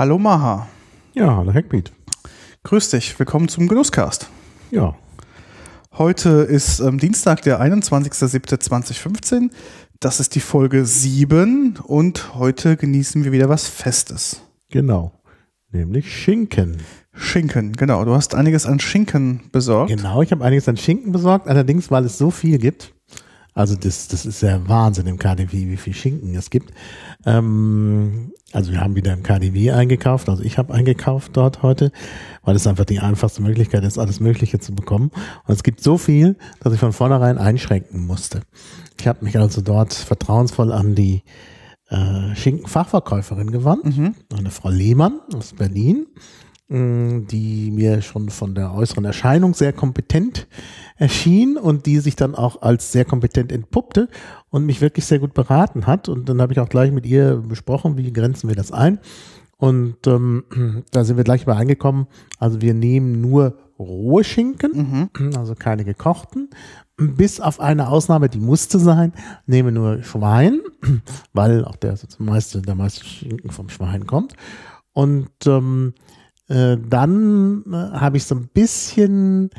Hallo Maha. Ja, hallo Hackbeat. Grüß dich, willkommen zum Genusscast. Ja. Heute ist ähm, Dienstag, der 21.07.2015. Das ist die Folge 7 und heute genießen wir wieder was Festes. Genau. Nämlich Schinken. Schinken, genau. Du hast einiges an Schinken besorgt. Genau, ich habe einiges an Schinken besorgt, allerdings, weil es so viel gibt. Also das, das ist ja Wahnsinn im KDW, wie viel Schinken es gibt. Ähm, also wir haben wieder im KDW eingekauft, also ich habe eingekauft dort heute, weil es einfach die einfachste Möglichkeit ist, alles Mögliche zu bekommen. Und es gibt so viel, dass ich von vornherein einschränken musste. Ich habe mich also dort vertrauensvoll an die äh, Schinkenfachverkäuferin gewandt, mhm. eine Frau Lehmann aus Berlin die mir schon von der äußeren Erscheinung sehr kompetent erschien und die sich dann auch als sehr kompetent entpuppte und mich wirklich sehr gut beraten hat. Und dann habe ich auch gleich mit ihr besprochen, wie grenzen wir das ein. Und ähm, da sind wir gleich mal eingekommen. Also wir nehmen nur rohe Schinken, mhm. also keine gekochten. Bis auf eine Ausnahme, die musste sein, nehmen nur Schwein, weil auch der, also meiste, der meiste Schinken vom Schwein kommt. Und ähm, äh, dann äh, habe ich so ein bisschen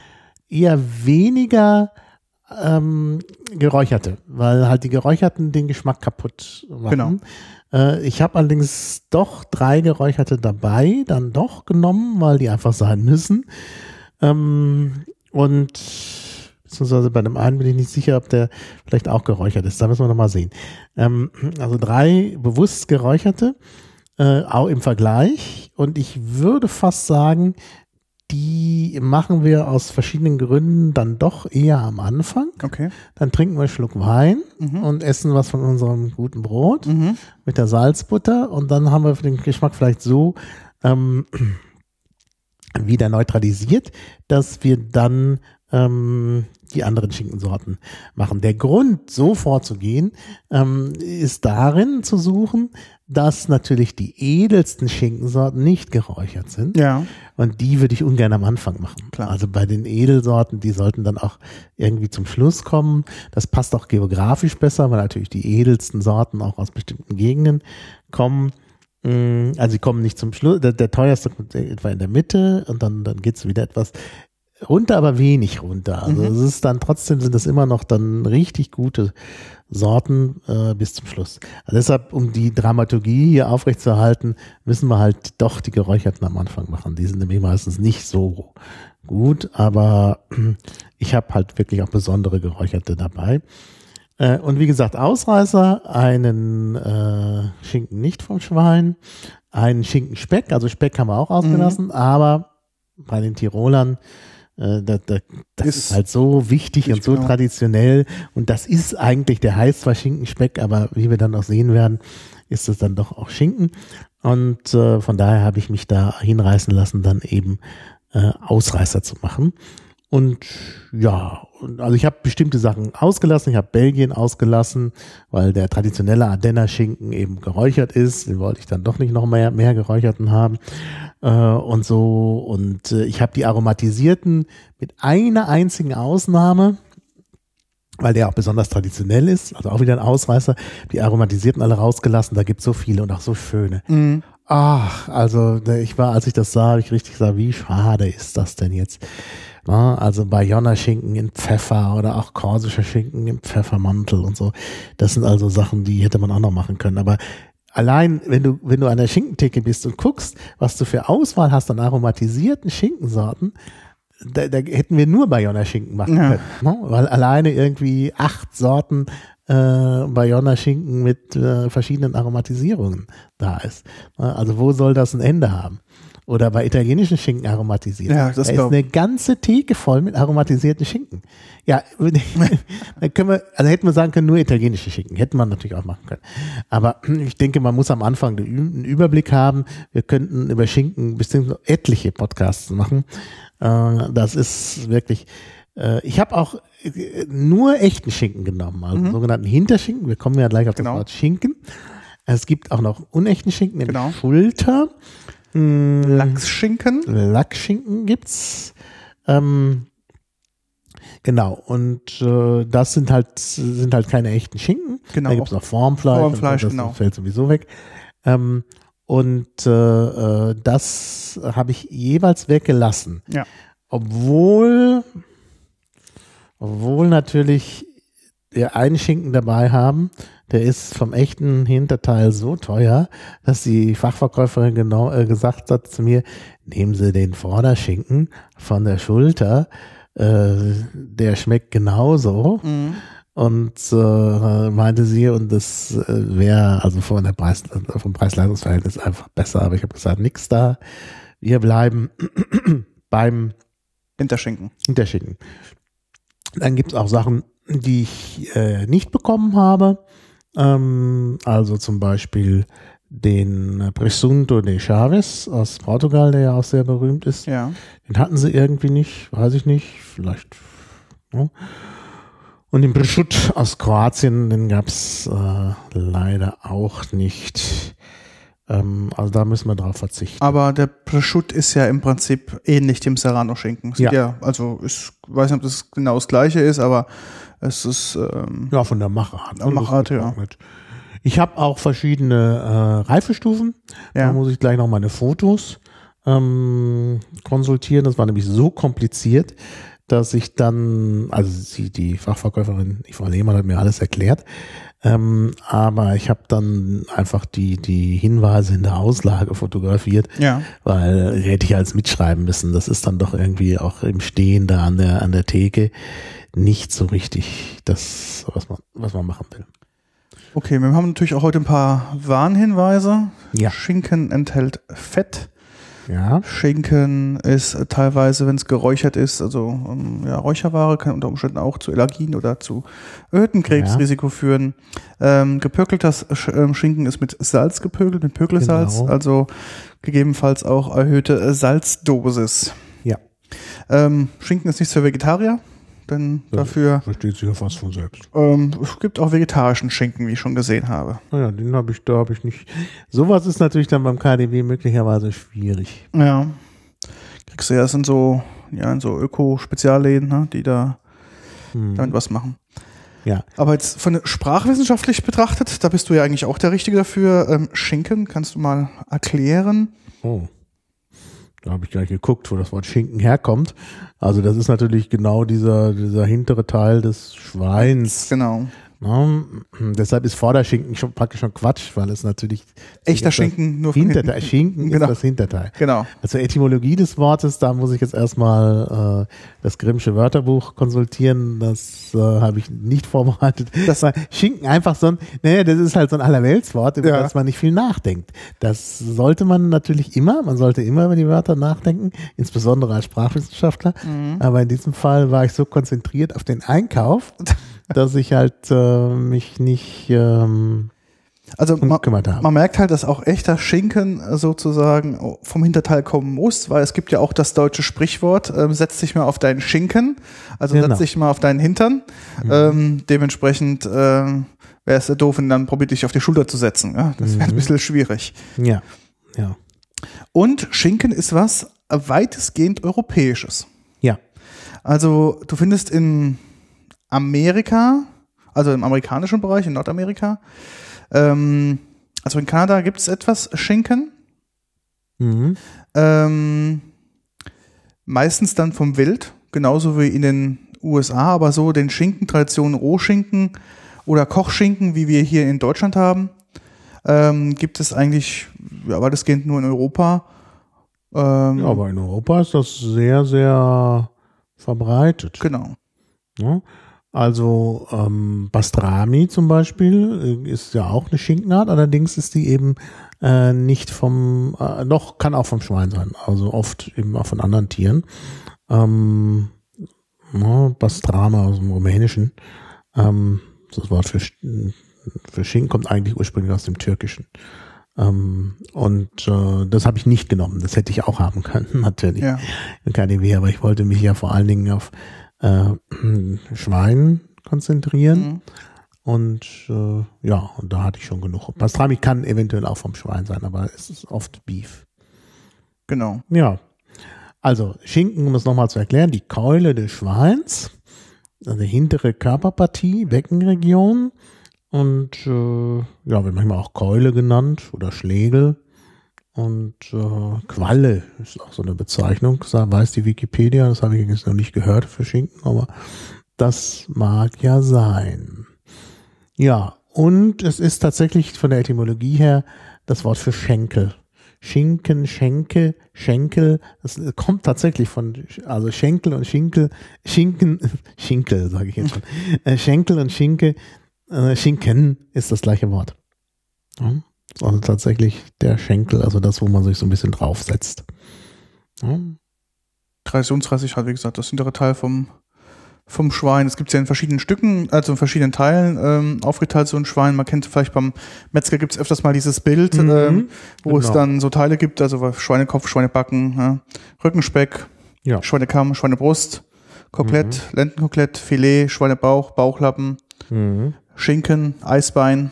eher weniger ähm, geräucherte, weil halt die geräucherten den Geschmack kaputt machen. Genau. Äh, ich habe allerdings doch drei geräucherte dabei, dann doch genommen, weil die einfach sein müssen. Ähm, und beziehungsweise bei dem einen bin ich nicht sicher, ob der vielleicht auch geräuchert ist. Da müssen wir nochmal sehen. Ähm, also drei bewusst geräucherte äh, auch im Vergleich. Und ich würde fast sagen, die machen wir aus verschiedenen Gründen dann doch eher am Anfang. Okay. Dann trinken wir einen Schluck Wein mhm. und essen was von unserem guten Brot mhm. mit der Salzbutter. Und dann haben wir den Geschmack vielleicht so ähm, wieder neutralisiert, dass wir dann ähm, die anderen Schinkensorten machen. Der Grund, so vorzugehen, ähm, ist darin zu suchen, dass natürlich die edelsten Schinkensorten nicht geräuchert sind. Ja. Und die würde ich ungern am Anfang machen. Klar. Also bei den Edelsorten, die sollten dann auch irgendwie zum Schluss kommen. Das passt auch geografisch besser, weil natürlich die edelsten Sorten auch aus bestimmten Gegenden kommen. Mm, also sie kommen nicht zum Schluss. Der, der teuerste kommt etwa in der Mitte und dann, dann geht's wieder etwas runter, aber wenig runter. Also mhm. es ist dann trotzdem sind es immer noch dann richtig gute Sorten äh, bis zum Schluss. Also deshalb, um die Dramaturgie hier aufrechtzuerhalten, müssen wir halt doch die geräucherten am Anfang machen. Die sind nämlich meistens nicht so gut, aber ich habe halt wirklich auch besondere geräucherte dabei. Äh, und wie gesagt, Ausreißer, einen äh, Schinken nicht vom Schwein, einen Schinken Speck, also Speck haben wir auch ausgelassen, mhm. aber bei den Tirolern äh, da, da, das ist, ist, halt so wichtig und so genau. traditionell. Und das ist eigentlich, der heißt zwar Schinkenspeck, aber wie wir dann auch sehen werden, ist es dann doch auch Schinken. Und äh, von daher habe ich mich da hinreißen lassen, dann eben äh, Ausreißer zu machen. Und ja, also ich habe bestimmte Sachen ausgelassen. Ich habe Belgien ausgelassen, weil der traditionelle Ardenner Schinken eben geräuchert ist. Den wollte ich dann doch nicht noch mehr, mehr geräucherten haben äh, und so. Und äh, ich habe die aromatisierten mit einer einzigen Ausnahme, weil der auch besonders traditionell ist, also auch wieder ein Ausreißer, die aromatisierten alle rausgelassen. Da gibt's so viele und auch so schöne. Mhm. Ach, also ich war, als ich das sah, habe ich richtig gesagt, wie schade ist das denn jetzt? Ne? Also Bayonner-Schinken in Pfeffer oder auch korsischer Schinken im Pfeffermantel und so. Das sind also Sachen, die hätte man auch noch machen können. Aber allein, wenn du, wenn du an der Schinkentheke bist und guckst, was du für Auswahl hast an aromatisierten Schinkensorten, da, da hätten wir nur Bayonner-Schinken machen Ja. können. Ne? Weil alleine irgendwie acht Sorten äh, Bayonner-Schinken mit äh, verschiedenen Aromatisierungen da ist. Ne? Also wo soll das ein Ende haben? Oder bei italienischen Schinken aromatisiert. Ja, das da ist eine ganze Theke voll mit aromatisierten Schinken. Ja, dann können wir, also hätten wir sagen können, nur italienische Schinken. Hätten wir natürlich auch machen können. Aber ich denke, man muss am Anfang einen Überblick haben. Wir könnten über Schinken bestimmt etliche Podcasts machen. Äh, Das ist wirklich, äh, ich habe auch äh, nur echten Schinken genommen, also sogenannten Hinterschinken. Wir kommen ja gleich auf das Genau. Wort Schinken. Es gibt auch noch unechten Schinken, nämlich Genau. Schulter. Lachsschinken. Lackschinken gibt's. Ähm, genau, und äh, das sind halt, sind halt keine echten Schinken. Genau. Da gibt's noch Formfleisch. Formfleisch, und das genau. fällt sowieso weg. Ähm, und äh, äh, das habe ich jeweils weggelassen. Ja. Obwohl, obwohl natürlich wir einen Schinken dabei haben, der ist vom echten Hinterteil so teuer, dass die Fachverkäuferin genau äh, gesagt hat zu mir, nehmen Sie den Vorderschinken von der Schulter, äh, der schmeckt genauso. Mhm. Und äh, meinte sie, und das äh, wäre also von der Preis, vom Preis-Leistungs-Verhältnis einfach besser. Aber ich habe gesagt, nix da. Wir bleiben beim Hinterschinken. Hinterschicken. Dann gibt es auch Sachen, die ich äh, nicht bekommen habe. Ähm, also zum Beispiel den Presunto de Chaves aus Portugal, der ja auch sehr berühmt ist. Ja. Den hatten sie irgendwie nicht, weiß ich nicht, vielleicht. Ja. Und den Prosciutto aus Kroatien, den gab es äh, leider auch nicht. Ähm, also da müssen wir drauf verzichten. Aber der Prosciutto ist ja im Prinzip ähnlich dem Serrano-Schinken. Ja. ja. also ich weiß nicht, ob das genau das gleiche ist, aber es ist ähm, Ja, von der Machart. ne? Machart, ja. Ich habe auch verschiedene äh, Reifestufen. Da ja. muss ich gleich noch meine Fotos ähm, konsultieren. Das war nämlich so kompliziert, dass ich dann, also sie, die Fachverkäuferin, die Frau Lehmann hat mir alles erklärt. Ähm, aber ich habe dann einfach die, die Hinweise in der Auslage fotografiert, Ja. weil hätte ich als mitschreiben müssen. Das ist dann doch irgendwie auch im Stehen da an der, an der Theke nicht so richtig das, was man, was man machen will. Okay, wir haben natürlich auch heute ein paar Warnhinweise. Ja. Schinken enthält Fett. Ja. Schinken ist teilweise, wenn es geräuchert ist, also ähm, ja, Räucherware kann unter Umständen auch zu Allergien oder zu erhöhtem Krebsrisiko führen. Ähm, gepökelter ähm, Schinken ist mit Salz gepökelt, mit Pökelsalz, Genau. also gegebenenfalls auch erhöhte Salzdosis. Ja. Ähm, Schinken ist nichts für Vegetarier, denn Ja. dafür Versteht sich ja fast von selbst. ähm, es gibt auch vegetarischen Schinken, wie ich schon gesehen habe. Naja, den habe ich, da habe ich nicht. Sowas ist natürlich dann beim KDW möglicherweise schwierig. Ja. Kriegst du ja, das sind so, ja, in so Öko-Spezialläden, ne, die da Hm. damit was machen. Ja. Aber jetzt von sprachwissenschaftlich betrachtet, da bist du ja eigentlich auch der Richtige dafür. Ähm, Schinken, kannst du mal erklären? Oh. Da habe ich gar nicht geguckt, wo das Wort Schinken herkommt. Also das ist natürlich genau dieser, dieser hintere Teil des Schweins. Genau. Ne? Deshalb ist Vorderschinken schon praktisch schon Quatsch, weil es natürlich Echter Schinken, nur Hinterteil. hinten. Schinken Genau. ist das Hinterteil. Genau. Also Etymologie des Wortes, da muss ich jetzt erstmal äh, das Grimmsche Wörterbuch konsultieren. Das äh, habe ich nicht vorbereitet. Das war Schinken einfach so ein, naja, das ist halt so ein Allerweltswort, über Ja. das man nicht viel nachdenkt. Das sollte man natürlich immer, man sollte immer über die Wörter nachdenken, insbesondere als Sprachwissenschaftler. Aber in diesem Fall war ich so konzentriert auf den Einkauf, dass ich halt äh, mich nicht ähm, Also man, man merkt halt, dass auch echter Schinken äh, sozusagen vom Hinterteil kommen muss, weil es gibt ja auch das deutsche Sprichwort, ähm, setz dich mal auf deinen Schinken, also Genau. setz dich mal auf deinen Hintern. Ähm, dementsprechend ähm, wäre es doof, ihn dann probiert dich auf die Schulter zu setzen. Ja? Das wäre ein bisschen schwierig. Ja, ja, Und Schinken ist was weitestgehend Europäisches. ja. Also du findest in Amerika, also im amerikanischen Bereich, in Nordamerika, ähm, also in Kanada gibt es etwas Schinken, Mhm. ähm, meistens dann vom Wild, genauso wie in den USA, aber so den Schinken-Traditionen Rohschinken oder Kochschinken, wie wir hier in Deutschland haben, ähm, gibt es eigentlich ja, weitestgehend nur in Europa. Ähm, ja, aber in Europa ist das sehr, sehr verbreitet. Genau. Ja, also ähm, Bastrami zum Beispiel äh, ist ja auch eine Schinkenart, allerdings ist die eben äh, nicht vom, äh, doch kann auch vom Schwein sein, also oft eben auch von anderen Tieren. Ähm, ja, Bastrama aus dem Rumänischen. Ähm, das Wort für, für Schinken kommt eigentlich ursprünglich aus dem Türkischen. Ähm, und äh, das habe ich nicht genommen. Das hätte ich auch haben können, natürlich. Ja. KDW, aber ich wollte mich ja vor allen Dingen auf äh, Schwein konzentrieren. Mhm. Und äh, ja, und da hatte ich schon genug. Pastrami kann eventuell auch vom Schwein sein, aber es ist oft Beef. Genau. Ja. Also Schinken, um es nochmal zu erklären, die Keule des Schweins, also hintere Körperpartie, Beckenregion und äh, ja, wird manchmal auch Keule genannt oder Schlegel. Und äh, Qualle ist auch so eine Bezeichnung, weiß die Wikipedia, das habe ich jetzt noch nicht gehört für Schinken, aber das mag ja sein. Ja, und es ist tatsächlich von der Etymologie her das Wort für Schenkel. Schinken, Schenke, Schenkel, das kommt tatsächlich von, also Schenkel und Schinkel, Schinken, Schinkel, sage ich jetzt schon. Äh, Schenkel und Schinke, äh, Schinken ist das gleiche Wort. Ja, also tatsächlich der Schenkel, also das, wo man sich so ein bisschen draufsetzt. Ja. Traditionsreisig hat, wie gesagt, das hintere Teil vom, vom Schwein. Es gibt ja in verschiedenen Stücken, also in verschiedenen Teilen ähm, aufgeteilt, so ein Schwein. Man kennt vielleicht beim Metzger gibt es öfters mal dieses Bild, mhm, ähm, wo genau. es dann so Teile gibt, also Schweinekopf, Schweinebacken, ja, Rückenspeck, ja. Schweinekamm, Schweinebrust, Kotelett, mhm. Lendenkotelett, Filet, Schweinebauch, Bauchlappen, mhm. Schinken, Eisbein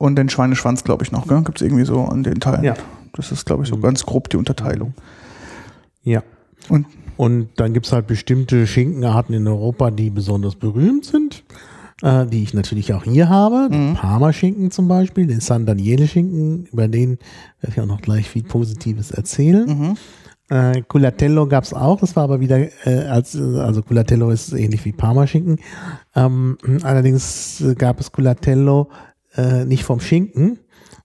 und den Schweineschwanz, glaube ich, noch. Gibt es irgendwie so an den Teilen. Ja. Das ist, glaube ich, so mhm. ganz grob die Unterteilung. Ja. Und, und dann gibt es halt bestimmte Schinkenarten in Europa, die besonders berühmt sind, äh, die ich natürlich auch hier habe. Mhm. Parma-Schinken zum Beispiel, den San Daniele-Schinken, über den werde ich auch noch gleich viel Positives erzählen. Mhm. Äh, Culatello gab es auch, das war aber wieder, äh, als, also Culatello ist ähnlich wie Parmaschinken. Ähm, allerdings gab es Culatello äh, nicht vom Schinken,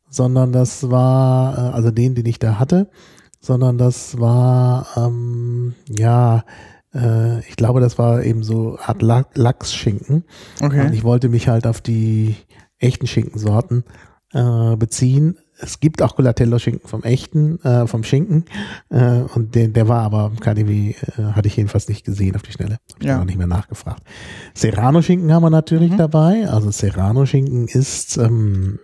sondern das war, äh, also den, den ich da hatte, sondern das war, ähm, ja, äh, ich glaube, das war eben so Art Lachsschinken. Okay. Und ich wollte mich halt auf die echten Schinkensorten äh, beziehen es gibt auch Colatello-Schinken vom echten, äh, vom Schinken. Äh, und den, der war aber im KDW, äh, hatte ich jedenfalls nicht gesehen auf die Schnelle. Hab ich ja. auch nicht mehr nachgefragt. Serrano-Schinken haben wir natürlich mhm. dabei. Also Serrano-Schinken ist ähm,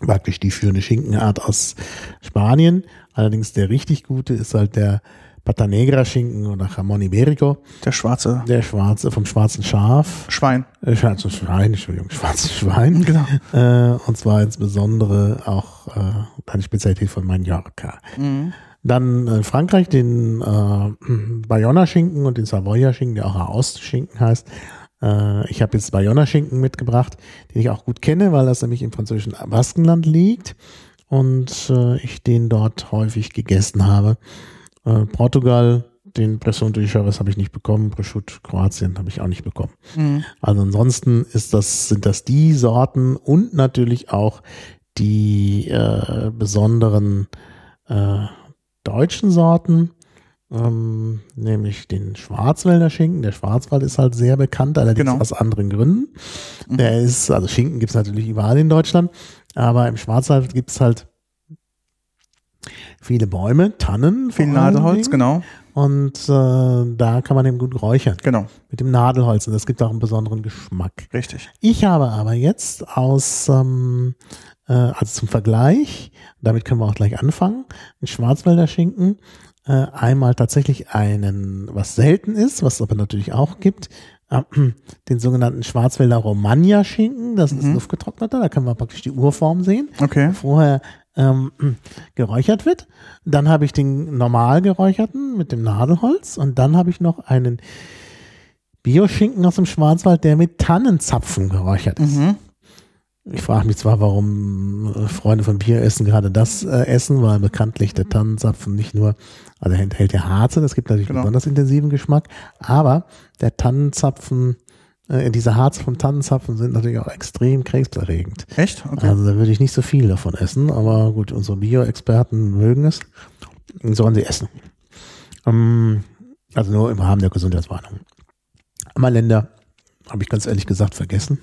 praktisch die führende Schinkenart aus Spanien. Allerdings der richtig gute ist halt der Pata Negra Schinken oder Jamon Iberico. Der schwarze. Der schwarze, vom schwarzen Schaf. Schwein. Äh, schwarze Schwein, Entschuldigung, schwarzes Schwein. Genau. Äh, und zwar insbesondere auch äh, eine Spezialität von Mallorca. Mhm. Dann in Frankreich den äh, Bayonner Schinken und den Savoyer Schinken, der auch Aust-Schinken heißt. Äh, ich habe jetzt Bayonner Schinken mitgebracht, den ich auch gut kenne, weil das nämlich im französischen Baskenland liegt und äh, ich den dort häufig gegessen habe. Äh, Portugal, den Pression de Chaves habe ich nicht bekommen, Prosciutto Kroatien habe ich auch nicht bekommen. Mhm. Also ansonsten ist das, sind das die Sorten und natürlich auch die äh, besonderen äh, deutschen Sorten, ähm, nämlich den Schwarzwälder Schinken. Der Schwarzwald ist halt sehr bekannt, allerdings genau. aus anderen Gründen. Mhm. Der ist, also Schinken gibt es natürlich überall in Deutschland, aber im Schwarzwald gibt es halt viele Bäume, Tannen. Viel Nadelholz, genau. Und äh, da kann man eben gut räuchern. Genau. Mit dem Nadelholz. Und das gibt auch einen besonderen Geschmack. Richtig. Ich habe aber jetzt aus, ähm, äh, also zum Vergleich, damit können wir auch gleich anfangen, ein Schwarzwälder Schinken. Äh, einmal tatsächlich einen, was selten ist, was es aber natürlich auch gibt, äh, den sogenannten Schwarzwälder Romagna Schinken. Das mhm. ist luftgetrockneter, da können wir praktisch die Urform sehen. Okay. Vorher ähm, geräuchert wird. Dann habe ich den normal geräucherten mit dem Nadelholz und dann habe ich noch einen Bioschinken aus dem Schwarzwald, der mit Tannenzapfen geräuchert ist. Mhm. Ich frage mich zwar, warum Freunde von Bier essen gerade das äh, essen, weil bekanntlich der Tannenzapfen nicht nur, also er enthält ja Harze, das gibt natürlich Genau. besonders intensiven Geschmack, aber der Tannenzapfen, diese Harze vom Tannenzapfen sind natürlich auch extrem krebserregend. Echt? Okay. Also da würde ich nicht so viel davon essen, aber gut, unsere Bio-Experten mögen es, sollen sie essen. Ähm, also nur im Rahmen der Gesundheitswarnung. Ammerländer habe ich ganz ehrlich gesagt vergessen.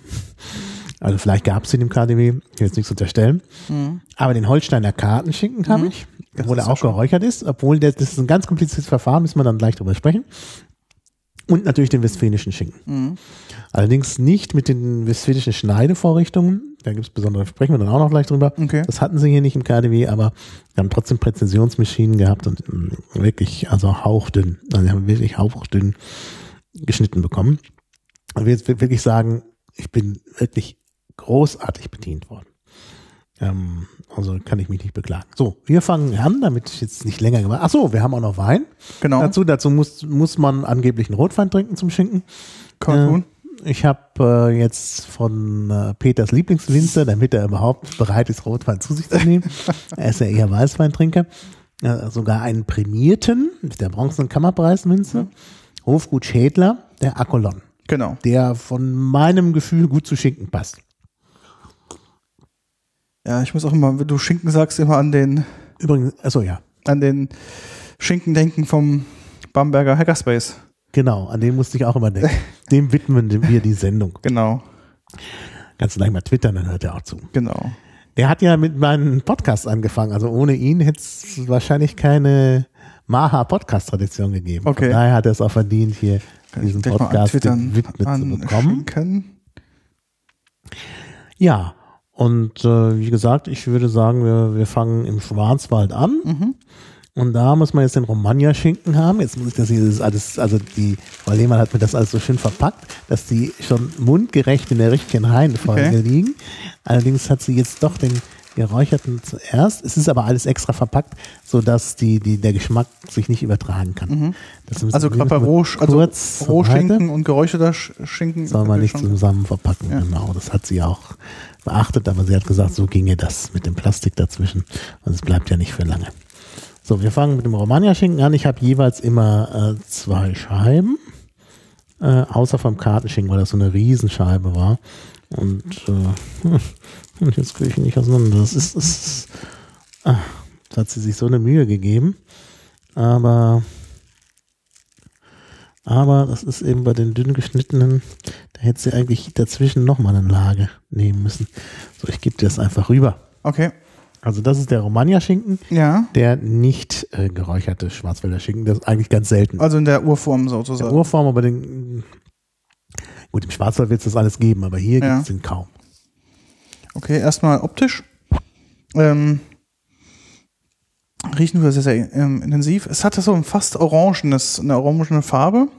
Also vielleicht gab es den im KDW, ich will jetzt nichts unterstellen. Mhm. Aber den Holsteiner Kartenschinken habe ich, Das obwohl er auch schon- geräuchert ist, obwohl der, das ist ein ganz kompliziertes Verfahren, müssen wir dann gleich drüber sprechen. Und natürlich den westfälischen Schinken. Mhm. Allerdings nicht mit den westfälischen Schneidevorrichtungen. Da gibt es besondere, sprechen wir dann auch noch gleich drüber. Okay. Das hatten sie hier nicht im KDW, aber wir haben trotzdem Präzisionsmaschinen gehabt und mm, wirklich, also hauchdünn, also wir haben wirklich hauchdünn geschnitten bekommen. Und wir jetzt wirklich sagen, ich bin wirklich großartig bedient worden. Ähm, also kann ich mich nicht beklagen. So, wir fangen an, damit ich jetzt nicht länger gemacht. Ach so, wir haben auch noch Wein Genau. dazu. Dazu muss, muss man angeblich einen Rotwein trinken zum Schinken. Kann Äh, tun. Ich habe äh, jetzt von äh, Peters Lieblingswinzer, damit er überhaupt bereit ist, Rotwein zu sich zu nehmen. er ist ja eher Weißweintrinker. Äh, sogar einen prämierten mit der bronzenen Kammerpreismünze. Hofgut Schädler, der Akolon, Genau. der von meinem Gefühl gut zu Schinken passt. Ja, ich muss auch immer, wenn du Schinken sagst, immer an den, Übrigens, also ja, an den Schinken denken vom Bamberger Hackerspace. genau, an den musste ich auch immer denken. Dem widmen wir die Sendung. Genau, Kannst du gleich mal twittern, dann hört er auch zu. genau. Der hat ja mit meinem Podcast angefangen. Also ohne ihn hätte es wahrscheinlich keine Maha-Podcast-Tradition gegeben. Okay. Von daher hat er es auch verdient, hier Kann diesen Podcast gewidmet zu bekommen. Schinken. Ja, und äh, wie gesagt, ich würde sagen, wir, wir fangen im Schwarzwald an. Mhm. Und da muss man jetzt den Romagna-Schinken haben. Jetzt muss ich das hier das alles, also die Frau Lehmann hat mir das alles so schön verpackt, dass die schon mundgerecht in der richtigen Reihenfolge Okay. liegen. Allerdings hat sie jetzt doch den geräucherten zuerst. Es ist aber alles extra verpackt, sodass die, die, der Geschmack sich nicht übertragen kann. Müssen Also wir gerade bei mal Roh, also. Rohschinken und geräucherter Sch- Schinken. Soll man nicht zusammen verpacken, Ja. genau. Das hat sie auch beachtet, aber sie hat gesagt, so ginge das mit dem Plastik dazwischen. Und es bleibt ja nicht für lange. So, wir fangen mit dem Romagna-Schinken an. Ich habe jeweils immer äh, zwei Scheiben, äh, außer vom Kartenschinken, weil das so eine Riesenscheibe war. Und äh, hm, und jetzt kriege ich ihn nicht auseinander. Das ist, das ist ah, da hat sie sich so eine Mühe gegeben. Aber aber das ist eben bei den dünn geschnittenen, da hätte sie eigentlich dazwischen nochmal eine Lage nehmen müssen. So, ich gebe dir das einfach rüber. Okay, Also das ist der Romagna-Schinken, ja. der nicht äh, geräucherte Schwarzwälder Schinken. Das ist eigentlich ganz selten. Also in der Urform der sozusagen. Urform, aber den, gut, im Schwarzwald wird es das alles geben, aber hier Ja. gibt es den kaum. Okay, erstmal optisch. Ähm, riechen wir sehr, sehr ähm, intensiv. Es hatte so ein fast orangenes, eine orangene Farbe.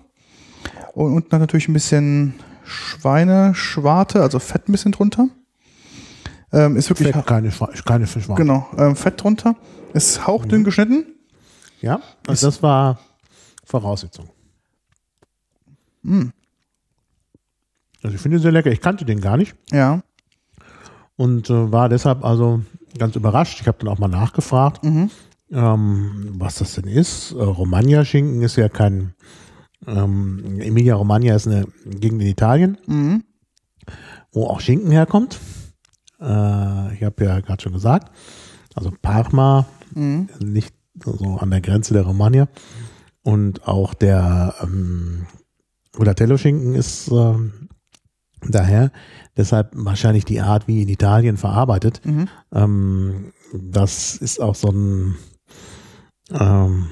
Und unten hat natürlich ein bisschen Schweineschwarte, also Fett ein bisschen drunter. Ähm, ist wirklich Fett, keine, Schwa- keine Fischwaren. genau ähm, Fett drunter. Ist hauchdünn geschnitten. Ja, also das war Voraussetzung. Mm, Also ich finde den sehr lecker. Ich kannte den gar nicht. ja. Und äh, war deshalb also ganz überrascht. Ich habe dann auch mal nachgefragt, Mhm. ähm, was das denn ist. Äh, Romagna-Schinken ist ja kein, ähm, Emilia Romagna ist eine Gegend in Italien, Mhm. wo auch Schinken herkommt. Äh, ich habe ja gerade schon gesagt, also Parma, Mhm. nicht so an der Grenze der Romagna. Und auch der ähm, Udatello-Schinken ist ähm, daher. Deshalb wahrscheinlich die Art, wie in Italien verarbeitet. Mhm. Ähm, das ist auch so ein, ähm,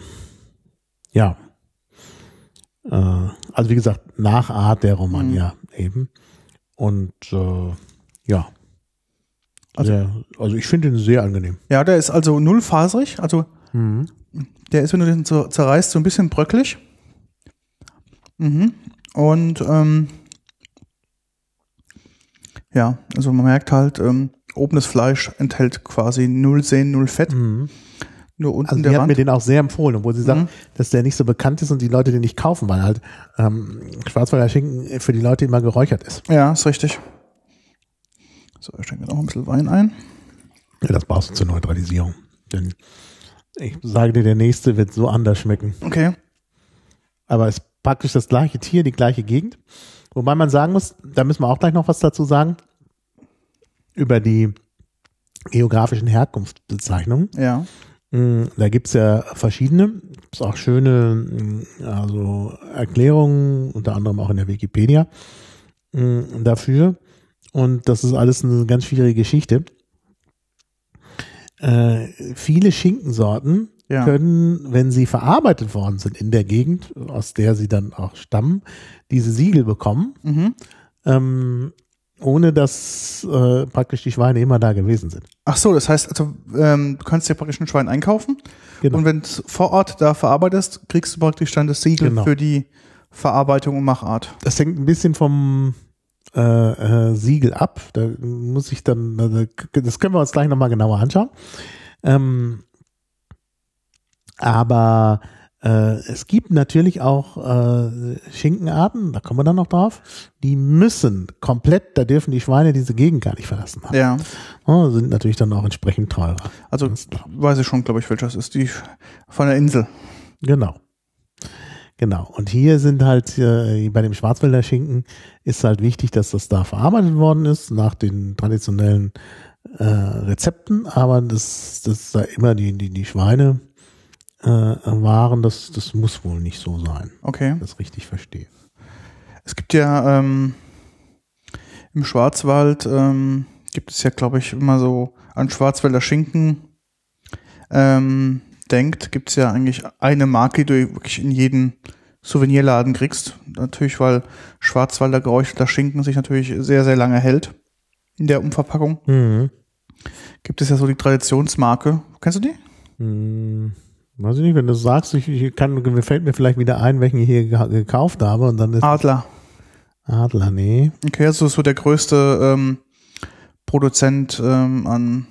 ja, äh, also wie gesagt, Nachart der Romagna eben. Und äh, ja, Also- sehr, also ich finde ihn sehr angenehm. Ja, der ist also nullfaserig. Also der ist, wenn du den so zerreißt, so ein bisschen bröcklig. Mhm. Und ähm, ja, also man merkt halt, ähm, oben das Fleisch enthält quasi null Sehnen, null Fett. Mhm. Nur unten Also der hat mir den auch sehr empfohlen, obwohl sie sagt, Mhm. dass der nicht so bekannt ist und die Leute den nicht kaufen, weil halt ähm, Schwarzwälder Schinken für die Leute immer geräuchert ist. Ja, ist richtig. So, ich schenke noch ein bisschen Wein ein. Ja, das brauchst du zur Neutralisierung. Denn ich sage dir, der nächste wird so anders schmecken. Okay. Aber es ist praktisch das gleiche Tier, die gleiche Gegend. Wobei man sagen muss, da müssen wir auch gleich noch was dazu sagen, über die geografischen Herkunftsbezeichnungen. Ja. Mm, Da gibt's ja verschiedene, gibt's auch schöne mm, also Erklärungen, unter anderem auch in der Wikipedia mm, dafür. Und das ist alles eine ganz schwierige Geschichte. Äh, viele Schinkensorten Ja. können, wenn sie verarbeitet worden sind in der Gegend, aus der sie dann auch stammen, diese Siegel bekommen, Mhm. ähm, ohne dass äh, praktisch die Schweine immer da gewesen sind. Ach so, das heißt, also ähm, du kannst dir praktisch ein Schwein einkaufen Genau. und wenn du vor Ort da verarbeitest, kriegst du praktisch dann das Siegel Genau. für die Verarbeitung und Machart. Das hängt ein bisschen vom äh, äh, Siegel ab. Da muss ich dann, das können wir uns gleich nochmal genauer anschauen. Ähm, aber äh, es gibt natürlich auch äh, Schinkenarten, da kommen wir dann noch drauf, die müssen komplett, da dürfen die Schweine diese Gegend gar nicht verlassen haben. Ja. Ja, sind natürlich dann auch entsprechend teurer. Also weiß ich schon, glaube ich, welches ist. Die von der Insel. Genau. Genau. Und hier sind halt äh, bei dem Schwarzwälder Schinken ist halt wichtig, dass das da verarbeitet worden ist nach den traditionellen äh, Rezepten, aber das, das da immer die, die, die Schweine äh, waren, das, das muss wohl nicht so sein, Okay. wenn ich das richtig verstehe. Es gibt ja ähm, im Schwarzwald ähm, gibt es ja, glaube ich, immer so an Schwarzwälder Schinken ähm, denkt, gibt es ja eigentlich eine Marke, die du wirklich in jeden Souvenirladen kriegst. Natürlich, weil Schwarzwälder geräucherter Schinken sich natürlich sehr, sehr lange hält in der Umverpackung. Mhm. Gibt es ja so die Traditionsmarke. Kennst du die? Hm, weiß ich nicht, wenn du sagst, ich, ich kann, mir fällt mir vielleicht wieder ein, welchen ich hier ge- gekauft habe und dann ist Adler. Adler, nee. Okay, also so der größte ähm, Produzent ähm, an,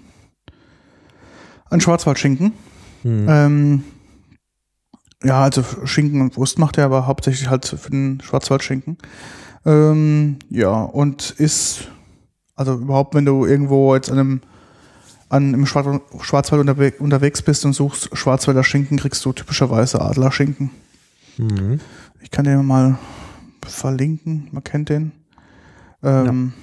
an Schwarzwaldschinken. Hm. Ähm, ja, also Schinken und Wurst macht er aber hauptsächlich halt für den Schwarzwaldschinken. Ähm, ja, und ist, also überhaupt, wenn du irgendwo jetzt an einem, an, im Schwarz, Schwarzwald unterwe unterwegs bist und suchst Schwarzwälder Schinken, kriegst du typischerweise Adlerschinken. Mhm. Ich kann den mal verlinken, man kennt den. Ähm,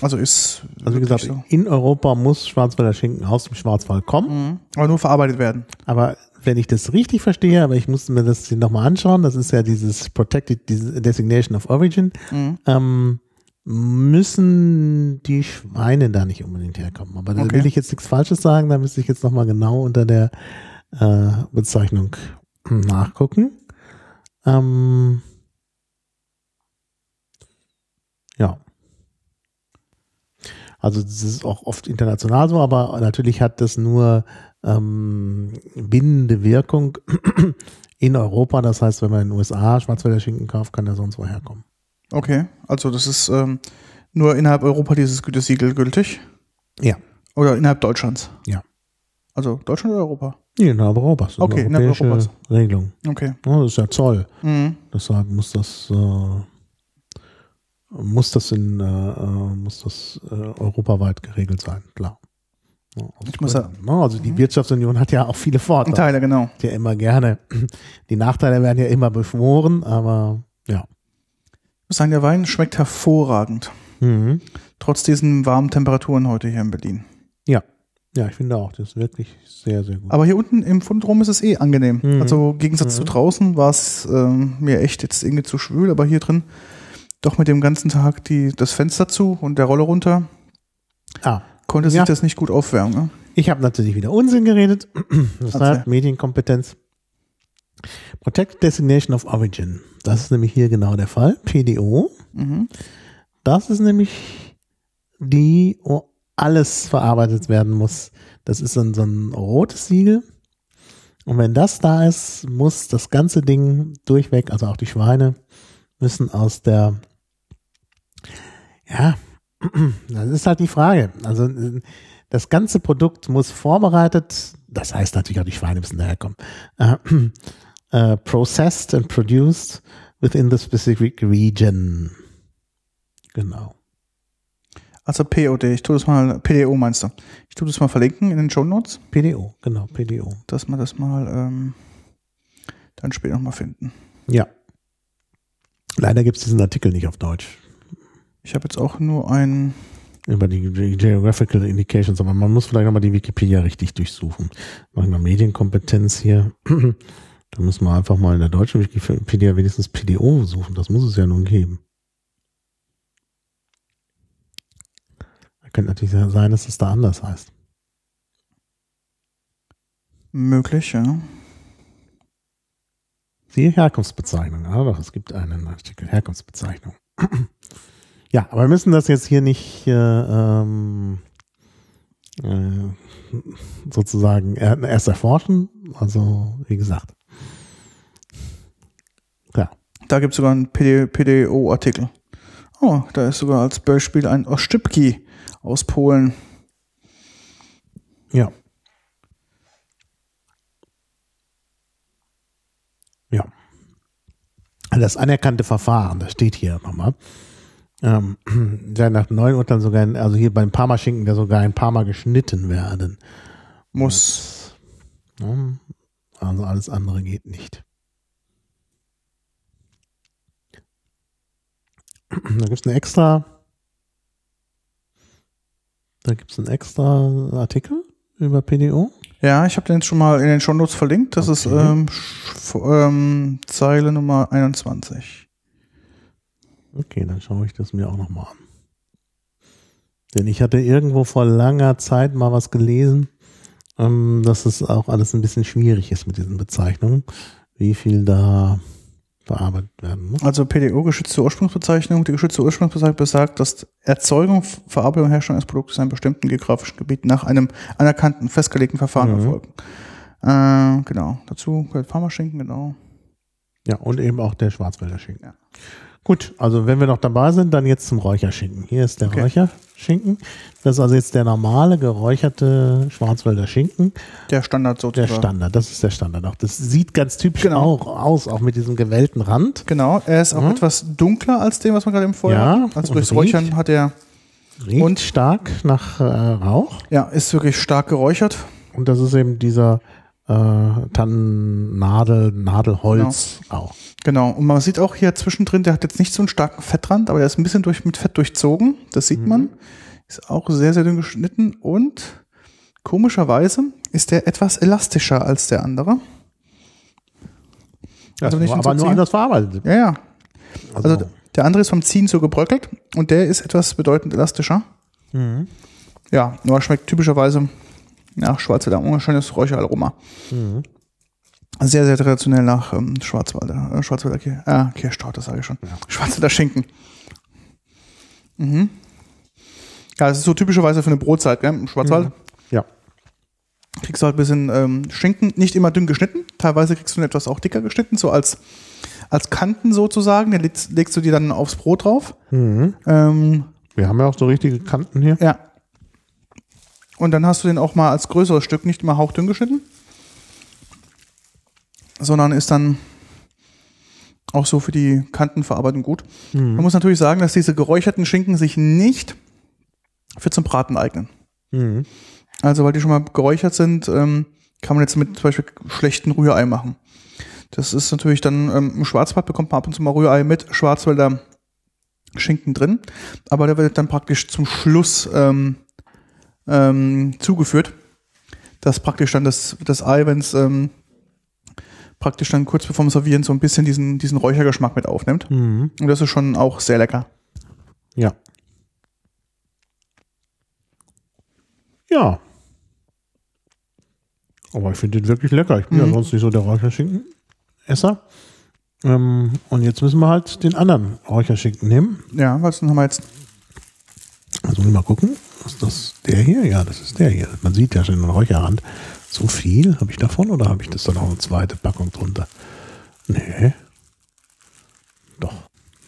Also ist. Also wie gesagt, in Europa muss Schwarzwälder Schinken aus dem Schwarzwald kommen. Mhm. Aber nur verarbeitet werden. Aber wenn ich das richtig verstehe, aber ich musste mir das nochmal anschauen, das ist ja dieses Protected Designation of Origin, Mhm. ähm, müssen die Schweine da nicht unbedingt herkommen. Aber da Okay. will ich jetzt nichts Falsches sagen, da müsste ich jetzt nochmal genau unter der äh, Bezeichnung nachgucken. Ähm, ja. Also das ist auch oft international so, aber natürlich hat das nur ähm, bindende Wirkung in Europa. Das heißt, wenn man in den USA Schwarzwälder Schinken kauft, kann der sonst woher kommen. Okay. Also das ist ähm, nur innerhalb Europa dieses Gütesiegel gültig. Ja. Oder innerhalb Deutschlands. Ja. Also Deutschland oder Europa? Nee, innerhalb Europas. Okay, innerhalb Europas. Regelung. Okay. Ja, das ist ja Zoll. Mhm. Deshalb muss das äh, muss das in äh, äh, muss das äh, europaweit geregelt sein, klar. Ja, Ich muss Gründen, ne? also die Wirtschaftsunion hat ja auch viele Vorteile. Teile, genau. Hat Ja, immer gerne. Die Nachteile werden ja immer beschworen, aber ja. Muss sagen, der Wein schmeckt hervorragend. Mhm. Trotz diesen warmen Temperaturen heute hier in Berlin. Ja. Ja, ich finde auch, das ist wirklich sehr, sehr gut. Aber hier unten im Fundrum ist es eh angenehm. Mhm. Also im Gegensatz zu draußen war es ähm, mir echt jetzt irgendwie zu schwül, aber hier drin doch mit dem ganzen Tag die, das Fenster zu und der Rolle runter, ah, konnte sich Ja. das nicht gut aufwärmen. Ne? Ich habe natürlich wieder Unsinn geredet. Das heißt Medienkompetenz. Protect Designation of Origin. Das ist nämlich hier genau der Fall. PDO. Mhm. Das ist nämlich die, wo alles verarbeitet werden muss. Das ist dann so ein rotes Siegel. Und wenn das da ist, muss das ganze Ding durchweg, also auch die Schweine, müssen aus der, ja, das ist halt die Frage. Also das ganze Produkt muss vorbereitet, das heißt natürlich auch die Schweine müssen daherkommen, äh, äh, processed and produced within the specific region. Genau. Also POD, ich tue das mal, PDO meinst du? Ich tue das mal verlinken in den Show Notes. PDO, genau, PDO. Dass wir das mal ähm, dann später nochmal finden. Ja. Leider gibt es diesen Artikel nicht auf Deutsch. Ich habe jetzt auch nur ein. Über die Geographical Indications, aber man muss vielleicht nochmal die Wikipedia richtig durchsuchen. Machen wir Medienkompetenz hier. Da müssen wir einfach mal in der deutschen Wikipedia wenigstens PDO suchen. Das muss es ja nun geben. Könnte natürlich sein, dass es da anders heißt. Möglich, ja. Siehe Herkunftsbezeichnung. Doch, es gibt einen Artikel Herkunftsbezeichnung. ja, aber wir müssen das jetzt hier nicht äh, ähm, äh, sozusagen erst erforschen. Also, wie gesagt. Da gibt es sogar einen PDO-Artikel. Oh, da ist sogar als Beispiel ein Ostübki aus Polen. Ja. Ja. Das anerkannte Verfahren, das steht hier nochmal. Ähm, der nach neuen Urteilen sogar, in, also hier beim Parmaschinken, der sogar ein paar Mal geschnitten werden muss. Ja, also alles andere geht nicht. Da gibt es eine extra da gibt es einen extra Artikel über PDO. Ja, ich habe den schon mal in den Shownotes verlinkt. Das okay. ist ähm, ähm, Zeile Nummer 21. Okay, dann schaue ich das mir auch nochmal an. Denn ich hatte irgendwo vor langer Zeit mal was gelesen, ähm, dass es auch alles ein bisschen schwierig ist mit diesen Bezeichnungen, wie viel da bearbeitet werden muss. Also PDO, geschützte Ursprungsbezeichnung. Die geschützte Ursprungsbezeichnung besagt, dass Erzeugung, Verarbeitung und Herstellung eines Produktes in einem bestimmten geografischen Gebiet nach einem anerkannten, festgelegten Verfahren mhm. erfolgen. Äh, genau. Dazu gehört Pharmaschinken, genau. Ja, und eben auch der Schwarzwälder Schinken. Ja. Gut, also wenn wir noch dabei sind, dann jetzt zum Räucherschinken. Hier ist der okay. Räucherschinken. Das ist also jetzt der normale geräucherte Schwarzwälder Schinken. Der Standard sozusagen. Der Standard, das ist der Standard auch. Das sieht ganz typisch genau. auch aus, auch mit diesem gewellten Rand. Genau, er ist auch mhm. etwas dunkler als dem, was man gerade im Feuer ja, hat. Also durchs Räuchern hat er riecht und stark nach äh, Rauch. Ja, ist wirklich stark geräuchert. Und das ist eben dieser äh, Tannennadel, Nadelholz genau. auch. Genau. Und man sieht auch hier zwischendrin, der hat jetzt nicht so einen starken Fettrand, aber der ist ein bisschen durch, mit Fett durchzogen. Das sieht mhm. man. Ist auch sehr, sehr dünn geschnitten und komischerweise ist der etwas elastischer als der andere. Also nicht aber nur anders verarbeitet. Ja, ja. Also, also, der andere ist vom Ziehen so gebröckelt und der ist etwas bedeutend elastischer. Mhm. Ja, nur schmeckt typischerweise nach Schwarzwälder unschönes Räucheraroma. Mhm. Sehr, sehr traditionell nach ähm, Schwarzwälder, äh, Schwarzwälder Kir äh, Kirschtorte, das sage ich schon. Ja. Schwarzwälder Schinken. Mhm. Ja, das ist so typischerweise für eine Brotzeit, gell, im Schwarzwald. Mhm. Ja. Kriegst du halt ein bisschen ähm, Schinken, nicht immer dünn geschnitten. Teilweise kriegst du ihn etwas auch dicker geschnitten, so als, als Kanten sozusagen. Den legst, legst du dir dann aufs Brot drauf. Mhm. Ähm, Wir haben ja auch so richtige Kanten hier. Ja, und dann hast du den auch mal als größeres Stück nicht immer hauchdünn geschnitten, sondern ist dann auch so für die Kantenverarbeitung gut. Mhm. Man muss natürlich sagen, dass diese geräucherten Schinken sich nicht für zum Braten eignen. Mhm. Also, weil die schon mal geräuchert sind, ähm, kann man jetzt mit zum Beispiel schlechten Rührei machen. Das ist natürlich dann, ähm, im Schwarzwald bekommt man ab und zu mal Rührei mit Schwarzwälder Schinken drin, aber der wird dann praktisch zum Schluss ähm, ähm, zugeführt, dass praktisch dann das, das Ei, wenn es ähm, praktisch dann kurz bevor dem Servieren so ein bisschen diesen, diesen Räuchergeschmack mit aufnimmt. Mhm. Und das ist schon auch sehr lecker. Ja. Ja. Aber ich finde den wirklich lecker. Ich bin mhm. ja sonst nicht so der Räucherschinken-Esser. Ähm, und jetzt müssen wir halt den anderen Räucherschinken nehmen. Ja, was haben wir jetzt? Also mal gucken. Ist das der hier? Ja, das ist der hier. Man sieht ja schon den Räucherrand. So viel habe ich davon oder habe ich das dann auch eine zweite Packung drunter? Nee. Doch,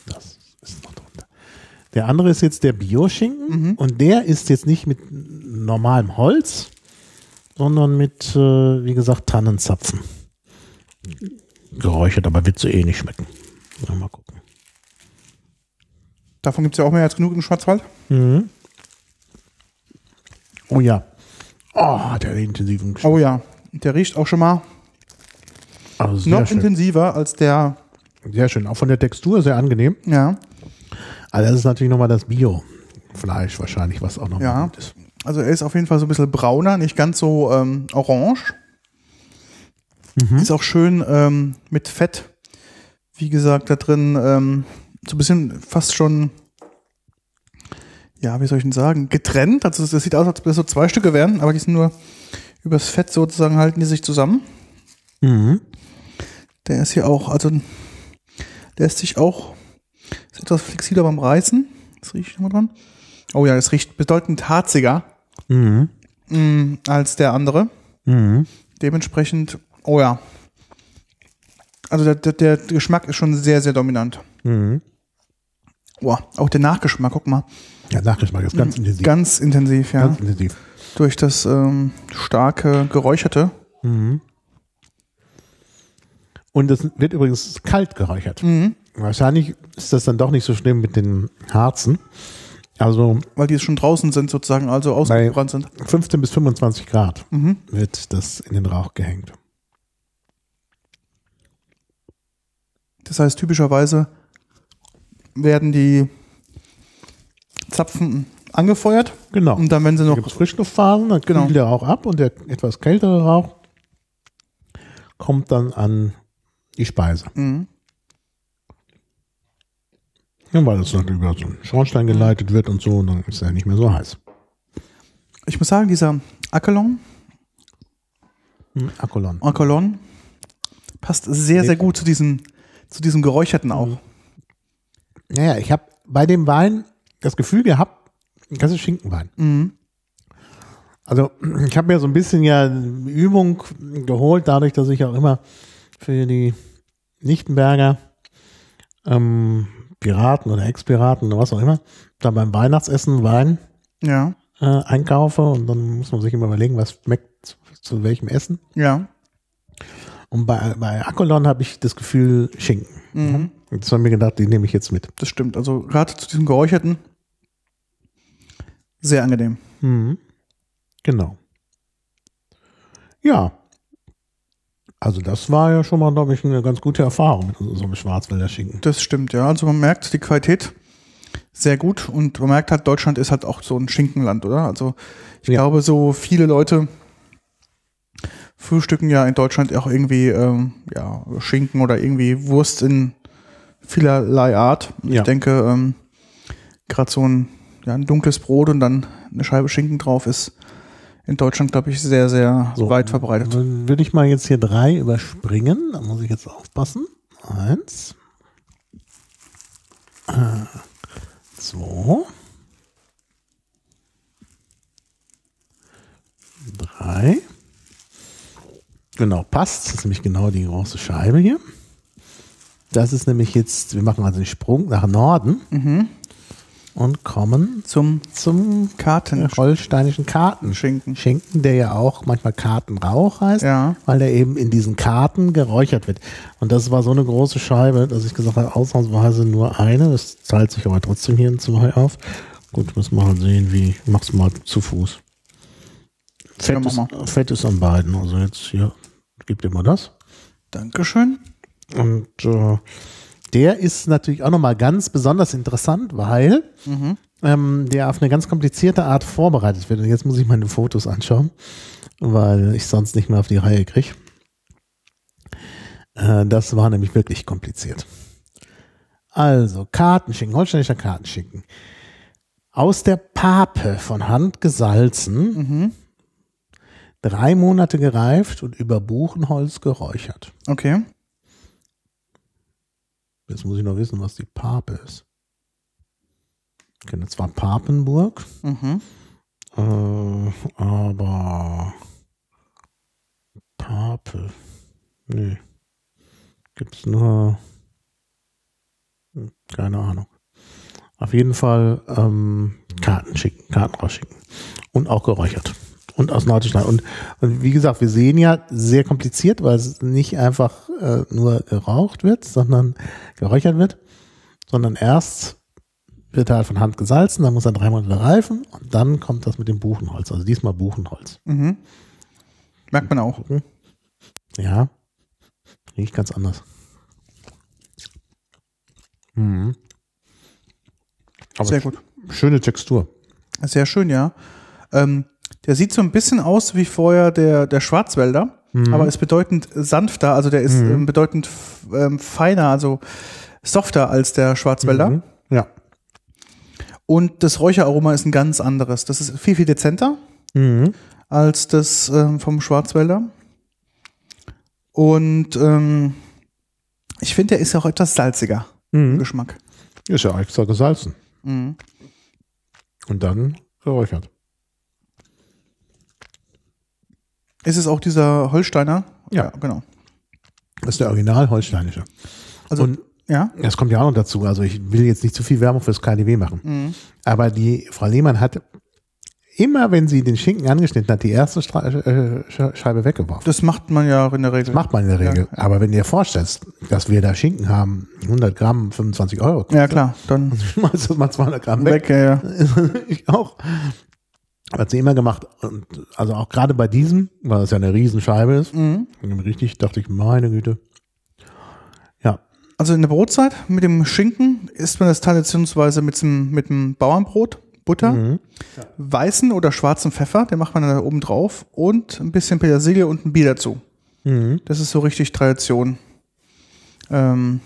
das ist noch drunter. Der andere ist jetzt der Bioschinken mhm. und der ist jetzt nicht mit normalem Holz, sondern mit, äh, wie gesagt, Tannenzapfen. Geräuchert, aber wird so eh nicht schmecken. Mal gucken. Davon gibt es ja auch mehr als genug im Schwarzwald. Mhm. Oh ja. Oh, der intensiven. Oh ja, der riecht auch schon mal Also noch schön. intensiver als der, Sehr schön. Auch von der Textur sehr angenehm. ja. Also das ist natürlich nochmal das Bio-Fleisch wahrscheinlich, was auch nochmal Ja. gut ist. Also er ist auf jeden Fall so ein bisschen brauner, nicht ganz so ähm, orange. Ist auch schön ähm, mit Fett, wie gesagt, da drin ähm, so ein bisschen fast schon, ja, wie soll ich denn sagen, getrennt. Also das sieht aus, als ob das so zwei Stücke wären, aber die sind nur übers Fett sozusagen halten die sich zusammen. Mhm. Der ist hier auch, also der ist sich auch, ist etwas flexibler beim Reißen. Das rieche ich nochmal dran. Oh ja, das riecht bedeutend harziger Mhm. mm, als der andere. Mhm. Dementsprechend, oh ja. Also der, der, der Geschmack ist schon sehr, sehr dominant. Mhm. Boah, auch der Nachgeschmack, guck mal. Ja, Nachgeschmack ist ganz intensiv. Ganz intensiv, ja. Ganz intensiv. Durch das ähm, starke Geräucherte. Mhm. Und es wird übrigens kalt geräuchert. Mhm. Wahrscheinlich ist das dann doch nicht so schlimm mit den Harzen. Also Weil die schon draußen sind sozusagen, also ausgebrannt sind. 15 bis 25 Grad Mhm. wird das in den Rauch gehängt. Das heißt, typischerweise werden die Zapfen angefeuert Genau. und dann, wenn sie Da noch es Frischluftphasen, dann kühlt Genau. der Rauch ab und der etwas kältere Rauch kommt dann an die Speise. Mhm. Ja, weil es dann über so einen Schornstein geleitet wird und so, und dann ist er nicht mehr so heiß. Ich muss sagen, dieser Akalon, Hm, Akolon. Passt sehr, sehr gut zu diesem, zu diesem Geräucherten auch. Naja, ich habe bei dem Wein das Gefühl gehabt, das ist Schinkenwein. Mhm. Also ich habe mir so ein bisschen ja Übung geholt, dadurch, dass ich auch immer für die Lichtenberger ähm, Piraten oder Ex-Piraten oder was auch immer, da beim Weihnachtsessen Wein Ja, äh, einkaufe und dann muss man sich immer überlegen, was schmeckt zu welchem Essen. ja. Und bei, bei Akolon habe ich das Gefühl Schinken. Mhm. Und das habe ich mir gedacht, die nehme ich jetzt mit. Das stimmt. Also gerade zu diesem Geräucherten sehr angenehm. Mhm. Genau. Ja. Also das war ja schon mal, glaube ich, eine ganz gute Erfahrung mit unserem Schwarzwälder Schinken. Das stimmt, ja. Also man merkt die Qualität sehr gut und man merkt halt, Deutschland ist halt auch so ein Schinkenland, oder? Also ich Ja. glaube, so viele Leute frühstücken ja in Deutschland auch irgendwie ähm, ja, Schinken oder irgendwie Wurst in vielerlei Art. Ich Ja. denke, ähm, gerade so ein, ja, ein dunkles Brot und dann eine Scheibe Schinken drauf ist in Deutschland, glaube ich, sehr, sehr So, weit verbreitet. Dann würde ich mal jetzt hier drei überspringen. Da muss ich jetzt aufpassen. Eins. Äh, zwei. Drei. Genau, passt. Das ist nämlich genau die große Scheibe hier. Das ist nämlich jetzt, wir machen also den Sprung nach Norden Mhm. Und kommen Zum zum Karten. holsteinischen Karten. Schinken. Schinken, der ja auch manchmal Kartenrauch heißt, Ja. weil der eben in diesen Karten geräuchert wird. Und das war so eine große Scheibe, dass ich gesagt habe, ausnahmsweise nur eine. Das teilt sich aber trotzdem hier in zwei auf. Gut, müssen wir halt sehen, wie, ich mach's mal zu Fuß. Fett, Ja, ist, mal. Fett ist an beiden. Also jetzt hier, gib dir mal das. Dankeschön. Und äh, der ist natürlich auch nochmal ganz besonders interessant, weil Mhm. ähm, der auf eine ganz komplizierte Art vorbereitet wird. Und jetzt muss ich meine Fotos anschauen, weil ich sonst nicht mehr auf die Reihe kriege. Äh, das war nämlich wirklich kompliziert. Also, Kartenschinken, holsteinischer Kartenschinken. Aus der Pape von Hand gesalzen, Mhm. drei Monate gereift und über Buchenholz geräuchert. Okay. Jetzt muss ich noch wissen, was die Pape ist. Ich kenne zwar Papenburg, Mhm. äh, aber Pape, nee, gibt's nur, hm, keine Ahnung. Auf jeden Fall ähm, Karten schicken, Karten rausschicken und auch geräuchert und aus Norddeutschland. Und, und wie gesagt, wir sehen ja sehr kompliziert, weil es nicht einfach äh, nur geraucht wird, sondern geräuchert wird, sondern erst wird halt von Hand gesalzen, dann muss er drei Monate reifen und dann kommt das mit dem Buchenholz. Also diesmal Buchenholz. Mhm. Merkt man auch. Ja, riecht ganz anders. Mhm. Aber Sehr gut. Schöne Textur. Sehr schön, ja. Ähm, der sieht so ein bisschen aus wie vorher der, der Schwarzwälder, aber ist bedeutend sanfter, also der ist ähm, bedeutend ähm, feiner, also softer als der Schwarzwälder. Mhm. Ja. Und das Räucheraroma ist ein ganz anderes. Das ist viel, viel dezenter Mhm. als das ähm, vom Schwarzwälder. Und ähm, ich finde, der ist auch etwas salziger im Mhm. Geschmack. Ist ja extra gesalzen. Mhm. Und dann geräuchert. Ist es auch dieser Holsteiner? Ja. genau. Das ist der original holsteinische. Also, Und ja. das kommt ja auch noch dazu. Also ich will jetzt nicht zu viel Werbung fürs KDW machen. Mhm. Aber die Frau Lehmann hat immer, wenn sie den Schinken angeschnitten hat, die erste Stra äh, Sch- Scheibe weggeworfen. Das macht man ja in der Regel. Das macht man in der Regel. Aber wenn du dir vorstellst, dass wir da Schinken haben, 100 Gramm, 25 Euro. Ja, klar. Dann Schmeißt du mal 200 Gramm weg. weg. Ja, ja. ich auch. Hat sie immer gemacht. Und also auch gerade bei diesem, weil das ja eine Riesenscheibe ist, Mhm. richtig dachte ich, meine Güte. Ja. Also in der Brotzeit mit dem Schinken isst man das traditionsweise mit dem, mit dem Bauernbrot, Butter, Mhm. weißen oder schwarzen Pfeffer, den macht man dann da oben drauf und ein bisschen Petersilie und ein Bier dazu. Mhm. Das ist so richtig Tradition. Ähm,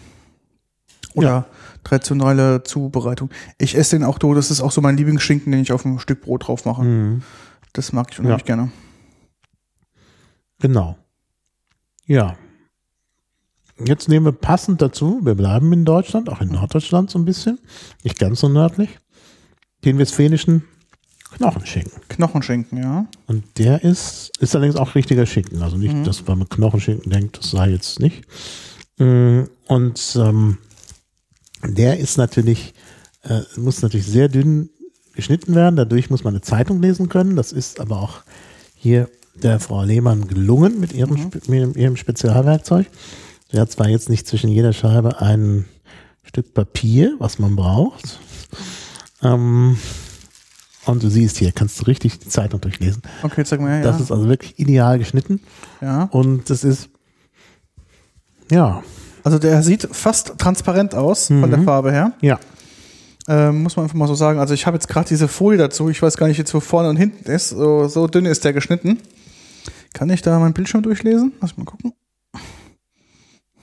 oder traditionelle Zubereitung. Ich esse den auch so, das ist auch so mein Lieblingsschinken, den ich auf ein Stück Brot drauf mache. Mhm. Das mag ich unheimlich gerne. Genau. Ja. Jetzt nehmen wir passend dazu, wir bleiben in Deutschland, auch in Norddeutschland so ein bisschen, nicht ganz so nördlich, den westfälischen Knochenschinken. Knochenschinken, ja. Und der ist, ist allerdings auch richtiger Schinken. Also nicht, dass man mit Knochenschinken denkt, das sei jetzt nicht. Mm, Und ähm, der ist natürlich, äh, muss natürlich sehr dünn geschnitten werden. Dadurch muss man eine Zeitung lesen können. Das ist aber auch hier der Frau Lehmann gelungen mit ihrem, Spe- mit ihrem Spezialwerkzeug. Sie hat zwar jetzt nicht zwischen jeder Scheibe ein Stück Papier, was man braucht. Ähm, und du siehst hier, kannst du richtig die Zeitung durchlesen. Okay, zeig mal her. Das ja. ist also wirklich ideal geschnitten. ja. Und das ist, ja, Also der sieht fast transparent aus von Mhm. der Farbe her. ja. Ähm, muss man einfach mal so sagen. Also ich habe jetzt gerade diese Folie dazu. Ich weiß gar nicht jetzt, wo vorne und hinten ist. So, so dünn ist der geschnitten. Kann ich da meinen Bildschirm durchlesen? Lass mal gucken.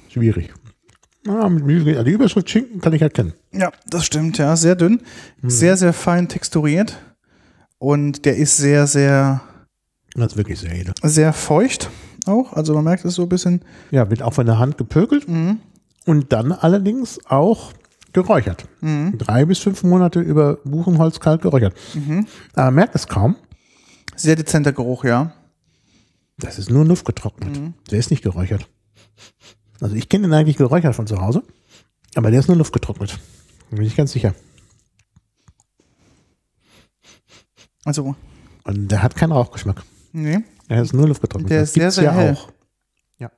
Schwierig. Ah, mit Mühe- die Überschrift Schinken kann ich erkennen. Ja, das stimmt, ja. Sehr dünn. Sehr, sehr fein texturiert. Und der ist sehr, sehr, Das ist wirklich sehr edel. sehr feucht auch. Also man merkt es so ein bisschen. Ja, wird auch von der Hand gepökelt Mhm. und dann allerdings auch geräuchert. Mhm. Drei bis fünf Monate über Buchenholz kalt geräuchert. Mhm. Aber man merkt es kaum. Sehr dezenter Geruch, ja. Das ist nur Luft getrocknet. Mhm. Der ist nicht geräuchert. Also ich kenne den eigentlich geräuchert von zu Hause, aber der ist nur Luft getrocknet. Da bin ich ganz sicher. Also, Und der hat keinen Rauchgeschmack. nee. Er ist nur Luft getrocknet. Der ist sehr, sehr ja hell. auch. Ja.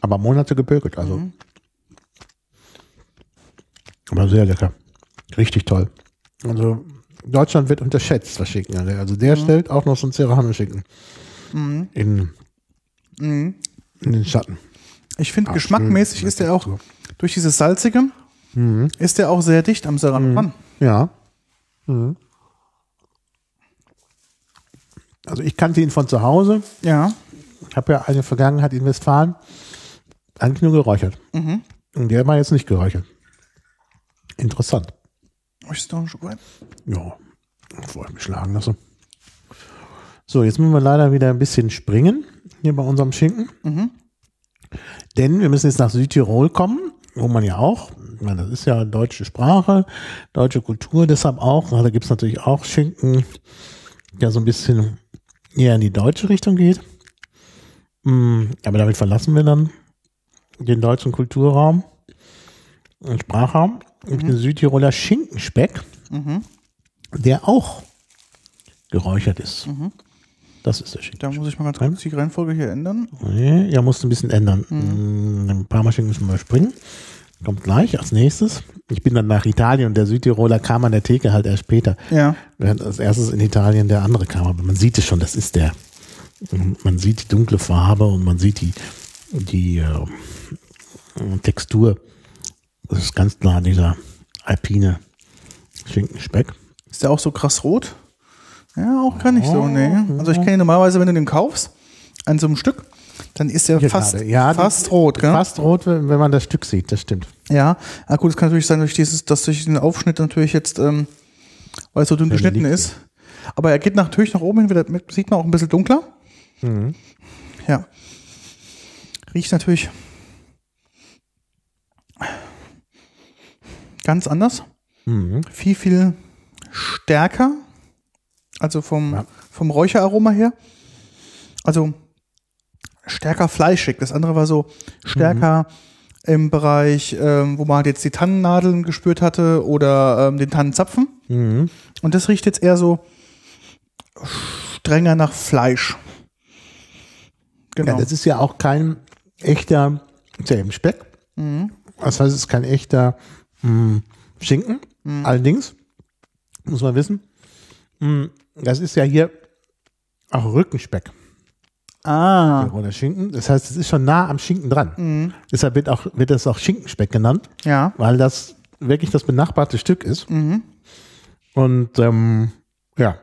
Aber Monate gepökelt, also. Mhm. Aber sehr lecker. Richtig toll. Also Deutschland wird unterschätzt, was Schinken angeht. Also der stellt auch noch so einen Serrano-Schinken Mhm. in, Mhm. in den Schatten. Ich finde, geschmackmäßig ist der auch, durch dieses Salzige, Mhm. ist der auch sehr dicht am Serrano dran. Ja. Mhm. Also ich kannte ihn von zu Hause. Ja. Ich habe ja eine Vergangenheit in Westfalen. Eigentlich nur geräuchert. Mhm. Und der war jetzt nicht geräuchert. Interessant. Möchtest du noch ein Stück? Ja, bevor ich mich schlagen lasse. So, jetzt müssen wir leider wieder ein bisschen springen hier bei unserem Schinken. Mhm. Denn wir müssen jetzt nach Südtirol kommen, wo man ja auch, meine, das ist ja deutsche Sprache, deutsche Kultur, deshalb auch, da gibt es natürlich auch Schinken, der so ein bisschen eher in die deutsche Richtung geht. Mm, Aber damit verlassen wir dann den deutschen Kulturraum und Sprachraum. Und den Südtiroler Schinkenspeck, Mhm. der auch geräuchert ist. Mhm. Das ist der Schinken. Da muss ich mal ganz kurz die Reihenfolge hier ändern. Nee, ja, musst du ein bisschen ändern. Mm, Ein paar Mal Schinken müssen wir springen. Kommt gleich als nächstes. Ich bin dann nach Italien und der Südtiroler kam an der Theke halt erst später. Ja. Während als erstes in Italien der andere kam. Aber man sieht es schon, das ist der. Man sieht die dunkle Farbe und man sieht die, die äh, Textur. Das ist ganz klar dieser alpine Schinkenspeck. Ist der auch so krass rot? Ja, auch gar nicht so, nee. Also ich kenne ihn normalerweise, wenn du den kaufst, an so einem Stück, dann ist Hier fast. Ja, fast rot, gell? Fast rot, wenn man das Stück sieht, das stimmt. Ja, ah, gut, es kann natürlich sein, durch dieses, dass durch den Aufschnitt natürlich jetzt, ähm, weil es so dünn Ja, geschnitten ist. Aber er geht natürlich nach oben hin, wieder, sieht man auch ein bisschen dunkler. Mhm. Ja. Riecht natürlich ganz anders. Mhm. Viel, viel stärker. Also vom, Ja. vom Räucheraroma her. Also stärker fleischig. Das andere war so stärker im Bereich, ähm, wo man halt jetzt die Tannennadeln gespürt hatte oder ähm, den Tannenzapfen. Mhm. Und das riecht jetzt eher so strenger nach Fleisch. Genau. Ja, das ist ja auch kein echter, ist ja eben Speck. Mhm. Das heißt, es ist kein echter mh, Schinken. Mhm. Allerdings, muss man wissen, mh, das ist ja hier auch Rückenspeck ah. oder Schinken. Das heißt, es ist schon nah am Schinken dran. Mhm. Deshalb wird, auch, wird das auch Schinkenspeck genannt, Ja. weil das wirklich das benachbarte Stück ist. Mhm. Und ähm, ja,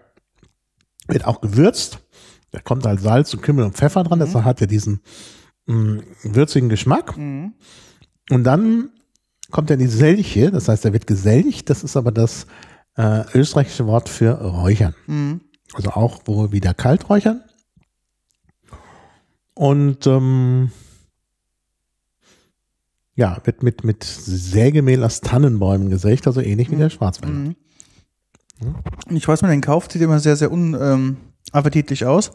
wird auch gewürzt. Da kommt halt Salz und Kümmel und Pfeffer dran. Das hat ja diesen mh, würzigen Geschmack. Mhm. Und dann kommt ja die Selche, das heißt, er wird geselcht. Das ist aber das äh, österreichische Wort für Räuchern. Mhm. Also auch wohl wieder Kalträuchern. Und ähm, ja, wird mit, mit Sägemehl aus Tannenbäumen gesägt, also ähnlich wie der Schwarzwälder. Mhm. Ich weiß, man den kauft, sieht immer sehr, sehr unappetitlich aus,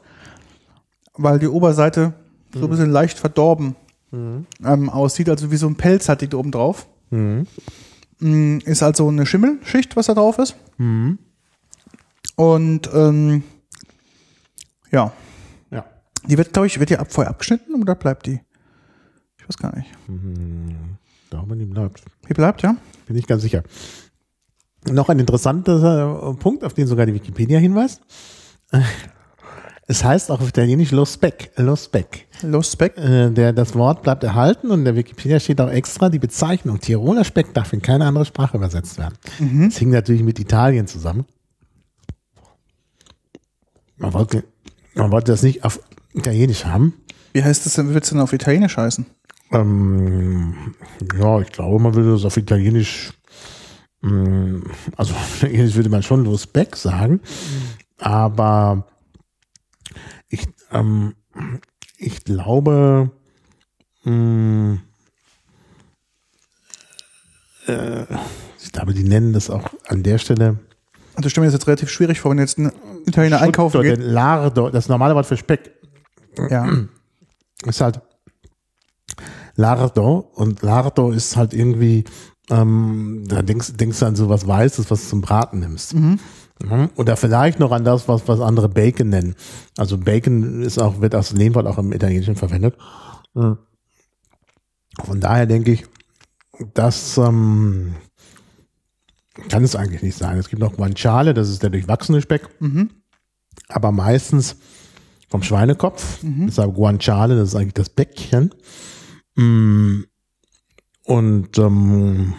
weil die Oberseite so ein bisschen leicht verdorben ähm, aussieht, also wie so ein Pelz hat die da oben drauf. Mhm. Mm, Ist also eine Schimmelschicht, was da drauf ist. Mhm. Und ähm, Ja. Die wird, glaube ich, wird die ab vorher abgeschnitten oder bleibt die? Ich weiß gar nicht. Ich glaube, die bleibt. Die bleibt, ja? Bin ich ganz sicher. Noch ein interessanter äh, Punkt, auf den sogar die Wikipedia hinweist. Es heißt auch auf Italienisch Lo Spec. Lo Spec. Los Speck. Äh, der, das Wort bleibt erhalten und in der Wikipedia steht auch extra, die Bezeichnung Tiroler Speck darf in keine andere Sprache übersetzt werden. Das hing natürlich mit Italien zusammen. Man wollte, man wollte das nicht auf Italienisch haben. Wie heißt das denn, wird es denn auf Italienisch heißen? Ähm, ja, ich glaube, man würde das auf Italienisch, ähm, also auf Italienisch würde man schon Lo Spec sagen, aber ich, ähm, ich glaube, mh, äh, ich glaube, die nennen das auch an der Stelle Also ich stelle mir das jetzt relativ schwierig vor, wenn jetzt ein Italiener einkaufen geht. Lardo, das normale Wort für Speck Ja. ist halt Lardo und Lardo ist halt irgendwie, ähm, da denkst, denkst du an so was Weißes, was du zum Braten nimmst. Mhm. Oder vielleicht noch an das, was, was andere Bacon nennen. Also Bacon ist auch, wird als Lehnwort auch im Italienischen verwendet. Mhm. Von daher denke ich, das ähm, kann es eigentlich nicht sein. Es gibt noch Guanciale, das ist der durchwachsene Speck. Aber meistens vom Schweinekopf. Deshalb Guanciale, das ist eigentlich das Bäckchen. Mm, Und ähm,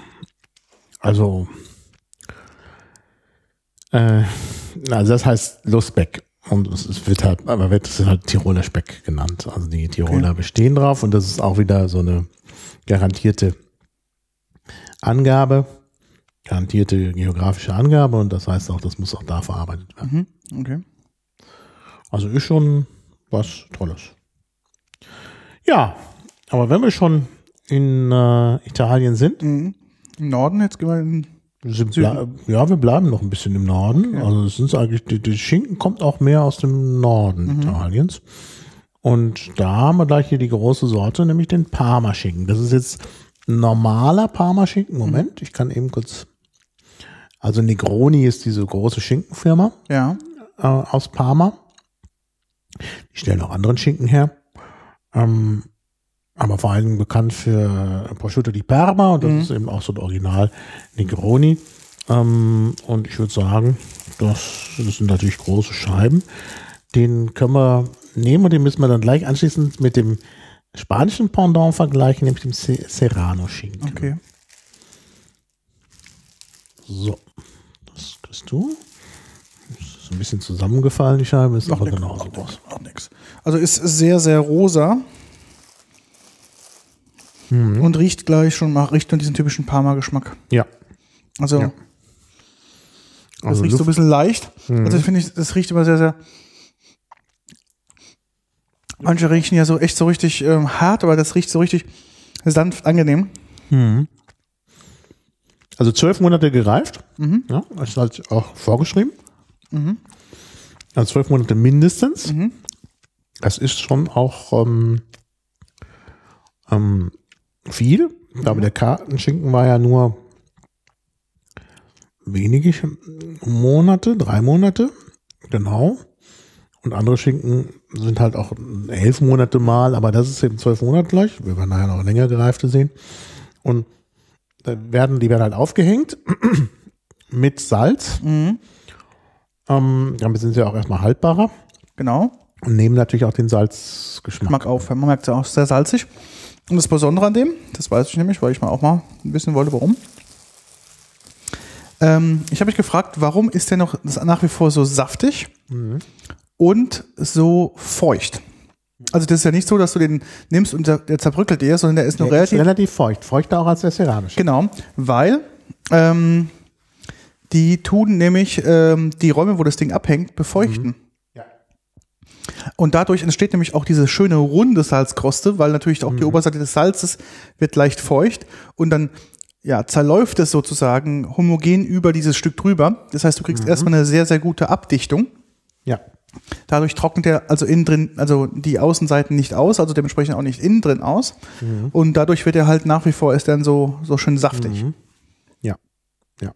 also, äh, also das heißt Lustbeck. Und es wird halt, aber wird es halt Tiroler Speck genannt. Also die Tiroler bestehen drauf und das ist auch wieder so eine garantierte Angabe, garantierte geografische Angabe und das heißt auch, das muss auch da verarbeitet werden. Mhm. Okay. Also ist schon was Tolles. Ja, aber wenn wir schon in äh, Italien sind, Mhm. Im Norden, jetzt gehen wir in. ja, wir bleiben noch ein bisschen im Norden. Also es sind eigentlich, die, die Schinken kommt auch mehr aus dem Norden Italiens. Und da haben wir gleich hier die große Sorte, nämlich den Parma-Schinken. Das ist jetzt ein normaler Parma-Schinken. Moment, ich kann eben kurz. Also Negroni ist diese große Schinkenfirma Ja. äh, aus Parma. Die stellen auch anderen Schinken her. Ähm, aber vor Dingen bekannt für Prosciutto di Parma und das Mhm. ist eben auch so ein Original Negroni. Ähm, und ich würde sagen, das, das sind natürlich große Scheiben. Den können wir nehmen und den müssen wir dann gleich anschließend mit dem spanischen Pendant vergleichen, nämlich dem Se- Serrano-Schinken. Okay. So, das kriegst du. Ein bisschen zusammengefallen, die Scheibe, ist aber nix, genauso macht groß. macht nix. Also ist sehr, sehr rosa. Und riecht gleich schon mal, riecht nur diesen typischen Parma-Geschmack. Ja. Also, Ja. das Also riecht so ein Luft, bisschen leicht. Also finde ich, das riecht immer sehr, sehr. Manche riechen ja so echt so richtig ähm, hart, aber das riecht so richtig sanft angenehm. also zwölf Monate gereift. Mhm. Ja, das ist halt auch vorgeschrieben. Also zwölf Monate mindestens. Mhm. Das ist schon auch ähm, ähm, viel. Ich glaube, der Kartenschinken war ja nur wenige Monate, drei Monate. Genau. Und andere Schinken sind halt auch elf Monate mal, aber das ist eben zwölf Monate gleich. Wir werden nachher noch länger gereifte sehen. Und da werden, die werden halt aufgehängt mit Salz. Mhm. Ähm, damit sind sie auch erstmal haltbarer Genau. und nehmen natürlich auch den Salzgeschmack. Mag auf. Man merkt es ja auch sehr salzig. Und das Besondere an dem, das weiß ich nämlich, weil ich mal auch mal wissen wollte, warum. Ähm, ich habe mich gefragt, warum ist der noch nach wie vor so saftig und so feucht? Also das ist ja nicht so, dass du den nimmst und der, zerbröckelt dir, sondern der ist noch Der ist relativ relativ feucht. Feuchter auch als der Ceramisch. Genau, weil ähm, die tun nämlich ähm, die Räume, wo das Ding abhängt, befeuchten. Ja. Und dadurch entsteht nämlich auch diese schöne runde Salzkruste, weil natürlich auch die Oberseite des Salzes wird leicht feucht und dann ja, zerläuft es sozusagen homogen über dieses Stück drüber. Das heißt, du kriegst erstmal eine sehr, sehr gute Abdichtung. Ja. Dadurch trocknet er also innen drin, also die Außenseiten nicht aus, also dementsprechend auch nicht innen drin aus. Und dadurch wird er halt nach wie vor ist dann so, so schön saftig. Ja. Ja.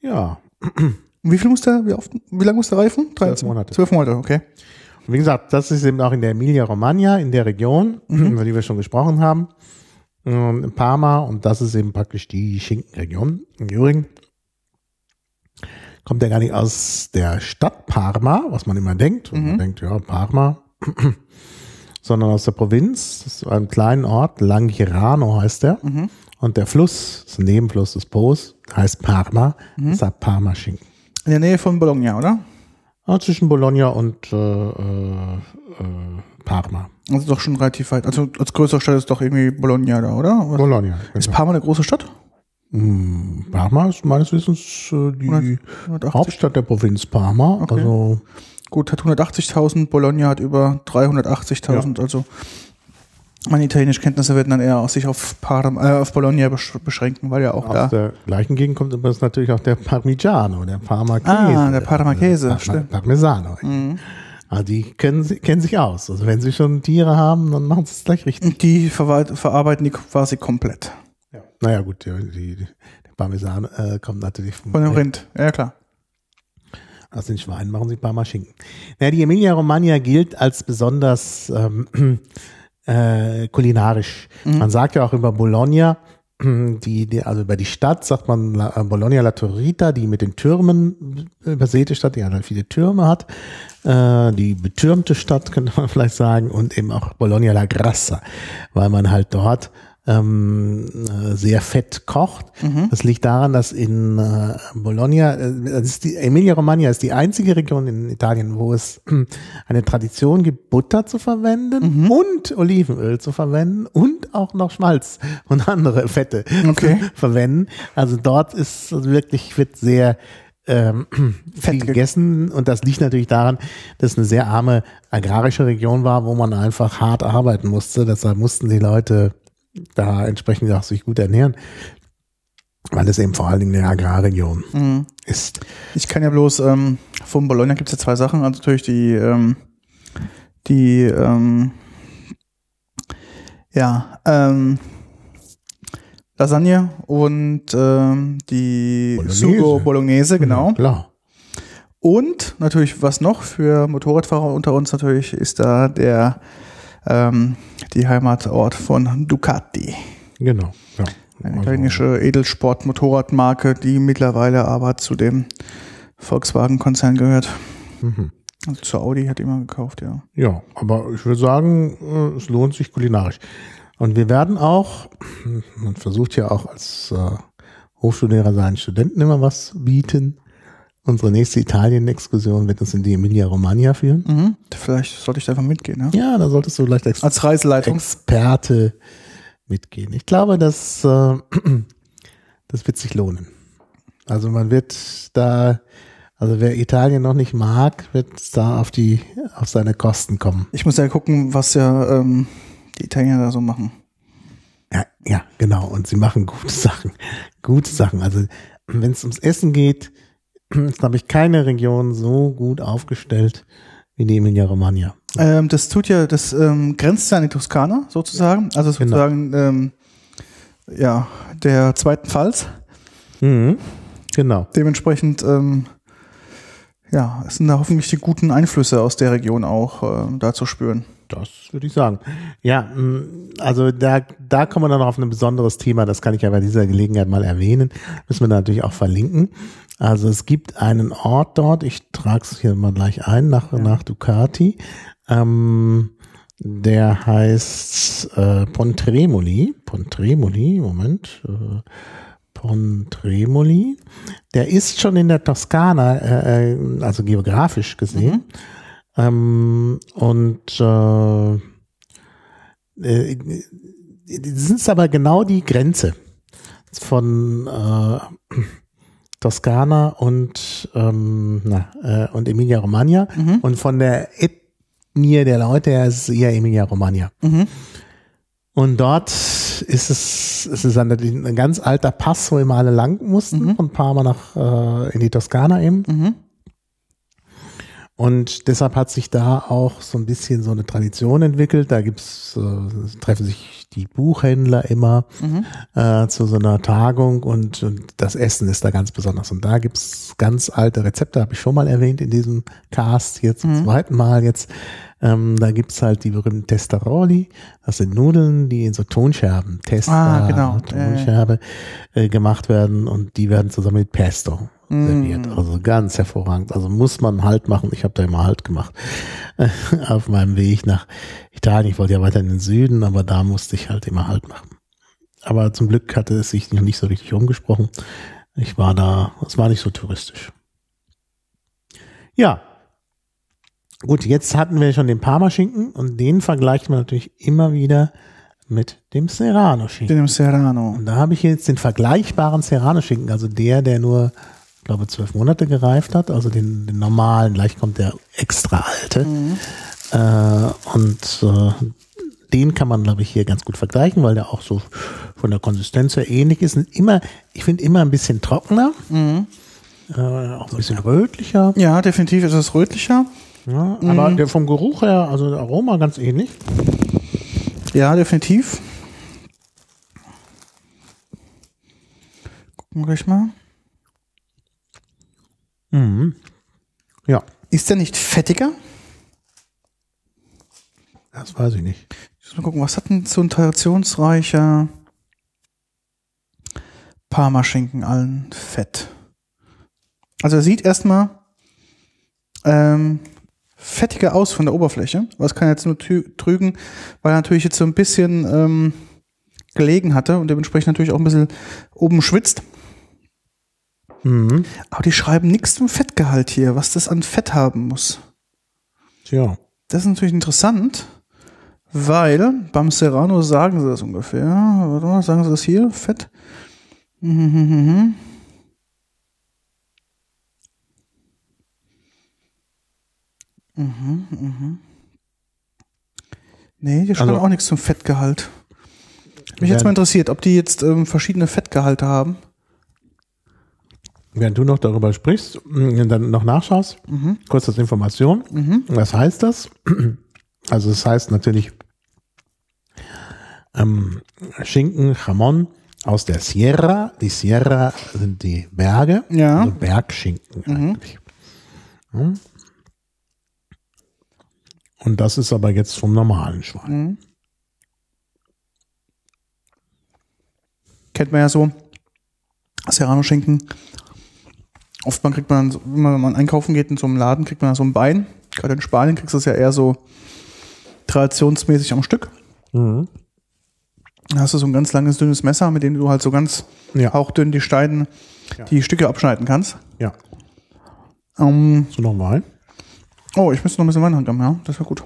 Ja. Und Wie viel muss der, wie oft, wie lange muss der reifen? 13? Monate. Zwölf Monate, okay. Und wie gesagt, das ist eben auch in der Emilia-Romagna, in der Region, über die wir schon gesprochen haben, ähm, in Parma. Und das ist eben praktisch die Schinkenregion. Im Übrigen kommt er gar nicht aus der Stadt Parma, was man immer denkt. Und Man denkt, ja, Parma. sondern aus der Provinz, ist einem kleinen Ort, Langhirano heißt der. Und der Fluss, das ist ein Nebenfluss des Po's, heißt Parma, deshalb Parma-Schinken. In der Nähe von Bologna, oder? Ja, zwischen Bologna und äh, äh, äh, Parma. Also doch schon relativ weit. Also als größere Stadt ist doch irgendwie Bologna da, oder? oder? Bologna. Ist Genau. Parma eine große Stadt? Hm, Parma ist meines Wissens äh, die 180. Hauptstadt der Provinz Parma. Okay. Also Gut, hat 180.000, Bologna hat über 380.000, also meine italienischen Kenntnisse werden dann eher auf sich auf, Parma, äh, auf Bologna besch beschränken, weil ja auch aus da. der gleichen Gegend kommt übrigens natürlich auch der Parmigiano, der Parma-Käse. Ah, der Parma-Käse, Parma- stimmt. Parmesano. Also die kennen, kennen sich aus. Also wenn sie schon Tiere haben, dann machen sie es gleich richtig. Die verarbeiten die quasi komplett. Ja. Naja gut, die, die, die, der Parmesan äh, kommt natürlich vom Von dem Rind. Ja, klar. Aus den Schweinen machen sie Parma Schinken. Naja, die Emilia-Romagna gilt als besonders ähm, äh, kulinarisch. Man sagt ja auch über Bologna, die, die, also über die Stadt sagt man äh, Bologna La Torrita, die mit den Türmen übersäte Stadt, die halt viele Türme hat. Äh, die betürmte Stadt, könnte man vielleicht sagen. Und eben auch Bologna La Grassa, weil man halt dort ähm, äh, sehr fett kocht. Das liegt daran, dass in äh, Bologna, äh, die Emilia Romagna ist die einzige Region in Italien, wo es eine Tradition gibt, Butter zu verwenden und Olivenöl zu verwenden und auch noch Schmalz und andere Fette Okay. verwenden. Also dort ist wirklich wird sehr ähm, viel ge- gegessen und das liegt natürlich daran, dass es eine sehr arme agrarische Region war, wo man einfach hart arbeiten musste. Deshalb mussten die Leute da entsprechend auch sich gut ernähren, weil es eben vor allen Dingen eine Agrarregion Mhm. ist. Ich kann ja bloß, ähm, von Bologna gibt es ja zwei Sachen. Also natürlich die, ähm, die, ähm, ja, ähm, Lasagne und ähm, die Bolognese. Sugo Bolognese, genau. Ja, klar. Und natürlich, was noch für Motorradfahrer unter uns natürlich, ist da der ähm, die Heimatort von Ducati. Genau. Ja. Eine Also- italienische Edelsport-Motorradmarke, die mittlerweile aber zu dem Volkswagen-Konzern gehört. Mhm. Also zu Audi hat immer gekauft, ja. Ja, aber ich würde sagen, äh, es lohnt sich kulinarisch. Und wir werden auch, man versucht ja auch als äh, Hochschullehrer seinen Studenten immer was bieten. Unsere nächste Italien-Exkursion wird uns in die Emilia-Romagna führen. Mhm. Vielleicht sollte ich da einfach mitgehen, ne? Ja, da solltest du vielleicht als Als Reiseleitung. Experte mitgehen. Ich glaube, das, äh, das wird sich lohnen. Also man wird da, also wer Italien noch nicht mag, wird da auf die, auf seine Kosten kommen. Ich muss ja gucken, was ja ähm, die Italiener da so machen. Ja, ja, genau. Und sie machen gute Sachen. Gute Sachen. Also wenn es ums Essen geht, ist, glaube ich, keine Region so gut aufgestellt wie die Emilia-Romagna. Ähm, das tut ja, das ähm, grenzt ja an die Toskana sozusagen. Also Genau. sozusagen ähm, ja der zweiten Pfalz. Mhm. Genau. Dementsprechend ähm, ja, es sind da hoffentlich die guten Einflüsse aus der Region auch ähm, da zu spüren. Das würde ich sagen. Ja, mh, also da, da kommen wir dann noch auf ein besonderes Thema, das kann ich ja bei dieser Gelegenheit mal erwähnen. Müssen wir natürlich auch verlinken. Also es gibt einen Ort dort, ich trage es hier mal gleich ein, nach, nach Ducati. Ähm, der heißt äh, Pontremoli. Pontremoli, Moment. Äh, Pontremoli. Der ist schon in der Toskana, äh, äh, also geografisch gesehen. Ähm, und äh, äh, das ist aber genau die Grenze von äh, Toskana und, ähm, na, äh, und Emilia Romagna. Und von der Ethnie der Leute her ist es eher Emilia Romagna. Mhm. Und dort ist es, es ist ein, ein ganz alter Pass, wo immer alle lang mussten, von Parma nach äh, in die Toskana eben. Mhm. Und deshalb hat sich da auch so ein bisschen so eine Tradition entwickelt. Da gibt's, äh, treffen sich die Buchhändler immer Mhm. äh, zu so einer Tagung und, und das Essen ist da ganz besonders. Und da gibt's ganz alte Rezepte, habe ich schon mal erwähnt in diesem Cast, jetzt zum zweiten Mal jetzt. Ähm, da gibt's halt die berühmten Testaroli. Das sind Nudeln, die in so Tonscherben, Testa, Ah, genau. Tonscherbe äh, gemacht werden und die werden zusammen mit Pesto serviert. Also ganz hervorragend. Also muss man Halt machen. Ich habe da immer Halt gemacht auf meinem Weg nach Italien. Ich wollte ja weiter in den Süden, aber da musste ich halt immer Halt machen. Aber zum Glück hatte es sich noch nicht so richtig umgesprochen. Ich war da, es war nicht so touristisch. Ja. Gut, jetzt hatten wir schon den Parmaschinken und den vergleicht man natürlich immer wieder mit dem Serrano-Schinken. Den im Serrano. Und da habe ich jetzt den vergleichbaren Serrano-Schinken, also der, der nur, ich glaube, zwölf Monate gereift hat, also den, den normalen, gleich kommt der extra alte. Äh, und äh, den kann man, glaube ich, hier ganz gut vergleichen, weil der auch so von der Konsistenz her ähnlich ist. Und immer, ich finde immer ein bisschen trockener, äh, auch ein bisschen rötlicher. Ja, definitiv ist es rötlicher. Ja, aber der vom Geruch her, also der Aroma ganz ähnlich. Ja, definitiv. Gucken wir gleich mal. Mhm. Ja, Ist der nicht fettiger? das weiß ich nicht. Ich muss mal gucken, was hat denn so ein traditionsreicher Parmaschinken allen Fett? Also er sieht erstmal ähm, fettiger aus von der Oberfläche. Was kann jetzt nur trügen, weil er natürlich jetzt so ein bisschen ähm, gelegen hatte und dementsprechend natürlich auch ein bisschen oben schwitzt. Mhm. Aber die schreiben nichts zum Fettgehalt hier, was das an Fett haben muss. Tja. Das ist natürlich interessant, weil beim Serrano sagen sie das ungefähr. Warte mal, sagen sie das hier? Fett? Mhm. Mhm, mhm. Nee, die schreiben Also- auch nichts zum Fettgehalt. Mich jetzt mal interessiert, ob die jetzt ähm, verschiedene Fettgehalte haben. Während du noch darüber sprichst, mh, dann noch nachschaust, kurz als Information. Was heißt das? Also es heißt natürlich ähm, Schinken, Jamon aus der Sierra. Die Sierra sind die Berge, Ja. also Bergschinken eigentlich. Hm. Und das ist aber jetzt vom normalen Schwein. Mhm. Kennt man ja so. Serrano-Schinken. Oftmal kriegt man, wenn man, wenn man einkaufen geht in so einem Laden, kriegt man so ein Bein. Gerade in Spanien kriegst du es ja eher so traditionsmäßig am Stück. Mhm. Da hast du so ein ganz langes, dünnes Messer, mit dem du halt so ganz Ja. hauchdünn die Steine, Ja. die Stücke abschneiden kannst. Ja. Ähm, So noch Wein? oh, ich müsste noch ein bisschen Wein haben, ja. Das wäre gut.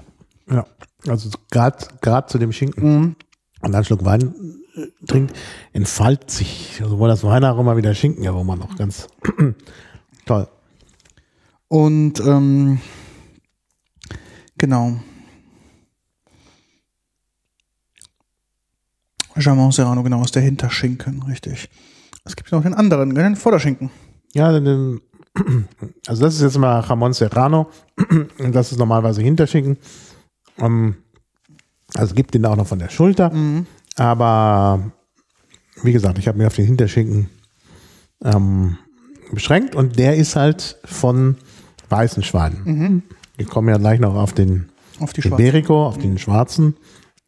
Ja. Also gerade zu dem Schinken Mhm. und einen Schluck Wein äh, trinkt, entfaltet sich sowohl das Weinaroma wie der Schinkenaroma noch ganz toll. Und ähm, genau. Jamon Serrano, genau, ist der Hinterschinken, richtig. Es gibt noch den anderen, den Vorderschinken. Ja, den, also das ist jetzt mal Ramon Serrano. Das ist normalerweise Hinterschinken. Ähm, also gibt den auch noch von der Schulter. Aber wie gesagt, ich habe mich auf den Hinterschinken ähm, beschränkt und der ist halt von weißen Schweinen. Wir kommen ja gleich noch auf den Auf die. Iberico, auf den schwarzen.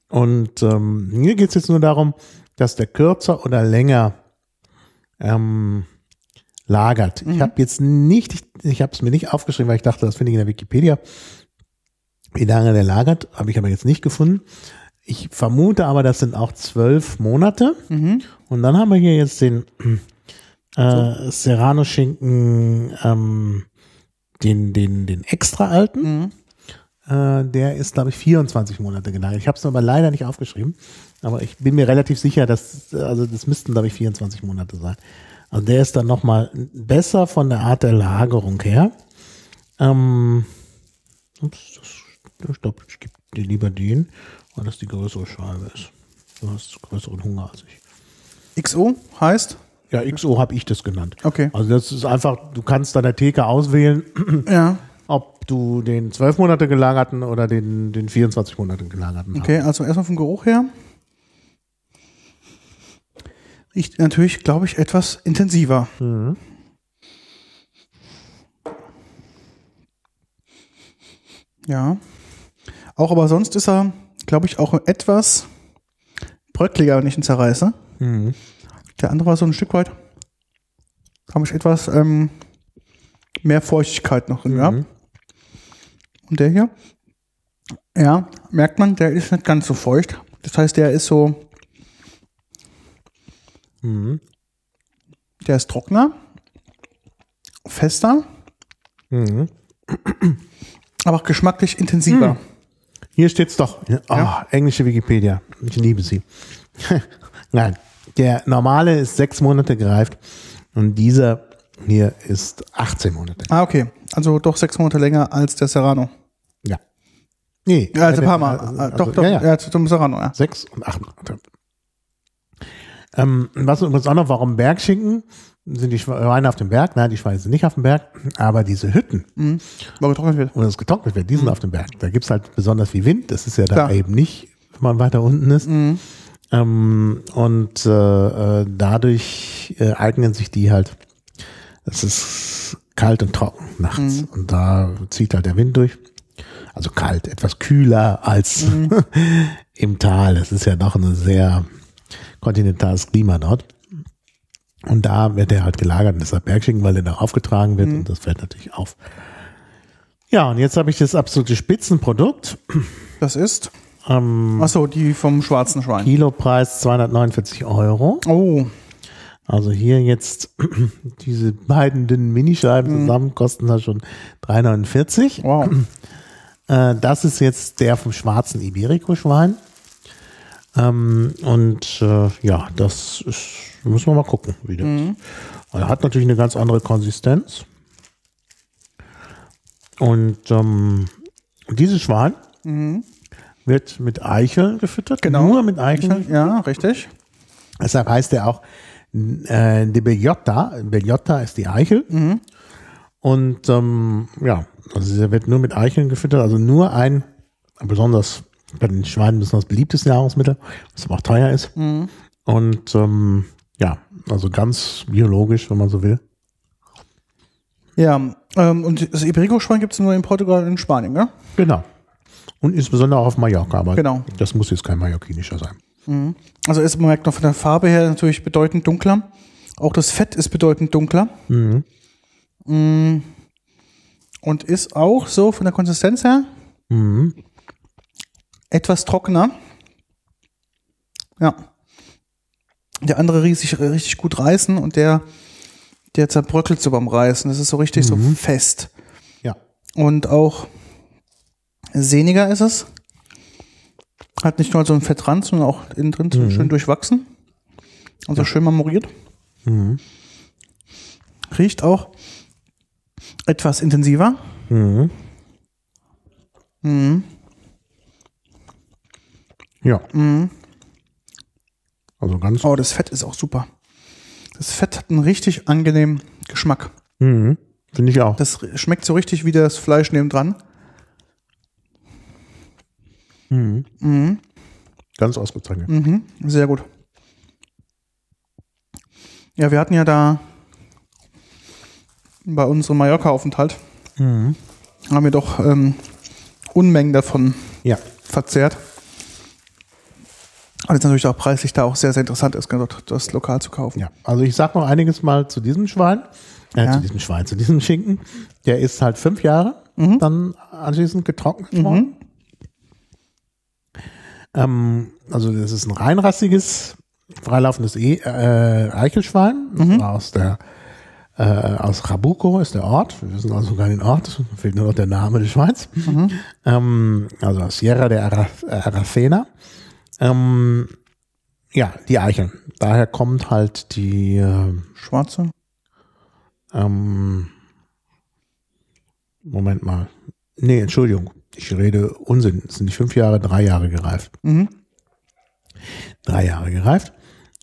Und ähm, hier geht es jetzt nur darum, dass der kürzer oder länger ähm, lagert. Ich habe jetzt nicht, ich, ich habe es mir nicht aufgeschrieben, weil ich dachte, das finde ich in der Wikipedia, wie lange der lagert, habe ich aber jetzt nicht gefunden. Ich vermute aber, das sind auch zwölf Monate. Und dann haben wir hier jetzt den äh, Serrano-Schinken, ähm, den, den, den extra alten. Mhm. Äh, der ist, glaube ich, 24 Monate gelagert. Ich habe es aber leider nicht aufgeschrieben. Aber ich bin mir relativ sicher, dass, also das müssten, glaube ich, 24 Monate sein. Also der ist dann nochmal besser von der Art der Lagerung her. Ähm, ups, das, ich glaube, ich gebe dir lieber den, weil das die größere Scheibe ist. Du hast größeren Hunger als ich. XO heißt? Ja, XO habe ich das genannt. Okay. Also das ist einfach, du kannst an der Theke auswählen, Ja. ob du den 12 Monate gelagerten oder den, den 24 Monate gelagerten. Okay, also erstmal vom Geruch her. Riecht natürlich, glaube ich, etwas intensiver. Ja. Auch aber sonst ist er, glaube ich, auch etwas bröckliger, wenn ich ihn zerreiße. Mhm. Der andere war so ein Stück weit, habe ich etwas ähm, mehr Feuchtigkeit noch drin gehabt. Und der hier, ja, merkt man, der ist nicht ganz so feucht. Das heißt, der ist so, Mhm. der ist trockener, fester, Mhm. aber auch geschmacklich intensiver. Hier steht's doch. Oh, englische Wikipedia. Ich liebe sie. Nein, der normale ist sechs Monate gereift und dieser hier ist 18 Monate. Ah, okay. Also doch sechs Monate länger als der Serrano. Ja. Nee. Ja, also Parma. also- Ah, doch, also- doch. Ja, Ja, ja. zum Serrano, ja. Sechs und acht Monate. Ähm, was übrigens auch noch, warum Bergschinken? Sind die Schweine auf dem Berg? Nein, die Schweine sind nicht auf dem Berg. Aber diese Hütten, Mhm. Wo getrocknet wird. wo das getrocknet wird, die sind auf dem Berg. Da gibt's halt besonders viel Wind. Das ist ja da Klar. eben nicht, wenn man weiter unten ist. Ähm, und äh, äh, dadurch äh, eignen sich die halt. Es ist kalt und trocken nachts. Und da zieht halt der Wind durch. Also kalt, etwas kühler als im Tal. Es ist ja doch ein sehr kontinentales Klima dort. Und da wird er halt gelagert und deshalb Bergschinken, weil der da aufgetragen wird und das fällt natürlich auf. Ja, und jetzt habe ich das absolute Spitzenprodukt. Das ist, Ähm, achso, die vom schwarzen Schwein. Kilopreis 249 Euro. Oh, Also hier jetzt diese beiden dünnen Minischeiben zusammen kosten da schon 3,49. wow. Äh, das ist jetzt der vom schwarzen Iberico-Schwein. Ähm, und äh, ja, das ist, müssen wir mal gucken, wie das ist. Er hat natürlich eine ganz andere Konsistenz. Und ähm, dieses Schwein wird mit Eichel gefüttert. Genau. Nur mit Eicheln. Ja, richtig. Deshalb heißt er auch äh, die Bellota. Bellota ist die Eichel. Und ähm, ja, also er wird nur mit Eicheln gefüttert, also nur ein besonders bei den Schweinen besonders beliebtes Nahrungsmittel, was aber auch teuer ist. Und ähm, ja, also ganz biologisch, wenn man so will. Ja, ähm, und das Iberico-Schwein gibt es nur in Portugal und in Spanien, ne? Genau. Und insbesondere auch auf Mallorca, aber Genau. das muss jetzt kein mallorquinischer sein. Also ist, man merkt noch von der Farbe her natürlich bedeutend dunkler. Auch das Fett ist bedeutend dunkler. Mhm. Mm. Und ist auch so von der Konsistenz her Mhm. etwas trockener. Ja. Der andere riesig, richtig gut reißen und der, der zerbröckelt so beim Reißen. Das ist so richtig so fest. Ja. Und auch sehniger ist es. Hat nicht nur so ein Fettrand, sondern auch innen drin so schön durchwachsen. Also schön marmoriert. Mhm. Riecht auch etwas intensiver. Mhm. Mhm. Ja. Mhm. Also ganz. Oh, das Fett ist auch super. Das Fett hat einen richtig angenehmen Geschmack. Mhm. Finde ich auch. Das schmeckt so richtig wie das Fleisch nebendran. Mhm. Mhm. Ganz ausgezeichnet. Mhm. Sehr gut. Ja, wir hatten ja da bei unserem Mallorca-Aufenthalt, Mhm. haben wir doch ähm, Unmengen davon Ja. verzehrt. Und jetzt natürlich auch preislich da auch sehr, sehr interessant ist, dort das lokal zu kaufen. Ja. Also ich sag noch einiges mal zu diesem Schwein. Äh, Ja. Zu diesem Schwein, zu diesem Schinken. Der ist halt fünf Jahre Mhm. dann anschließend getrocknet worden. Ähm, also das ist ein reinrassiges, freilaufendes e äh, Eichelschwein. Das Mhm. war aus der äh, aus Rabuco ist der Ort. Wir wissen also sogar den Ort. Fehlt nur noch der Name des Schweins. Mhm. Ähm, also aus Sierra de Ara Aracena. Ähm, ja, die Eicheln. Daher kommt halt die äh, Schwarze. ähm, Moment mal. Nee, Entschuldigung. Ich rede Unsinn. Es sind nicht fünf Jahre, drei Jahre gereift. Mhm. Drei Jahre gereift.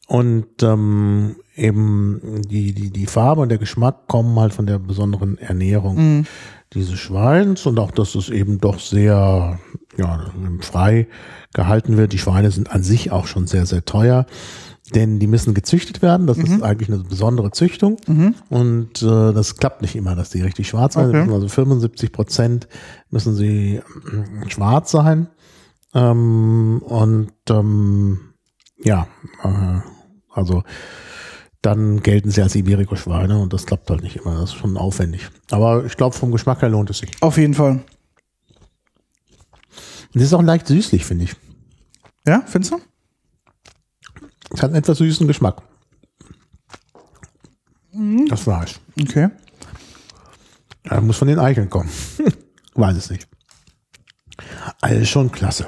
Und ähm, eben die, die, die Farbe und der Geschmack kommen halt von der besonderen Ernährung Mhm. dieses Schweins und auch, dass es eben doch sehr ja, frei gehalten wird. Die Schweine sind an sich auch schon sehr, sehr teuer, denn die müssen gezüchtet werden. Das ist eigentlich eine besondere Züchtung und äh, das klappt nicht immer, dass die richtig schwarz werden. Okay. Also 75 Prozent müssen sie äh, schwarz sein. Ähm, und ähm, ja, äh, also dann gelten sie als Iberico-Schweine und das klappt halt nicht immer. Das ist schon aufwendig. Aber ich glaube, vom Geschmack her lohnt es sich. Auf jeden Fall. Und es ist auch leicht süßlich, finde ich. Ja, findest du? Es hat einen etwas süßen Geschmack. Das Fleisch. Okay. Ja, muss von den Eicheln kommen. Weiß es nicht. Also ist schon klasse.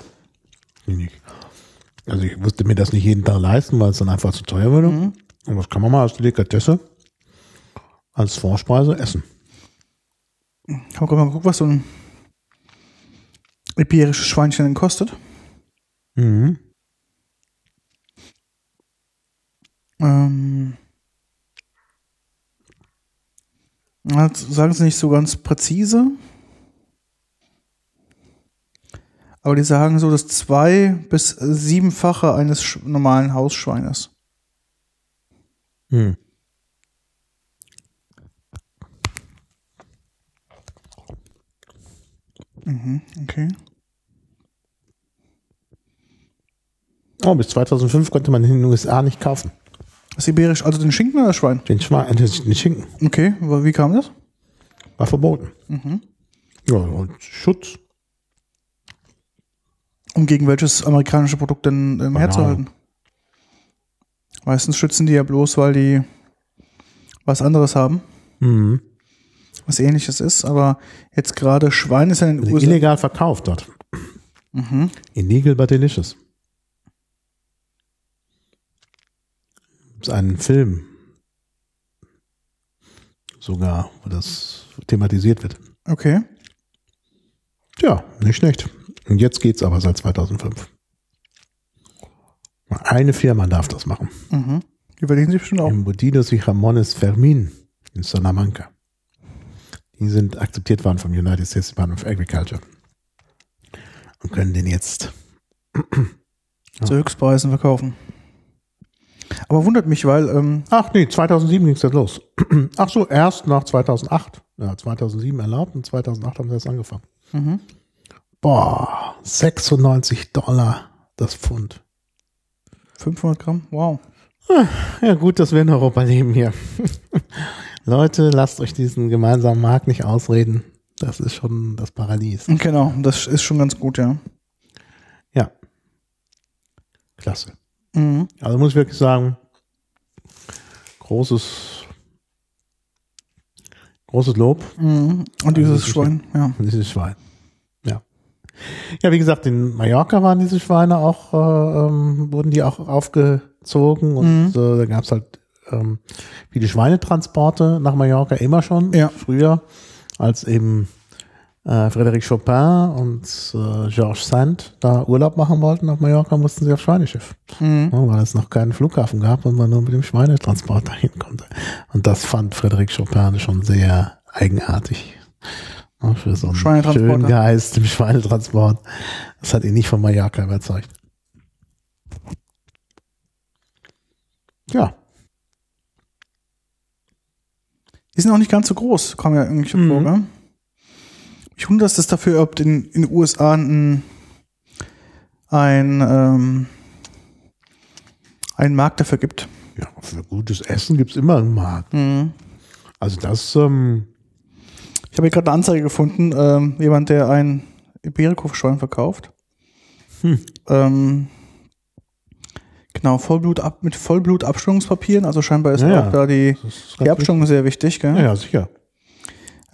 Finde ich. Also ich wusste mir das nicht jeden Tag leisten, weil es dann einfach zu teuer würde. Und das kann man mal als Delikatesse, als Vorspeise essen. Ich habe gerade mal geguckt, was so ein iberisches Schweinchen denn kostet. Mhm. Ähm, sagen sie nicht so ganz präzise. Aber die sagen so das zwei- bis siebenfache eines normalen Hausschweines. Hm. Okay. Oh, bis 2005 konnte man in den USA nicht kaufen. Das iberisch, also den Schinken oder das Schwein? Den, Schwein, den Schinken Okay, aber wie kam das? war verboten. Ja, und Schutz. Um gegen welches amerikanische Produkt denn ähm, herzuhalten? Meistens schützen die ja bloß, weil die was anderes haben, Mhm. was ähnliches ist. Aber jetzt gerade Schwein ist ja in den Also USA. illegal verkauft dort. Mhm. Illegal but delicious. Es ist ein Film. Sogar, wo das thematisiert wird. Okay. Tja, nicht schlecht. Und jetzt geht's aber seit 2005. Eine Firma darf das machen. Mhm. Überlegen Sie bestimmt auch. Im Bodidos y Jamones Fermin in Salamanca. Die sind akzeptiert worden vom United States Department of Agriculture. Und können den jetzt. zu Höchstpreisen verkaufen. Aber wundert mich, weil ähm, Ach nee, 2007 ging's das los. Ach so, erst nach 2008. Ja, 2007 erlaubt und 2008 haben sie das angefangen. mhm. Boah, 96 Dollar das Pfund. 500 Gramm? Wow. Ja, gut, dass wir in Europa leben hier. Leute, lasst euch diesen gemeinsamen Markt nicht ausreden. Das ist schon das Paradies. Genau, das ist schon ganz gut, ja. Ja. Klasse. Mhm. Also muss ich wirklich sagen, großes, großes Lob Mhm. Und dieses Also, Schwein, ja. an dieses Schwein. Ja. Ja, wie gesagt, in Mallorca waren diese Schweine auch, äh, ähm, wurden die auch aufgezogen und Mhm. äh, da gab's halt ähm, viele Schweinetransporte nach Mallorca immer schon, Ja. früher, als eben äh, Frédéric Chopin und äh, Georges Sand da Urlaub machen wollten auf Mallorca, mussten sie auf Schweineschiff. Mhm. Ja, weil es noch keinen Flughafen gab und man nur mit dem Schweinetransport dahin konnte. Und das fand Frédéric Chopin schon sehr eigenartig. Ja, Für so einen schönen Geist im Schweinetransport. Das hat ihn nicht von Mallorca überzeugt. Ja, Die sind auch nicht ganz so groß, kommen ja irgendwie Mhm. vor, gell? Ich wundere, dass das dafür, ob in, in den USA ein, ein, ähm, einen Markt dafür gibt. ja für gutes Essen gibt's immer einen Markt. Mhm. Also das, ähm, Ich habe hier gerade eine Anzeige gefunden, ähm, jemand, der ein Iberico-Schwein verkauft. Hm. Ähm, genau, Vollblut ab, mit Vollblutabstimmungspapieren, also scheinbar ist Ja, ja. auch da die, die Abstimmung sehr wichtig, gell? Ja, ja, sicher.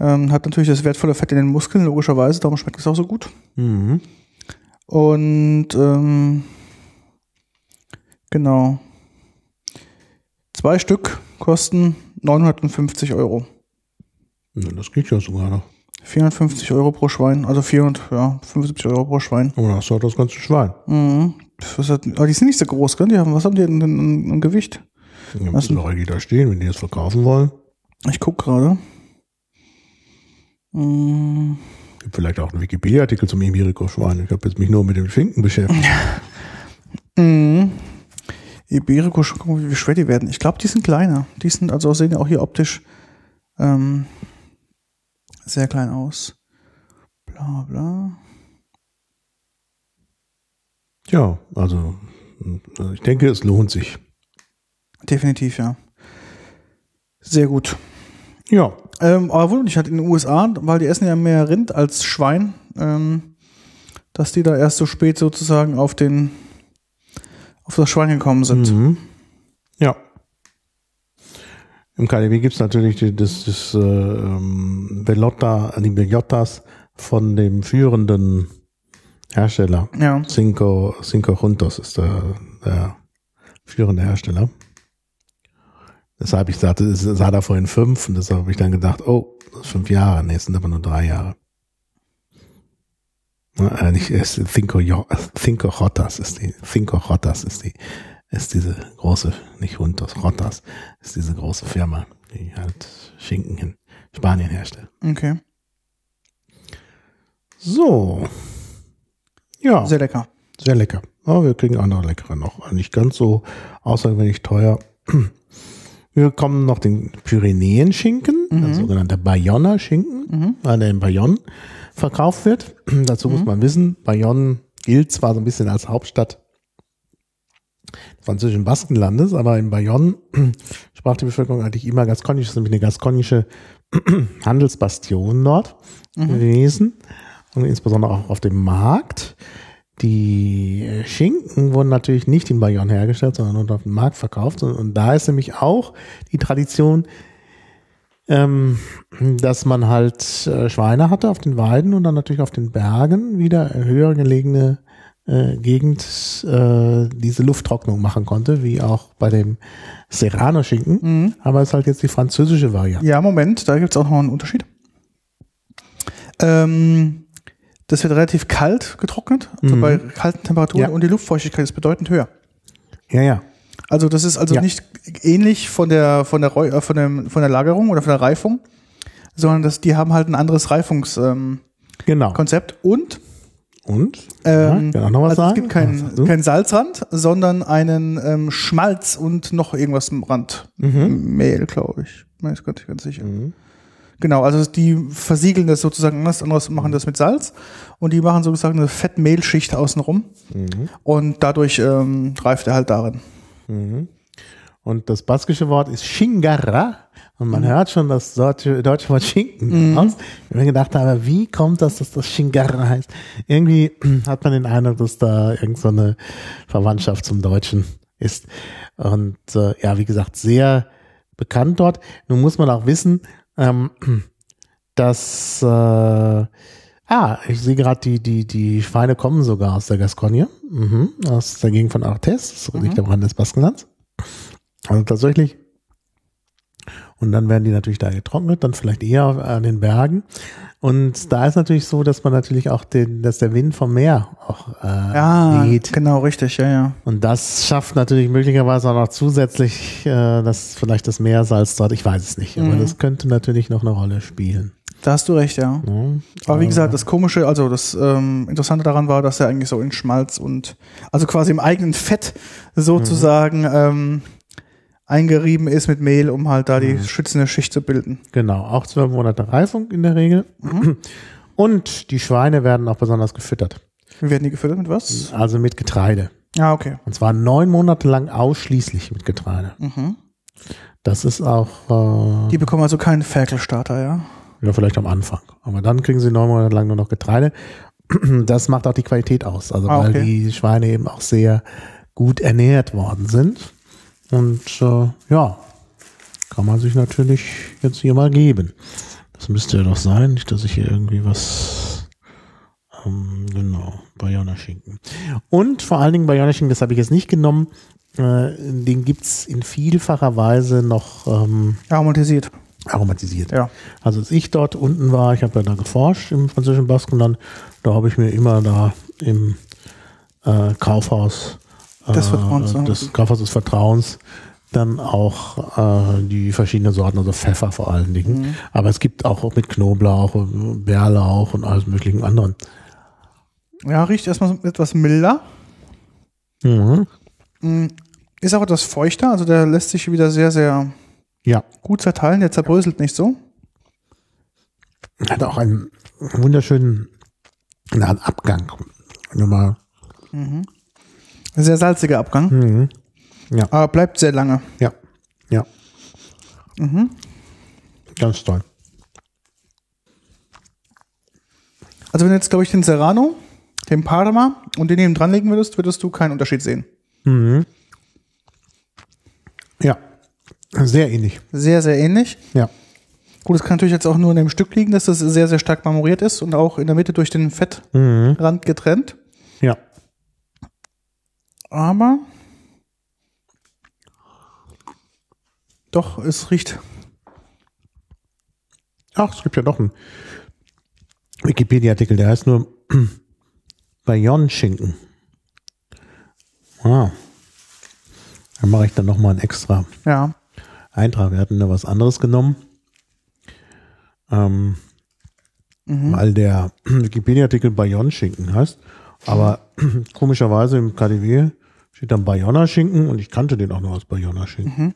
Ähm, hat natürlich das wertvolle Fett in den Muskeln, logischerweise, darum schmeckt es auch so gut. Mhm. Und ähm, genau. Zwei Stück kosten 950 Euro. Ja, das geht ja sogar noch. 450 Euro pro Schwein, also 400, ja, 75 Euro pro Schwein. Und hast du halt das ganze Schwein. Mhm. Was hat, aber die sind nicht so groß, gell? Die haben, was haben die denn an Gewicht? Ja, Was müssen doch eigentlich da stehen, wenn die das verkaufen wollen. Ich guck gerade. Mhm. Gibt vielleicht auch einen Wikipedia-Artikel zum Iberico-Schwein. Ich habe jetzt mich nur mit dem Schinken beschäftigt. Mhm. Iberico, schon gucken, wie schwer die werden. Ich glaube, die sind kleiner. Die sind, also sehen ja auch hier optisch ähm, sehr klein aus. Bla bla. Ja, also äh, ich denke, es lohnt sich. Definitiv, ja. Sehr gut. Ja, Ähm, aber wundert mich halt in den USA, weil die essen ja mehr Rind als Schwein, ähm, dass die da erst so spät sozusagen auf den auf das Schwein gekommen sind. Mhm. Ja. Im KDW gibt es natürlich die, das, das äh, ähm, Bellotta, die Bellottas von dem führenden Hersteller. Ja. Cinco, Cinco Juntos ist der, der führende Hersteller. Deshalb, ich sagte, es sah da vorhin fünf und deshalb habe ich dann gedacht, oh, das ist fünf Jahre, nee, es sind aber nur drei Jahre. Äh, nicht, es ist Cinco, Cinco Jotas ist die, Cinco Jotas ist die, ist diese große, nicht Juntos, Jotas, ist diese große Firma, die halt Schinken in Spanien herstellt. Okay. So. Ja. Sehr lecker. Sehr lecker. Aber wir kriegen andere leckere noch. Nicht ganz so außergewöhnlich teuer. Wir bekommen noch den Pyrenäen-Schinken, der sogenannte Bayonne-Schinken, weil der in Bayonne verkauft wird. Dazu muss man wissen, Bayonne gilt zwar so ein bisschen als Hauptstadt des französischen Baskenlandes, aber in Bayonne sprach die Bevölkerung eigentlich immer Gaskonisch. Das ist nämlich eine gaskonische Handelsbastion dort gewesen und insbesondere auch auf dem Markt. Die Schinken wurden natürlich nicht in Bayonne hergestellt, sondern nur auf dem Markt verkauft. Und, und da ist nämlich auch die Tradition, ähm, dass man halt äh, Schweine hatte auf den Weiden und dann natürlich auf den Bergen wieder höher gelegene äh, Gegend äh, diese Lufttrocknung machen konnte, wie auch bei dem Serrano-Schinken. Aber es ist halt jetzt die französische Variante. Ja, Moment, da gibt es auch noch einen Unterschied. Ähm, das wird relativ kalt getrocknet, also Mhm. bei kalten Temperaturen Ja. und die Luftfeuchtigkeit ist bedeutend höher. Ja, ja. Also das ist also Ja. nicht ähnlich von der von der äh, von, dem, von der Lagerung oder von der Reifung, sondern das, die haben halt ein anderes Reifungskonzept ähm, Genau. Konzept und Und? ähm, ja, noch was also sagen? es gibt keinen keinen Salzrand, sondern einen ähm, Schmalz und noch irgendwas im Rand. Mhm. Mehl, glaube ich. Bin ich ganz, ganz sicher. Mhm. Genau, also die versiegeln das sozusagen anders, anders machen das mit Salz und die machen sozusagen eine Fettmehlschicht außenrum Mhm. und dadurch ähm, reift er halt darin. Und das baskische Wort ist Shingara. Und man hört schon das deutsche, deutsche Wort Schinken Mhm. aus. Ich habe mir gedacht, aber wie kommt das, dass das Shingara heißt? Irgendwie hat man den Eindruck, dass da irgend so eine Verwandtschaft zum Deutschen ist. Und äh, ja, wie gesagt, sehr bekannt dort. Nun muss man auch wissen, ähm, dass äh, ah, ich sehe gerade, die, die, die Schweine kommen sogar aus der Gascogne, mhm, aus der Gegend von Artes, das liegt am Rand des Baskenlands. Also tatsächlich. Und dann werden die natürlich da getrocknet, dann vielleicht eher an den Bergen. Und da ist natürlich so, dass man natürlich auch den, dass der Wind vom Meer auch äh, Ja, weht. genau, richtig, ja, ja. Und das schafft natürlich möglicherweise auch noch zusätzlich, äh, dass vielleicht das Meersalz dort, ich weiß es nicht, aber Mhm. das könnte natürlich noch eine Rolle spielen. Da hast du recht, ja. Ne? Aber wie gesagt, das Komische, also das ähm, Interessante daran war, dass er eigentlich so in Schmalz und also quasi im eigenen Fett sozusagen ähm, eingerieben ist mit Mehl, um halt da die schützende Schicht zu bilden. Genau, auch zwölf Monate Reifung in der Regel. Und die Schweine werden auch besonders gefüttert. Wie werden die gefüttert mit was? Also mit Getreide. Ah, okay. Und zwar neun Monate lang ausschließlich mit Getreide. Mhm. Das ist auch, äh, Die bekommen also keinen Ferkelstarter, ja. ja, vielleicht am Anfang. Aber dann kriegen sie neun Monate lang nur noch Getreide. Das macht auch die Qualität aus. Also Ah, weil okay. die Schweine eben auch sehr gut ernährt worden sind. Und äh, ja, kann man sich natürlich jetzt hier mal geben. Das müsste ja doch sein, nicht, dass ich hier irgendwie was. Ähm, genau, Bayona-Schinken. Und vor allen Dingen Bayona-Schinken, das habe ich jetzt nicht genommen. Äh, den gibt's in vielfacher Weise noch ähm, Aromatisiert. aromatisiert. Ja. Also als ich dort unten war, ich habe ja da geforscht im französischen Baskenland, da habe ich mir immer da im äh, Kaufhaus Des Vertrauens, äh, des Kaufhaus des Vertrauens dann auch äh, die verschiedenen Sorten, also Pfeffer vor allen Dingen. Mhm. Aber es gibt auch mit Knoblauch, Bärlauch und alles möglichen anderen. Ja, riecht erstmal etwas milder. Mhm. Mm, Ist auch etwas feuchter, also der lässt sich wieder sehr, sehr Ja, gut zerteilen, der zerbröselt nicht so. hat auch einen wunderschönen na, einen Abgang. Nochmal. Sehr salziger Abgang, Mhm. Ja, aber bleibt sehr lange. ja, ja. Mhm. Ganz toll. Also wenn du jetzt, glaube ich, den Serrano, den Parma und den neben dran legen würdest, würdest du keinen Unterschied sehen. Mhm. Ja, sehr ähnlich. Sehr, sehr ähnlich. Ja, Gut, es kann natürlich jetzt auch nur in dem Stück liegen, dass das sehr, sehr stark marmoriert ist und auch in der Mitte durch den Fettrand mhm. getrennt. ja. Aber doch, es riecht. Ach, es gibt ja doch einen Wikipedia-Artikel, der heißt nur Bayonne-Schinken. Ah. Dann mache ich dann nochmal einen extra Ja. Eintrag. Wir hatten da was anderes genommen. Ähm, Weil der Wikipedia-Artikel Bayonne-Schinken heißt. Aber komischerweise im KDW steht dann Bayonner-Schinken und ich kannte den auch nur als Bayonner-Schinken.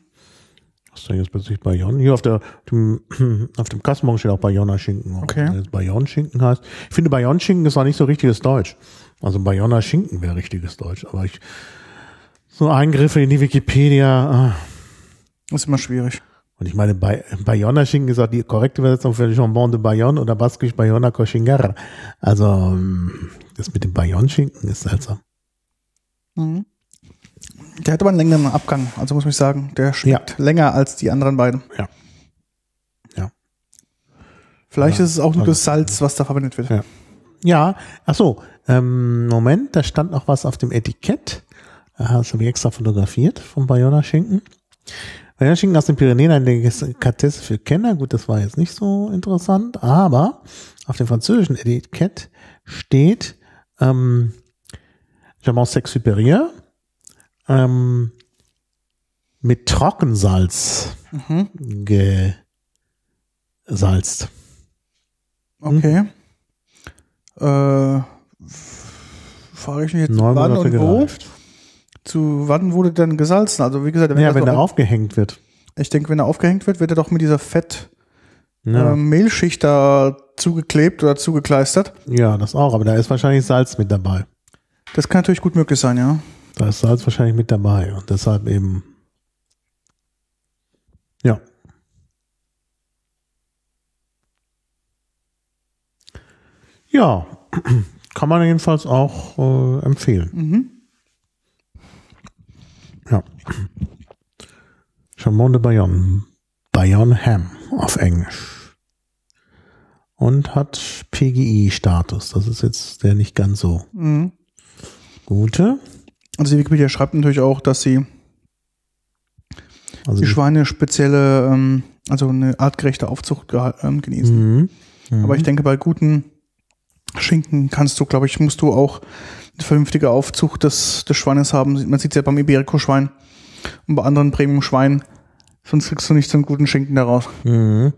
Was ist denn jetzt plötzlich Bayonne? Hier auf, der, dem, auf dem Kassenbon steht auch Bayonner-Schinken. Okay. Wenn es Bayonne-Schinken heißt. Ich finde Bayonne-Schinken ist auch nicht so richtiges Deutsch. Also Bayonner-Schinken wäre richtiges Deutsch. Aber ich, so Eingriffe in die Wikipedia, ah. Ist immer schwierig. Und ich meine, Bay Bayonner-Schinken ist auch die korrekte Übersetzung für Jambon de Bayonne oder baskisch Bayonner Cochingar. Also, ähm, das mit dem Bayonne-Schinken ist seltsam. Mhm. Der hat aber einen längeren Abgang, also muss ich sagen, der schmeckt länger als die anderen beiden. Ja. Ja. Vielleicht Ja, ist es auch nur also- das Salz, was da verwendet wird. Ja. Ja, ach so, ähm, Moment, da stand noch was auf dem Etikett. Das habe ich extra fotografiert vom Bayonner Schinken. Bayonner Schinken aus den Pyrenäen, eine Delikatesse für Kenner. Gut, das war jetzt nicht so interessant, aber auf dem französischen Etikett steht ähm, Jamon Sex Supérieur ähm, mit Trockensalz Mhm. gesalzt. Okay. Äh, frage ich mich jetzt, Neun wann Monate und wo? gereift. Zu wann wurde denn gesalzen? Also wie gesagt, wenn Ja, wenn er aufgehängt wird. ich denke, wenn er aufgehängt wird, wird er doch mit dieser Fett Ja. ähm, Mehlschicht da zugeklebt oder zugekleistert. ja, das auch, aber da ist wahrscheinlich Salz mit dabei. Das kann natürlich gut möglich sein, ja. Da ist Salz wahrscheinlich mit dabei und deshalb eben. Ja. Ja, kann man jedenfalls auch äh, empfehlen. Mhm. Ja. Chambon de Bayonne. Bayonne Ham auf Englisch. Und hat PGI-Status. Das ist jetzt der nicht ganz so Mhm. gute. Also die Wikipedia schreibt natürlich auch, dass sie Also die Schweine spezielle, ähm, also eine artgerechte Aufzucht ähm, genießen. Mhm. Mhm. Aber ich denke, bei guten Schinken kannst du, glaube ich, musst du auch eine vernünftige Aufzucht des, des Schweines haben. Man sieht es ja beim Iberico-Schwein und bei anderen Premium-Schweinen. Sonst kriegst du nicht so einen guten Schinken daraus. Mhm.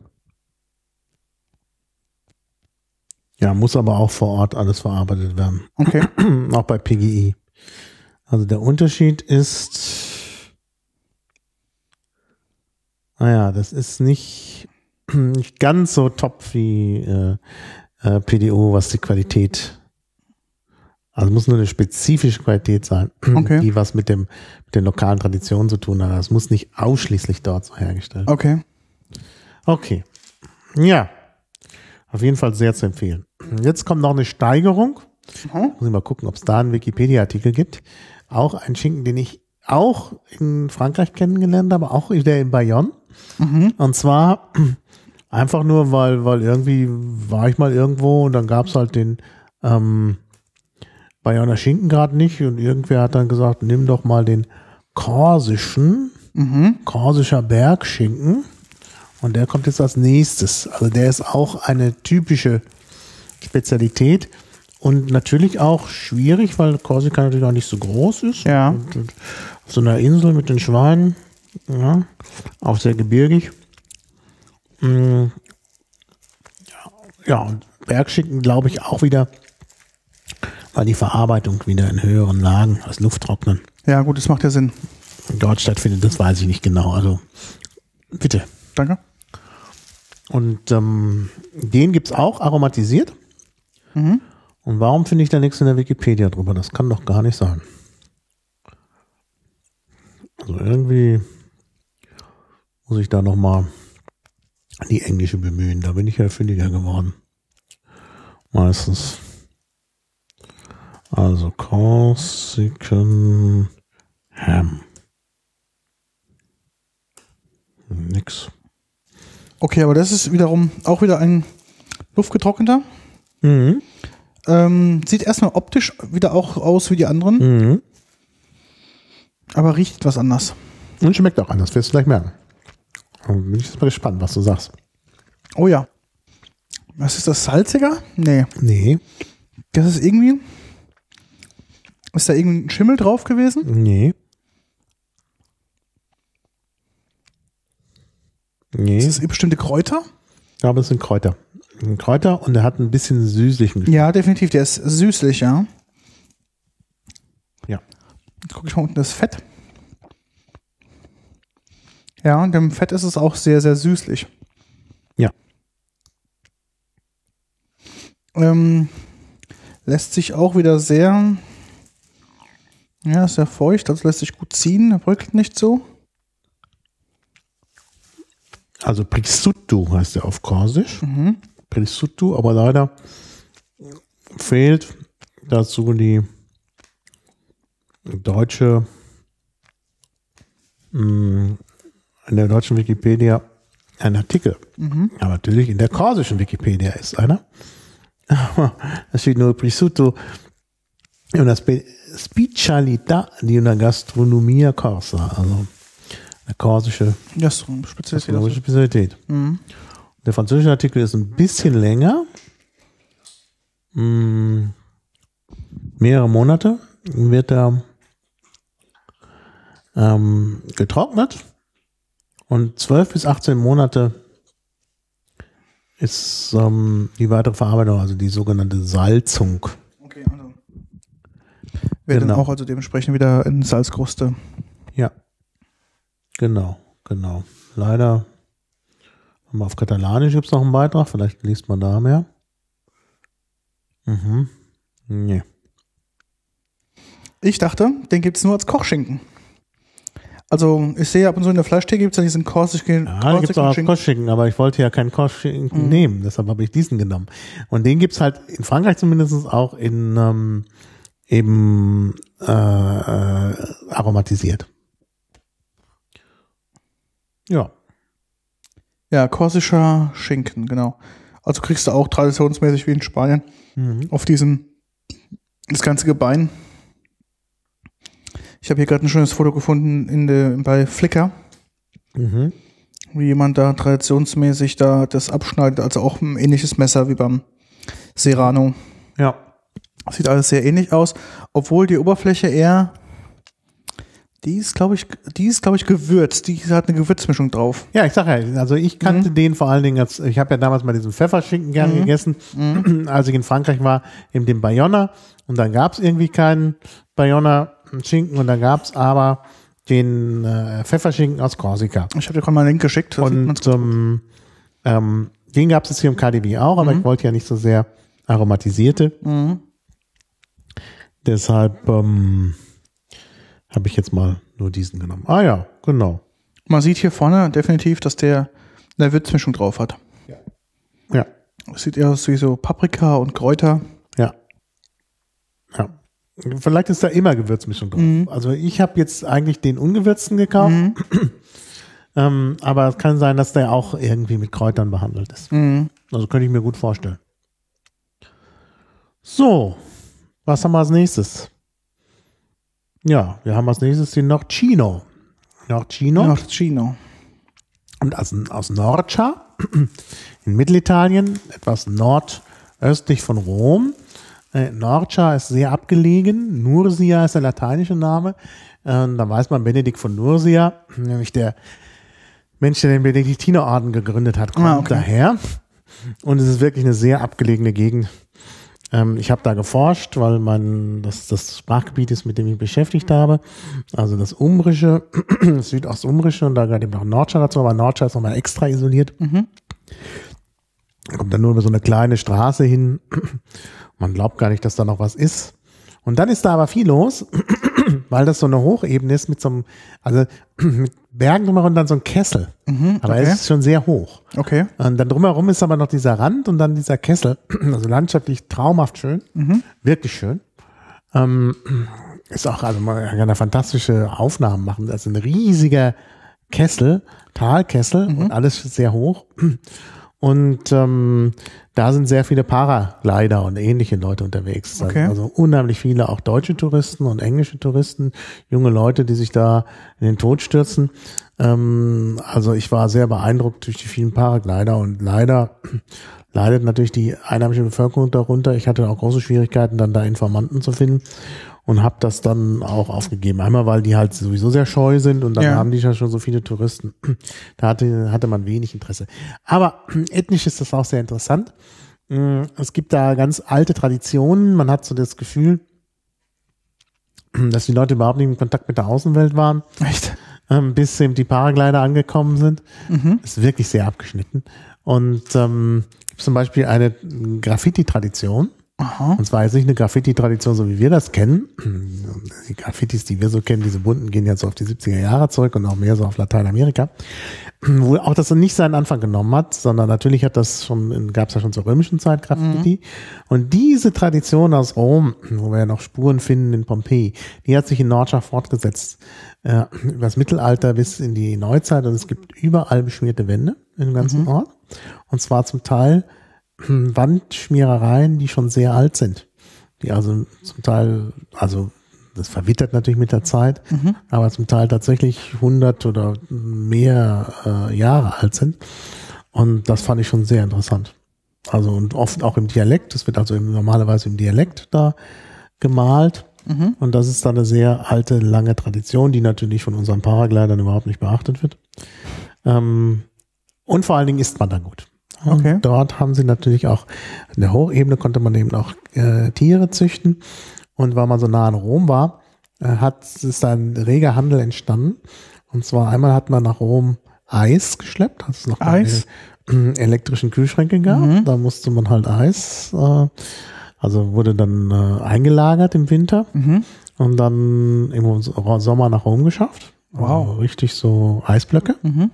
Ja, muss aber auch vor Ort alles verarbeitet werden. Okay. auch bei PGI. Also der Unterschied ist, naja, das ist nicht, nicht ganz so top wie äh, äh, PDO, was die Qualität, also muss nur eine spezifische Qualität sein, Okay. die was mit dem mit den lokalen Traditionen zu tun hat. Das muss nicht ausschließlich dort so hergestellt. Okay. Okay. Ja. Auf jeden Fall sehr zu empfehlen. Jetzt kommt noch eine Steigerung. Mhm. Muss ich mal gucken, ob es da einen Wikipedia-Artikel gibt. Auch ein Schinken, den ich auch in Frankreich kennengelernt habe, auch wieder in Bayonne. Mhm. Und zwar einfach nur, weil, weil irgendwie war ich mal irgendwo und dann gab es halt den ähm, Bayonner Schinken gerade nicht und irgendwer hat dann gesagt, nimm doch mal den korsischen, Mhm. korsischer Bergschinken und der kommt jetzt als nächstes. Also der ist auch eine typische Spezialität und natürlich auch schwierig, weil Korsika natürlich auch nicht so groß ist. Ja. Und, und auf so einer Insel mit den Schweinen, ja, auch sehr gebirgig. Mm, Ja, und Bergschinken glaube ich auch wieder, weil die Verarbeitung wieder in höheren Lagen als Lufttrocknen Ja, gut, das macht ja Sinn. dort stattfindet, das weiß ich nicht genau. Also bitte. Danke. Und ähm, den gibt's auch aromatisiert. Mhm. Und warum finde ich da nichts in der Wikipedia drüber? Das kann doch gar nicht sein. Also irgendwie muss ich da nochmal die englische bemühen. Da bin ich ja fündiger geworden. Meistens. Also Corsican Ham. Nix. Okay, aber das ist wiederum auch wieder ein luftgetrockneter. Mhm. Ähm, sieht erstmal optisch wieder auch aus wie die anderen, Mhm. aber riecht etwas anders. Und schmeckt auch anders, wirst du gleich merken. Und bin ich jetzt mal gespannt, was du sagst. Oh ja. Was ist das? Salziger? Nee. Nee, Das ist irgendwie. Ist da irgendwie ein Schimmel drauf gewesen? nee. Nee, Ist das bestimmte Kräuter? ich glaube, es sind Kräuter. Ein Kräuter und er hat ein bisschen süßlichen Geschmack. Ja, definitiv. Der ist süßlich, ja. Ja. Gucke ich mal unten das Fett. Ja, und dem Fett ist es auch sehr, sehr süßlich. Ja. Ähm, lässt sich auch wieder sehr, ja, ist sehr feucht, also lässt sich gut ziehen, er bröckelt nicht so. Also Prixutu heißt er auf Korsisch. Mhm. Prixutu, aber leider fehlt dazu die deutsche, mh, in der deutschen Wikipedia ein Artikel. Mhm. Aber natürlich in der korsischen Wikipedia ist einer. Aber es steht nur Prisuto una spe specialità di una gastronomia corsa, also eine korsische ein spezielles gastronomische Spezialität. mhm. Der französische Artikel ist ein bisschen länger. Mm, mehrere Monate wird er ähm, getrocknet und 12 bis 18 Monate ist ähm, die weitere Verarbeitung, also die sogenannte Salzung. Okay, also. Dann Genau. auch also dementsprechend wieder in Salzkruste. Ja, genau, genau. Leider auf Katalanisch gibt es noch einen Beitrag, vielleicht liest man da mehr. Mhm. Nee. Ich dachte, den gibt es nur als Kochschinken. Also ich sehe ab und zu in der Fleischtheke gibt es ja diesen korsischen Ja, da gibt es auch als Kochschinken, aber ich wollte ja keinen Kochschinken Mhm. nehmen, deshalb habe ich diesen genommen. Und den gibt's halt in Frankreich zumindest auch in ähm, eben äh, äh, aromatisiert. Ja. Ja, korsischer Schinken, genau. Also kriegst du auch traditionsmäßig wie in Spanien Mhm. auf diesem das ganze Gebein. Ich habe hier gerade ein schönes Foto gefunden in der, bei Flickr, Mhm. wie jemand da traditionsmäßig da das abschneidet, also auch ein ähnliches Messer wie beim Serrano. Ja. Sieht alles sehr ähnlich aus, obwohl die Oberfläche eher, die ist, glaube ich, die ist, glaube ich, gewürzt. Die hat eine Gewürzmischung drauf. Ja, ich sag ja, also ich Mhm. kannte den vor allen Dingen als, ich habe ja damals mal diesen Pfefferschinken gern gegessen, Mhm. als ich in Frankreich war, in dem Bayonne und dann gab's irgendwie keinen Bayonne Schinken und dann gab's aber den äh, Pfefferschinken aus Korsika. Ich habe dir gerade mal einen Link geschickt. Und ähm, ähm, den gab's jetzt hier im KDW auch, aber ich wollte ja nicht so sehr aromatisierte. Mhm. Deshalb ähm, habe ich jetzt mal nur diesen genommen. Ah ja, genau. Man sieht hier vorne definitiv, dass der eine Würzmischung drauf hat. Ja, Es sieht eher aus wie so Paprika und Kräuter. ja. Ja. Vielleicht ist da immer Gewürzmischung drauf. Mhm. Also ich habe jetzt eigentlich den ungewürzten gekauft. ähm, aber es kann sein, dass der auch irgendwie mit Kräutern behandelt ist. Mhm. Also könnte ich mir gut vorstellen. So, was haben wir als nächstes? Ja, wir haben als nächstes den Norcino. Norcino Nach Chino. und aus, aus Norcia in Mittelitalien, etwas nordöstlich von Rom. Äh, Norcia ist sehr abgelegen. Nursia ist der lateinische Name. Ähm, da weiß man Benedikt von Nursia, nämlich der Mensch, der den Benediktinerorden gegründet hat, kommt Ah, okay. daher. Und es ist wirklich eine sehr abgelegene Gegend. Ähm, ich habe da geforscht, weil mein, das das Sprachgebiet ist, mit dem ich mich beschäftigt habe. Also das Umbrische, das Südostumbrische und da gehört eben noch Nordscha dazu, aber Nordscha ist nochmal extra isoliert. Kommt dann nur über so eine kleine Straße hin. Man glaubt gar nicht, dass da noch was ist. Und dann ist da aber viel los, weil das so eine Hochebene ist mit so einem, also mit Bergen drumherum und dann so ein Kessel. aber okay. es ist schon sehr hoch. Okay. Und dann drumherum ist aber noch dieser Rand und dann dieser Kessel. Also landschaftlich traumhaft schön. Wirklich schön. Ähm, ist auch, also man kann da fantastische Aufnahmen machen. Das ist ein riesiger Kessel, Talkessel und alles sehr hoch. Und ähm, da sind sehr viele Paraglider und ähnliche Leute unterwegs. Okay. Also unheimlich viele, auch deutsche Touristen und englische Touristen, junge Leute, die sich da in den Tod stürzen. Ähm, also ich war sehr beeindruckt durch die vielen Paraglider und leider leidet natürlich die einheimische Bevölkerung darunter. Ich hatte auch große Schwierigkeiten, dann da Informanten zu finden und habe das dann auch aufgegeben. Einmal, weil die halt sowieso sehr scheu sind und dann Ja. haben die ja schon so viele Touristen. Da hatte, hatte man wenig Interesse. Aber ethnisch ist das auch sehr interessant. Mm, Es gibt da ganz alte Traditionen. Man hat so das Gefühl, dass die Leute überhaupt nicht in Kontakt mit der Außenwelt waren Echt? ähm, bis eben die Paraglider angekommen sind. Ist wirklich sehr abgeschnitten. Und ähm, gibt zum Beispiel eine Graffiti-Tradition. Aha. Und zwar jetzt nicht eine Graffiti-Tradition, so wie wir das kennen. Die Graffitis, die wir so kennen, diese bunten, gehen jetzt so auf die 70er Jahre zurück und auch mehr so auf Lateinamerika. Wo auch das nicht seinen Anfang genommen hat, sondern natürlich hat das schon, gab es ja schon zur römischen Zeit Graffiti. Und diese Tradition aus Rom, wo wir ja noch Spuren finden in Pompeji, die hat sich in Nordscha fortgesetzt. Äh, über das Mittelalter bis in die Neuzeit und es gibt überall beschmierte Wände im ganzen Ort. Und zwar zum Teil Wandschmierereien, die schon sehr alt sind. Die also zum Teil, also das verwittert natürlich mit der Zeit, aber zum Teil tatsächlich 100 oder mehr äh, Jahre alt sind. Und das fand ich schon sehr interessant. Also und oft auch im Dialekt. Das wird also im, normalerweise im Dialekt da gemalt. Und das ist dann eine sehr alte, lange Tradition, die natürlich von unseren Paraglidern überhaupt nicht beachtet wird. Ähm, und vor allen Dingen isst man da gut. Und Okay. Dort haben sie natürlich auch, in der Hochebene konnte man eben auch äh, Tiere züchten. Und weil man so nah an Rom war, äh, hat ist ein reger Handel entstanden. Und zwar einmal hat man nach Rom Eis geschleppt. Das ist noch Eis? elektrischen Kühlschränke gab. Mhm. Da musste man halt Eis, äh, also wurde dann äh, eingelagert im Winter Mhm. und dann im Sommer nach Rom geschafft. Wow. Also richtig so Eisblöcke. Mhm.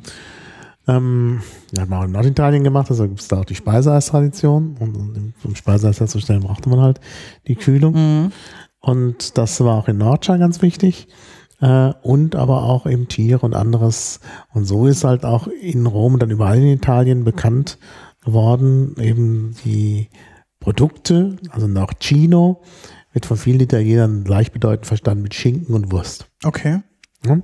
Ähm, das hat man auch in Norditalien gemacht, also gibt es da auch die Speiseeistradition. Und um um Speiseeis herzustellen, brauchte man halt die Kühlung. Mhm. Und das war auch in Nordschau ganz wichtig. Äh, und aber auch eben Tiere und anderes. Und so ist halt auch in Rom und dann überall in Italien bekannt geworden, eben die Produkte, also Norcino, wird von vielen Italienern gleichbedeutend verstanden mit Schinken und Wurst. Okay. Ja.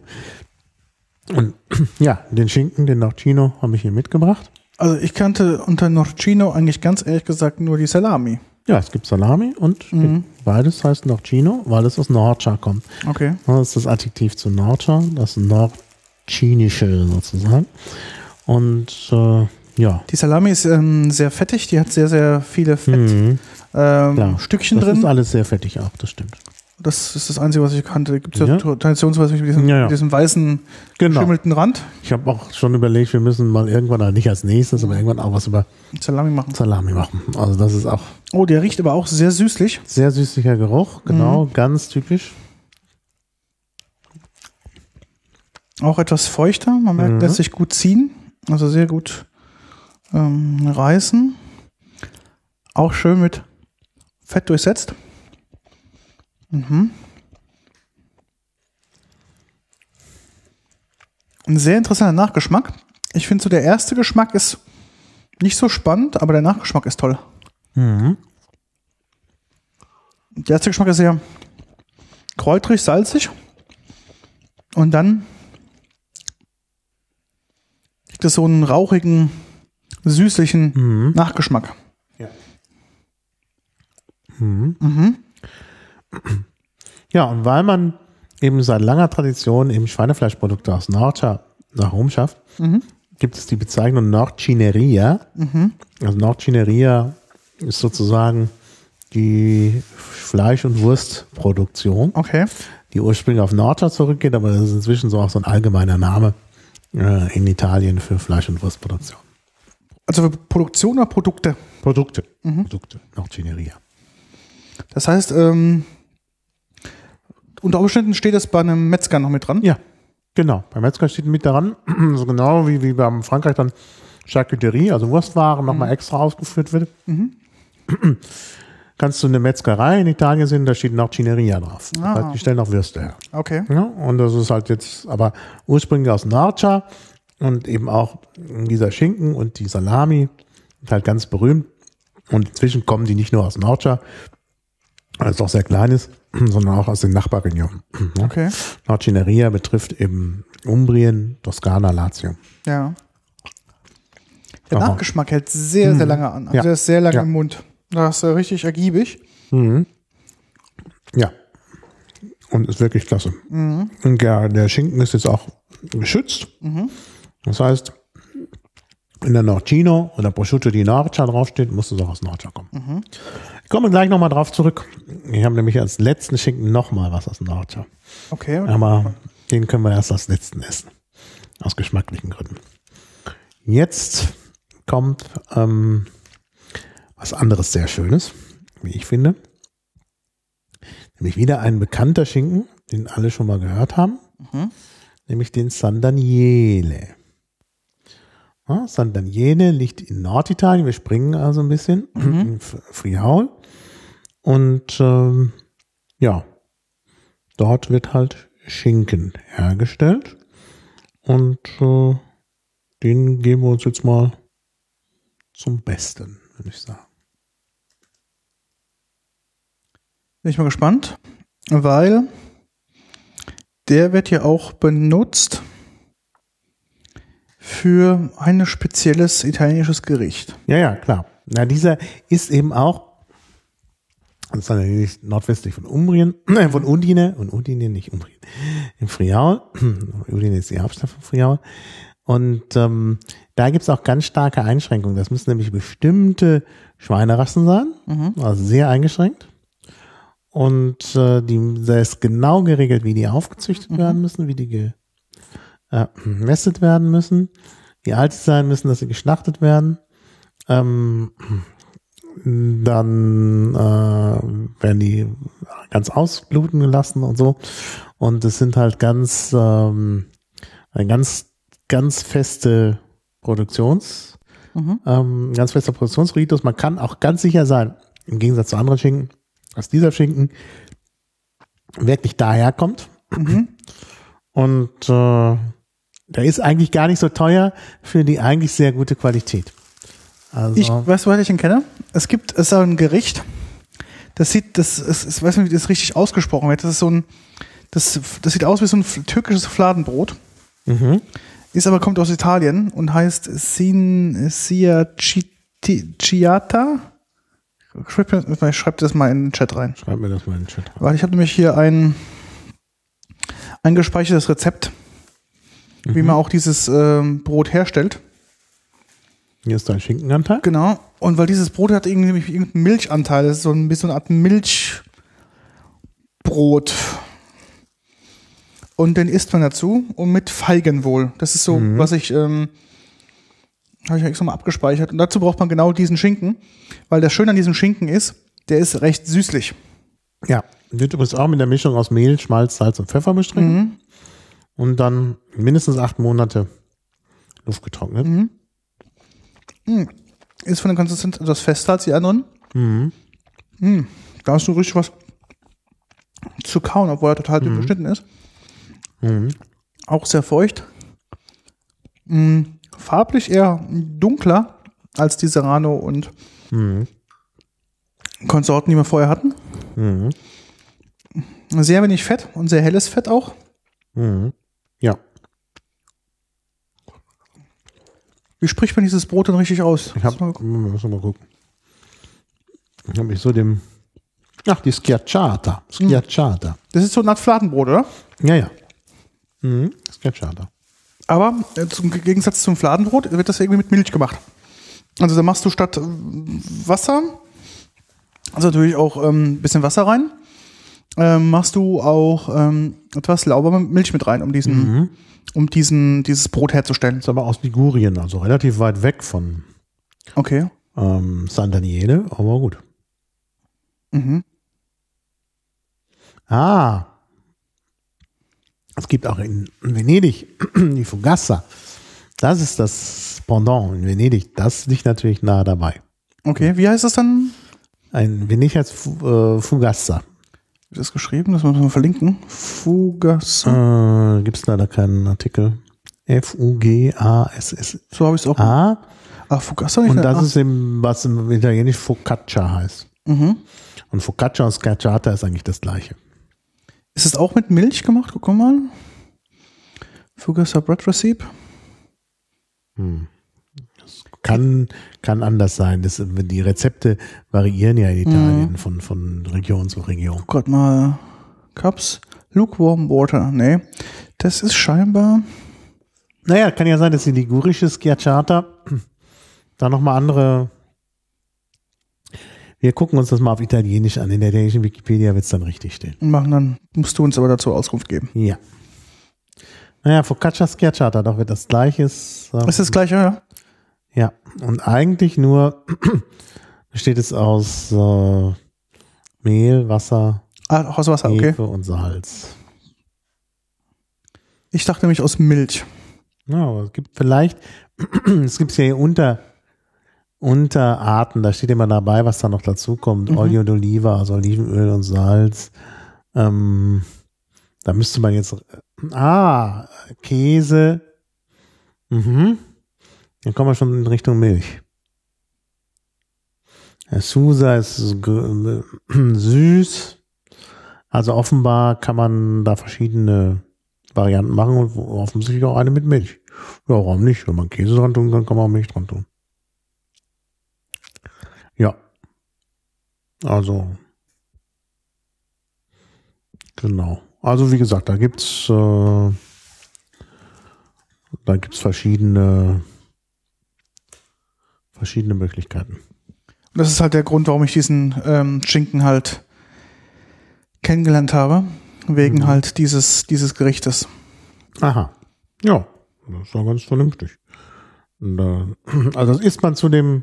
Und ja, den Schinken, den Norcino, habe ich hier mitgebracht. Also ich kannte unter Norcino eigentlich ganz ehrlich gesagt nur die Salami. Ja, es gibt Salami und Mhm. beides heißt Norcino, weil es aus Norcia kommt. Okay. Das ist das Adjektiv zu Norcia, das Nordchinische sozusagen. Und äh, ja, Die Salami ist ähm, sehr fettig, die hat sehr, sehr viele mhm. Fettstückchen Klar. ähm, Stückchen das ist drin. alles sehr fettig auch, das stimmt. Das ist das Einzige, was ich kannte. Gibt es ja, Ja. traditionsweise mit diesem, Ja, ja. mit diesem weißen, Genau. geschimmelten Rand Ich habe auch schon überlegt, wir müssen mal irgendwann, also nicht als nächstes, aber irgendwann auch was über Salami machen. Salami machen. Also das ist auch Oh, der riecht aber auch sehr süßlich. sehr süßlicher Geruch, genau, ganz typisch. Auch etwas feuchter. Man merkt, Mhm. lässt sich gut ziehen. Also sehr gut ähm, reißen. Auch schön mit Fett durchsetzt. Mhm. Ein sehr interessanter Nachgeschmack. Ich finde so, der erste Geschmack ist nicht so spannend, aber der Nachgeschmack ist toll. Mhm. Der erste Geschmack ist sehr kräutrig, salzig. Und dann gibt es so einen rauchigen, süßlichen Mhm. Nachgeschmack. Ja. Mhm. Mhm. Ja, und weil man eben seit langer Tradition eben Schweinefleischprodukte aus Norcia nach Rom schafft, Mhm. gibt es die Bezeichnung Nordcineria. Mhm. Also Nordcineria ist sozusagen die Fleisch- und Wurstproduktion, Okay. die ursprünglich auf Norcia zurückgeht, aber das ist inzwischen so auch so ein allgemeiner Name äh, in Italien für Fleisch- und Wurstproduktion. Also für Produktion oder Produkte. Produkte. Mhm. Produkte. Nordcineria. Das heißt, ähm, unter Umständen steht es bei einem Metzger noch mit dran. Ja, genau. Beim Metzger steht mit daran, so genau wie, wie beim Frankreich dann Charcuterie, also Wurstwaren, nochmal extra ausgeführt wird. Mhm. Kannst du in eine Metzgerei in Italien sehen, da steht noch Cineria drauf. Das Ah. heißt, die stellen auch Würste her. Okay. Ja, und das ist halt jetzt aber ursprünglich aus Narcia und eben auch dieser Schinken und die Salami sind halt ganz berühmt. Und inzwischen kommen die nicht nur aus Narcia, weil es auch sehr klein ist, sondern auch aus den Nachbarregionen. Ja. Okay. Nordcineria betrifft eben Umbrien, Toskana, Lazio. Ja. Der Aha. Nachgeschmack hält sehr, sehr lange an. Also Ja. der ist sehr lange Ja. im Mund. Das ist äh, richtig ergiebig. Mhm. Ja. Und ist wirklich klasse. Mhm. Und der, der Schinken ist jetzt auch geschützt. Mhm. Das heißt, wenn da Norcino oder Prosciutto di Norcia draufsteht, muss es auch aus Norcia kommen. Mhm. Ich komme gleich nochmal drauf zurück. Wir haben nämlich als letzten Schinken nochmal was aus Norcia. Okay. Aber den können wir erst als letzten essen. Aus geschmacklichen Gründen. Jetzt kommt ähm, was anderes sehr Schönes, wie ich finde. Nämlich wieder ein bekannter Schinken, den alle schon mal gehört haben. Mhm. Nämlich den San Daniele. Ja, San Daniele liegt in Norditalien. Wir springen also ein bisschen in F- Friaul. Und ähm, ja, dort wird halt Schinken hergestellt. Und äh, den geben wir uns jetzt mal zum Besten, würde ich sagen. Bin ich mal gespannt, weil der wird ja auch benutzt für ein spezielles italienisches Gericht. Ja, ja, klar. Na, dieser ist eben auch, das ist natürlich nordwestlich von Umbrien, äh, von Udine, und Udine, nicht Umbrien, in Friaul. Udine ist die Hauptstadt von Friaul. Und ähm, da gibt's auch ganz starke Einschränkungen. Das müssen nämlich bestimmte Schweinerassen sein, Mhm. also sehr eingeschränkt. Und äh, die, da ist genau geregelt, wie die aufgezüchtet werden müssen, wie die äh, gemästet werden müssen. wie alt sie sein müssen, dass sie geschlachtet werden. Ähm, dann äh, werden die ganz ausbluten gelassen und so. Und es sind halt ganz, ähm, ein ganz, ganz feste Produktions, Mhm. ähm, ganz fester Produktionsritus. Man kann auch ganz sicher sein, im Gegensatz zu anderen Schinken, dass dieser Schinken wirklich daherkommt. Mhm. Und äh, der ist eigentlich gar nicht so teuer für die eigentlich sehr gute Qualität. Also, Ich, weißt du, was ich denn kenne? Es gibt, es ist ein Gericht, das sieht, das ist, ich weiß nicht, wie das richtig ausgesprochen wird. Das ist so ein, das, das sieht aus wie so ein türkisches Fladenbrot. mhm. Ist aber, kommt aus Italien und heißt Sin Sia Ciata. Schreibt mir- Schreibt das mal in den Chat rein. schreib mir das mal in den Chat. rein. Weil ich habe nämlich hier ein, ein gespeichertes Rezept, wie man auch dieses ähm, Brot herstellt. Hier ist dein Schinkenanteil. Genau. Und weil dieses Brot hat irgendwie irgendeinen Milchanteil. Das ist so ein bisschen eine Art Milchbrot. Und den isst man dazu und mit Feigen wohl. Das ist so, was ich, ähm, habe ich extra mal abgespeichert. Und dazu braucht man genau diesen Schinken. Weil das Schöne an diesem Schinken ist, der ist recht süßlich. Ja, wird übrigens auch mit der Mischung aus Mehl, Schmalz, Salz und Pfeffer bestrichen. Mhm. Und dann mindestens acht Monate luftgetrocknet. Mhm. Ist von der Konsistenz etwas fester als die anderen. Mhm. Mm, Da hast du richtig was zu kauen, obwohl er total dünn geschnitten ist. Mhm. Auch sehr feucht. Mm, Farblich eher dunkler als die Serrano und Mhm. Konsorten, die wir vorher hatten. Mhm. Sehr wenig Fett und sehr helles Fett auch. Mhm. Ja, Wie spricht man dieses Brot denn richtig aus? ich habe, müssen wir mal gucken. Ich habe mich so dem, ach, die Schiacciata. Schiacciata. Das ist so eine Art Fladenbrot, oder? Ja, ja. Mhm. Schiacciata. Aber äh, zum Gegensatz zum Fladenbrot wird das irgendwie mit Milch gemacht. Also da machst du statt äh, Wasser, also natürlich auch ähm, ein bisschen Wasser rein, ähm, machst du auch ähm, etwas lauwarme Milch mit rein, um diesen, um diesen, dieses Brot herzustellen. Ist aber aus Ligurien, also relativ weit weg von Okay. ähm, San Daniele, aber gut. Mhm. Ah. Es gibt auch in Venedig die Fugassa. Das ist das Pendant in Venedig. Das liegt natürlich nahe dabei. Okay, wie heißt das dann? Ein Venedig heißt Fu, äh, Fugassa. Wie ist das geschrieben? Das muss man verlinken. Fugas. Äh, Gibt es leider keinen Artikel. F-U-G-A-S-S-A. So habe ich es auch. Ah, Fugassa nicht. Und das ist eben, was im Italienisch Focaccia heißt. Mhm. Und Focaccia und Scarciata ist eigentlich das gleiche. Ist es auch mit Milch gemacht? Guck mal. Fugassa Bread Recipe. Kann, kann anders sein. Das, die Rezepte variieren ja in Italien von, von Region zu Region. Gott mal. Cups. Lukewarm Water. Nee. Das ist scheinbar. Naja, kann ja sein, dass die ligurische Schiacciata da nochmal andere. Wir gucken uns das mal auf Italienisch an. In der italienischen Wikipedia wird es dann richtig stehen. Machen dann. Musst du uns aber dazu Auskunft geben. Ja. Naja, Focaccia Schiacciata, doch wird das gleiches. äh, Ist das gleiche, ja? Ja, und eigentlich nur besteht es aus äh, Mehl, Wasser, Ah, aus Wasser, okay. Hefe und Salz. Ich dachte nämlich aus Milch. Ja, aber es gibt vielleicht, es gibt ja hier unter, Unterarten, da steht immer dabei, was da noch dazu kommt. Olio d'Oliva, also Olivenöl und Salz. Ähm, da müsste man jetzt, ah, Käse. Mhm. Dann kommen wir schon in Richtung Milch. Susa ist ge- süß. Also offenbar kann man da verschiedene Varianten machen und offensichtlich auch eine mit Milch. Ja, warum nicht? Wenn man Käse dran tun kann, kann man auch Milch dran tun. Ja. Also. Genau. Also wie gesagt, da gibt's äh, da gibt's verschiedene verschiedene Möglichkeiten. Und das ist halt der Grund, warum ich diesen ähm, Schinken halt kennengelernt habe. Wegen halt dieses, dieses Gerichtes. Aha. Ja, das ist doch ganz vernünftig. Und, äh, also das isst man zu dem,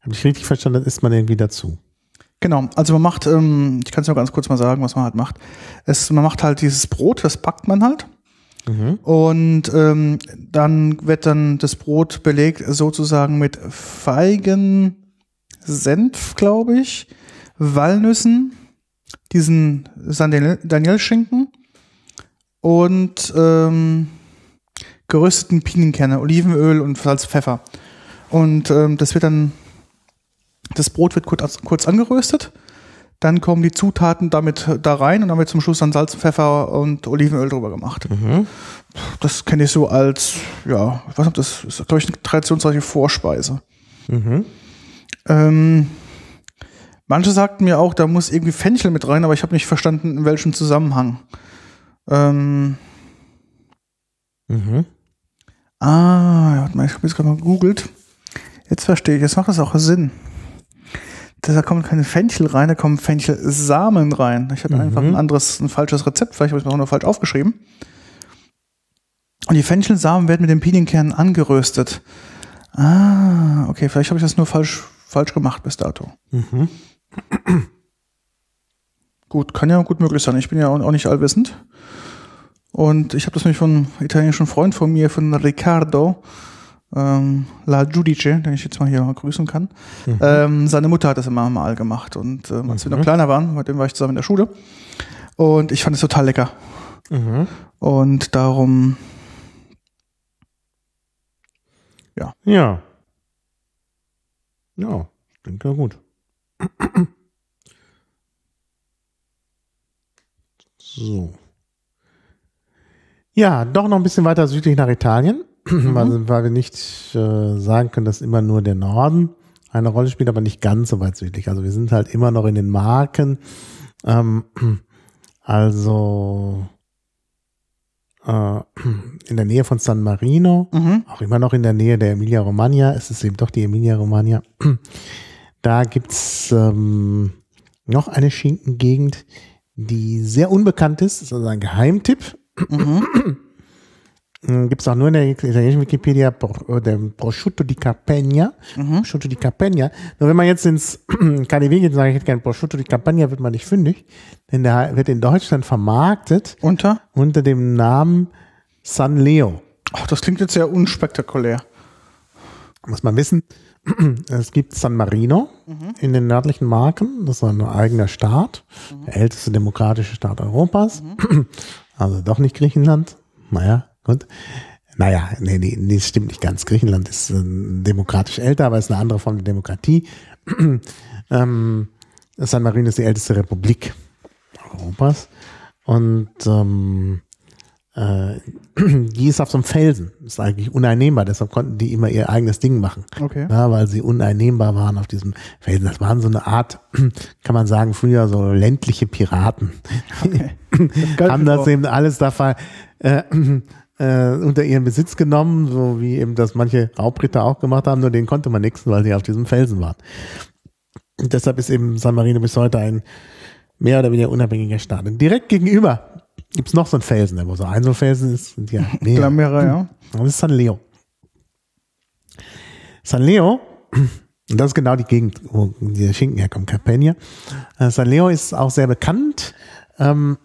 habe ich richtig verstanden, das isst man irgendwie dazu. Genau, also man macht, ähm, ich kann es nur ganz kurz mal sagen, was man halt macht. Es, man macht halt dieses Brot, das backt man halt. Und ähm, dann wird dann das Brot belegt sozusagen mit Feigen, Senf, glaube ich, Walnüssen, diesen Daniel-Schinken und ähm, gerösteten Pinienkerne, Olivenöl und Salz, Pfeffer. Und ähm, das wird dann, das Brot wird kurz, kurz angeröstet. Dann kommen die Zutaten damit da rein und dann wird zum Schluss dann Salz, Pfeffer und Olivenöl drüber gemacht. Das kenne ich so als, ja, ich weiß nicht, das ist, glaube ich, eine traditionsreiche Vorspeise. Ähm, manche sagten mir auch, da muss irgendwie Fenchel mit rein, aber ich habe nicht verstanden, in welchem Zusammenhang. Ähm, Mhm. Ah, ja, warte mal, ich habe jetzt gerade mal gegoogelt. Jetzt verstehe ich, jetzt macht das auch Sinn. Da kommen keine Fenchel rein, da kommen Fenchelsamen rein. Ich hatte einfach ein anderes, ein falsches Rezept, vielleicht habe ich es auch nur falsch aufgeschrieben. Und die Fenchelsamen werden mit den Pinienkernen angeröstet. Ah, okay, vielleicht habe ich das nur falsch, falsch gemacht bis dato. Gut, kann ja gut möglich sein. Ich bin ja auch auch nicht allwissend. Und ich habe das nämlich von einem italienischen Freund von mir, von Riccardo, ähm, La Giudice, den ich jetzt mal hier grüßen kann. Ähm, seine Mutter hat das immer mal gemacht. Und ähm, als wir noch kleiner waren, mit dem war ich zusammen in der Schule. Und ich fand es total lecker. Und darum, Ja. Ja, klingt ja gut. So. Ja, doch noch ein bisschen weiter südlich nach Italien, weil, weil wir nicht äh, sagen können, dass immer nur der Norden eine Rolle spielt, aber nicht ganz so weit südlich. Also wir sind halt immer noch in den Marken. Ähm, also äh, in der Nähe von San Marino, auch immer noch in der Nähe der Emilia Romagna. Es ist eben doch die Emilia Romagna. Da gibt's ähm, noch eine Schinkengegend, die sehr unbekannt ist. Das ist also ein Geheimtipp. Gibt es auch nur in der italienischen Wikipedia der Prosciutto di Capegna. Prosciutto di Capegna. Nur wenn man jetzt ins KDW geht und sagt, ich hätte gerne Prosciutto di Capegna, wird man nicht fündig. Denn der wird in Deutschland vermarktet unter? unter dem Namen San Leo. Ach, das klingt jetzt sehr unspektakulär. muss man wissen, es gibt San Marino in den nördlichen Marken. Das ist ein eigener Staat, der älteste demokratische Staat Europas. Also doch nicht Griechenland. Naja, gut. Naja, nee, nee, nee, das stimmt nicht ganz. Griechenland ist äh, demokratisch älter, aber ist eine andere Form der Demokratie. ähm, San Marino ist die älteste Republik Europas. Und ähm, äh, die ist auf so einem Felsen. Ist eigentlich uneinnehmbar, deshalb konnten die immer ihr eigenes Ding machen. Okay. Ja, weil sie uneinnehmbar waren auf diesem Felsen. Das waren so eine Art, kann man sagen, früher so ländliche Piraten. Galt Haben mir das eben alles da äh, äh, unter ihren Besitz genommen, so wie eben das manche Raubritter auch gemacht haben, nur denen konnte man nichts, weil sie auf diesem Felsen waren. Und deshalb ist eben San Marino bis heute ein mehr oder weniger unabhängiger Staat. Und direkt gegenüber gibt's noch so einen Felsen, der wo so ein so Felsen ist, sind ja mehrere. Glamera, ja. Das ist San Leo. San Leo, und das ist genau die Gegend, wo der Schinken herkommt, Carpenia. Äh, San Leo ist auch sehr bekannt, ähm,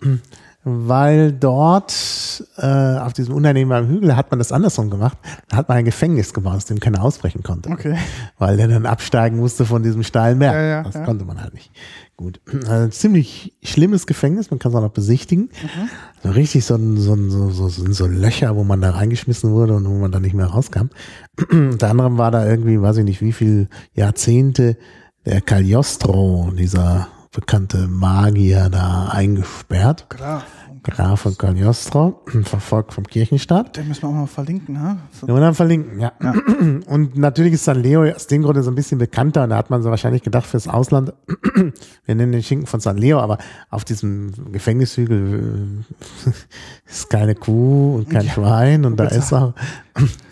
weil dort äh, auf diesem uneinnehmbaren Hügel hat man das andersrum gemacht. Da hat man ein Gefängnis gebaut, aus dem keiner ausbrechen konnte. Okay. Weil der dann absteigen musste von diesem steilen Berg. Ja, ja, das ja. konnte man halt nicht. Gut. Also ziemlich schlimmes Gefängnis, man kann es auch noch besichtigen. Mhm. So richtig so, ein, so, ein, so, so, so, Löcher, wo man da reingeschmissen wurde und wo man dann nicht mehr rauskam. Unter anderem war da irgendwie, weiß ich nicht, wie viel Jahrzehnte der Cagliostro, dieser bekannte Magier, da eingesperrt. Klar. Graf von Cagliostro, verfolgt vom Kirchenstaat. Den müssen wir auch mal verlinken, ha? So. Ja, und dann verlinken, ja. Und natürlich ist San Leo aus dem Grunde so ein bisschen bekannter und da hat man so wahrscheinlich gedacht fürs Ausland, wir nennen den Schinken von San Leo, aber auf diesem Gefängnishügel äh, ist keine Kuh und kein Schwein und da ist auch,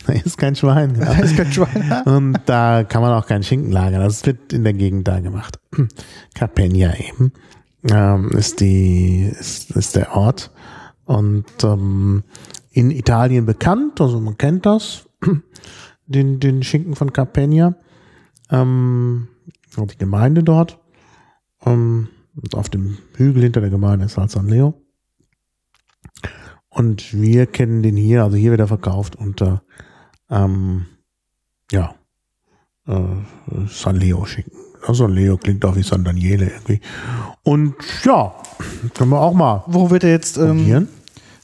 da ist kein Schwein, genau. Da ist kein Schwein. Und da kann man auch keinen Schinken lagern. Das wird in der Gegend da gemacht. Carpegna eben ähm, ist die ist, ist der Ort und ähm, in Italien bekannt. Also man kennt das. den, den Schinken von Carpegna. Ähm, die Gemeinde dort. Ähm, und auf dem Hügel hinter der Gemeinde ist halt San Leo. Und wir kennen den hier, also hier wird er verkauft unter ähm, ja, äh, San Leo Schinken. Also Leo klingt auch wie San Daniele irgendwie. Und ja, können wir auch mal. Wo wird er jetzt ähm,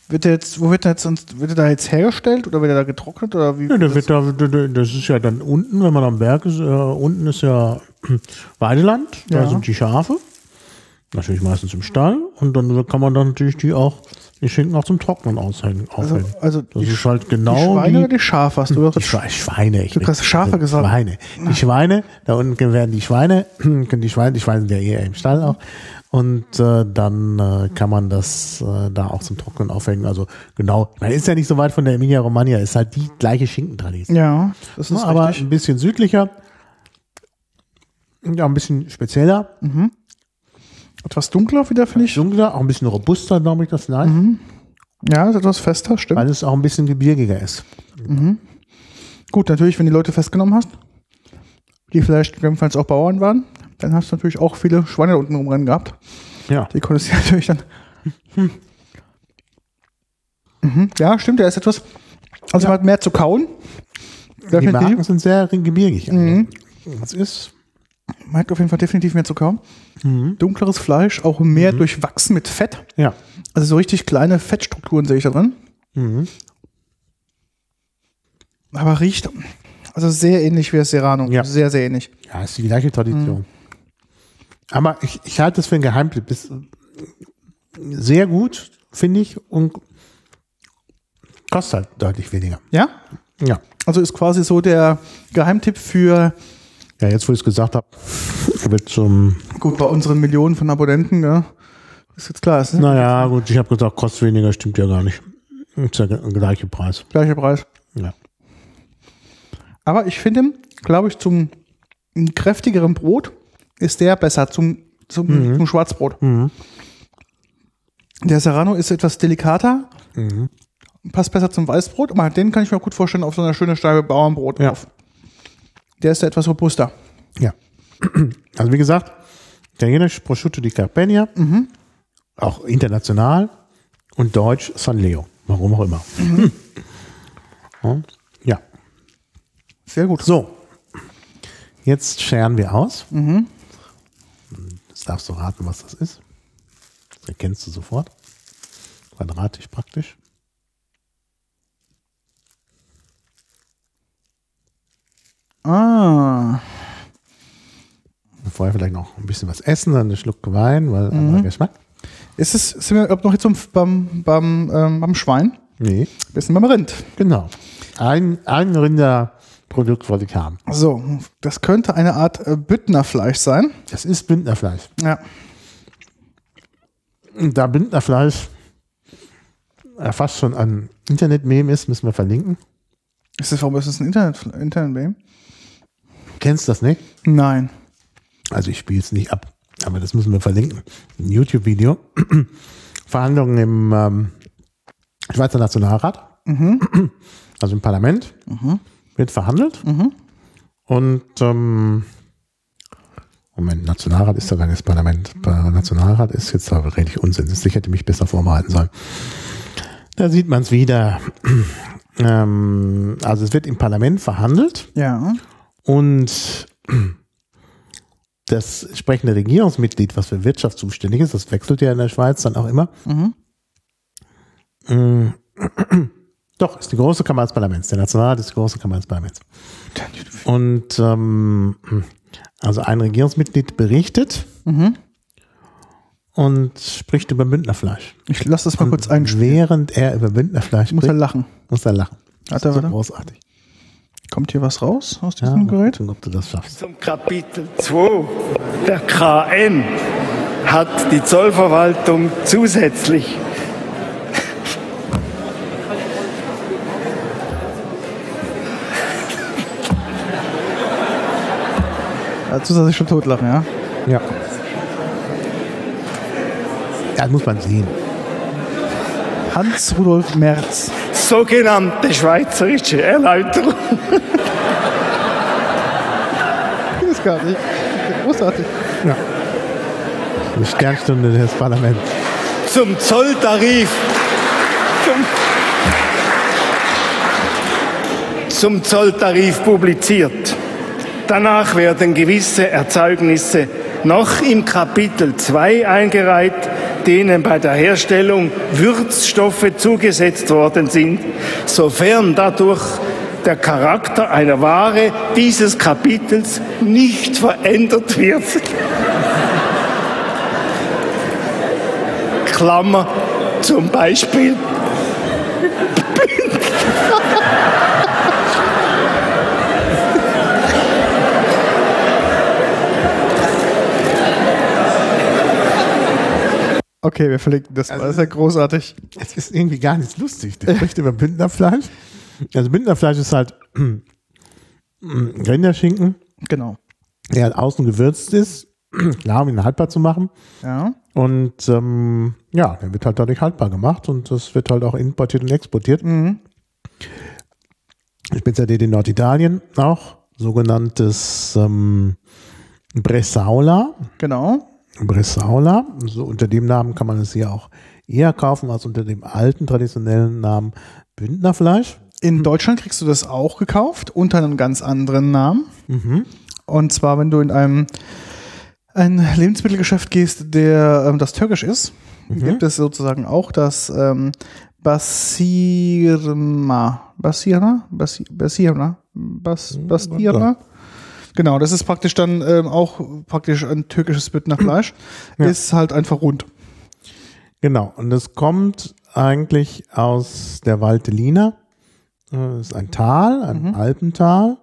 wird der jetzt, wo wird der jetzt sonst, wird der da jetzt hergestellt oder wird er da getrocknet oder wie? Ja, der wird da, das ist ja dann unten, wenn man am Berg ist, äh, unten ist ja Weideland, da Ja. sind die Schafe. Natürlich meistens im Stall und dann kann man dann natürlich die auch, die Schinken auch zum Trocknen aushängen. Also, aufhängen. also das die, ist halt die genau Schweine wie oder die Schafe hast du doch die Schwe Schweine. Ich Du hast Schafe gesagt. Schweine. Die Schweine, da unten werden die Schweine, können die Schweine, die Schweine sind ja eher im Stall auch. Und äh, dann äh, kann man das äh, da auch zum Trocknen aufhängen. Also genau, man ist ja nicht so weit von der Emilia Romagna, ist halt die gleiche Schinkentradition. Ja, das ist aber richtig. ein bisschen südlicher. Ja, ein bisschen spezieller. Etwas dunkler wieder, finde ich. Dunkler, auch ein bisschen robuster, glaube ich, das Leid. Ja, ist etwas fester, stimmt. Weil es auch ein bisschen gebirgiger ist. Gut, natürlich, wenn die Leute festgenommen hast, die vielleicht gegebenenfalls auch Bauern waren, dann hast du natürlich auch viele Schweine unten rumrennen gehabt. Ja. Die konntest du natürlich dann. Hm. Mhm. Ja, stimmt, der ist etwas. Also man hat mehr zu kauen. Die. Marken sind sehr gebirgig. Also, Das ist Hat auf jeden Fall definitiv mehr zu kauen. Dunkleres Fleisch, auch mehr durchwachsen mit Fett. ja. Also so richtig kleine Fettstrukturen sehe ich da drin. Mhm. Aber riecht also sehr ähnlich wie das Serrano. Ja. Sehr, sehr ähnlich. Ja, ist die gleiche Tradition. Aber ich, ich halte das für einen Geheimtipp. Ist sehr gut, finde ich, und kostet halt deutlich weniger. Ja? Ja. Also ist quasi so der Geheimtipp für, Ja, jetzt wo ich es gesagt habe, wird zum. gut, bei unseren Millionen von Abonnenten, ja, ist jetzt klar, ist ne? Naja, gut, ich habe gesagt, kostet weniger, stimmt ja gar nicht. Ist ja der gleiche Preis. gleicher Preis. Ja. Aber ich finde, glaube ich, zum kräftigeren Brot ist der besser zum, zum, zum Schwarzbrot. Der Serrano ist etwas delikater, passt besser zum Weißbrot, aber den kann ich mir gut vorstellen auf so einer schönen Scheibe Bauernbrot Ja. drauf. Der ist ja etwas robuster. Ja. Also wie gesagt, italienisch Prosciutto di Carpegna, auch international und deutsch San Leo. Warum auch immer. Ja. Sehr gut. So. Jetzt scheren wir aus. Jetzt darfst du raten, was das ist. Das erkennst du sofort. Quadratisch praktisch. Ah, Vorher vielleicht noch ein bisschen was essen, dann einen Schluck Wein, weil anderer Geschmack. ist es, sind wir noch jetzt zum, beim, beim, ähm, beim Schwein? Nee, Wir sind beim Rind. genau. Ein, ein Rinderprodukt wollte ich haben. So, das könnte eine Art äh, Büttnerfleisch sein. Das ist Bündnerfleisch. Ja. Da Bündnerfleisch äh, fast schon ein Internet-Meme ist, müssen wir verlinken. Ist das, warum ist das ein Internet, Internet Kennst das nicht? Nein. Also ich spiele es nicht ab, aber das müssen wir verlinken. Ein YouTube-Video. Verhandlungen im ähm, Schweizer Nationalrat, also im Parlament, wird verhandelt. Und ähm, Moment, Nationalrat ist doch gar nicht das Parlament. Äh, Nationalrat ist jetzt aber rede ich Unsinn. Ich hätte mich besser vorbereiten sollen. Da sieht man es wieder. ähm, also es wird im Parlament verhandelt. Ja. Und das entsprechende Regierungsmitglied, was für Wirtschaft zuständig ist, das wechselt ja in der Schweiz dann auch immer. Mm. Doch, ist die große Kammer des Parlaments. Der Nationalrat ist die große Kammer des Parlaments. Und ähm, also ein Regierungsmitglied berichtet und spricht über Bündnerfleisch. Ich lasse das mal kurz einspielen. Während er über Bündnerfleisch Muss er spricht, lachen. muss er lachen. Das Warte, ist so großartig. Kommt hier was raus aus Ja, diesem mal Gerät? gucken, ob du das schaffst. Zum Kapitel 2. Der KM hat die Zollverwaltung zusätzlich Dazu soll ich schon totlachen, ja? Ja. Ja, das muss man sehen. Hans-Rudolf Merz. sogenannte schweizerische Erläuterung. gar nicht. Großartig. Ja. Die Sternstunde des Parlaments. Zum Zolltarif. Zum, zum Zolltarif publiziert. Danach werden gewisse Erzeugnisse noch im Kapitel 2 eingereiht, denen bei der Herstellung Würzstoffe zugesetzt worden sind, sofern dadurch der Charakter einer Ware dieses Kapitels nicht verändert wird. Klammer zum Beispiel. Okay, wir verlinken das mal. Das ist ja großartig. Es ist irgendwie gar nicht lustig. Der spricht über Bündnerfleisch. Also Bündnerfleisch ist halt Rinderschinken, Genau. der halt außen gewürzt ist. Klar, um ihn haltbar zu machen. Ja. Und ähm, ja, der wird halt dadurch haltbar gemacht und das wird halt auch importiert und exportiert. Mhm. Spezialität in Norditalien auch, sogenanntes ähm, Bressaula. Genau. Bressaula, so unter dem Namen kann man es hier auch eher kaufen als unter dem alten traditionellen Namen Bündnerfleisch. In Deutschland kriegst du das auch gekauft, unter einem ganz anderen Namen. Mhm. Und zwar, wenn du in einem ein Lebensmittelgeschäft gehst, der ähm, das türkisch ist, gibt es sozusagen auch das ähm, Basirma. Basirma? Basi Basirma? Bas Basirma? Genau, das ist praktisch dann ähm, auch praktisch ein türkisches Bündnerfleisch. Ja. Ist halt einfach rund. Genau, und es kommt eigentlich aus der Valtellina. Das ist ein Tal, ein Alpental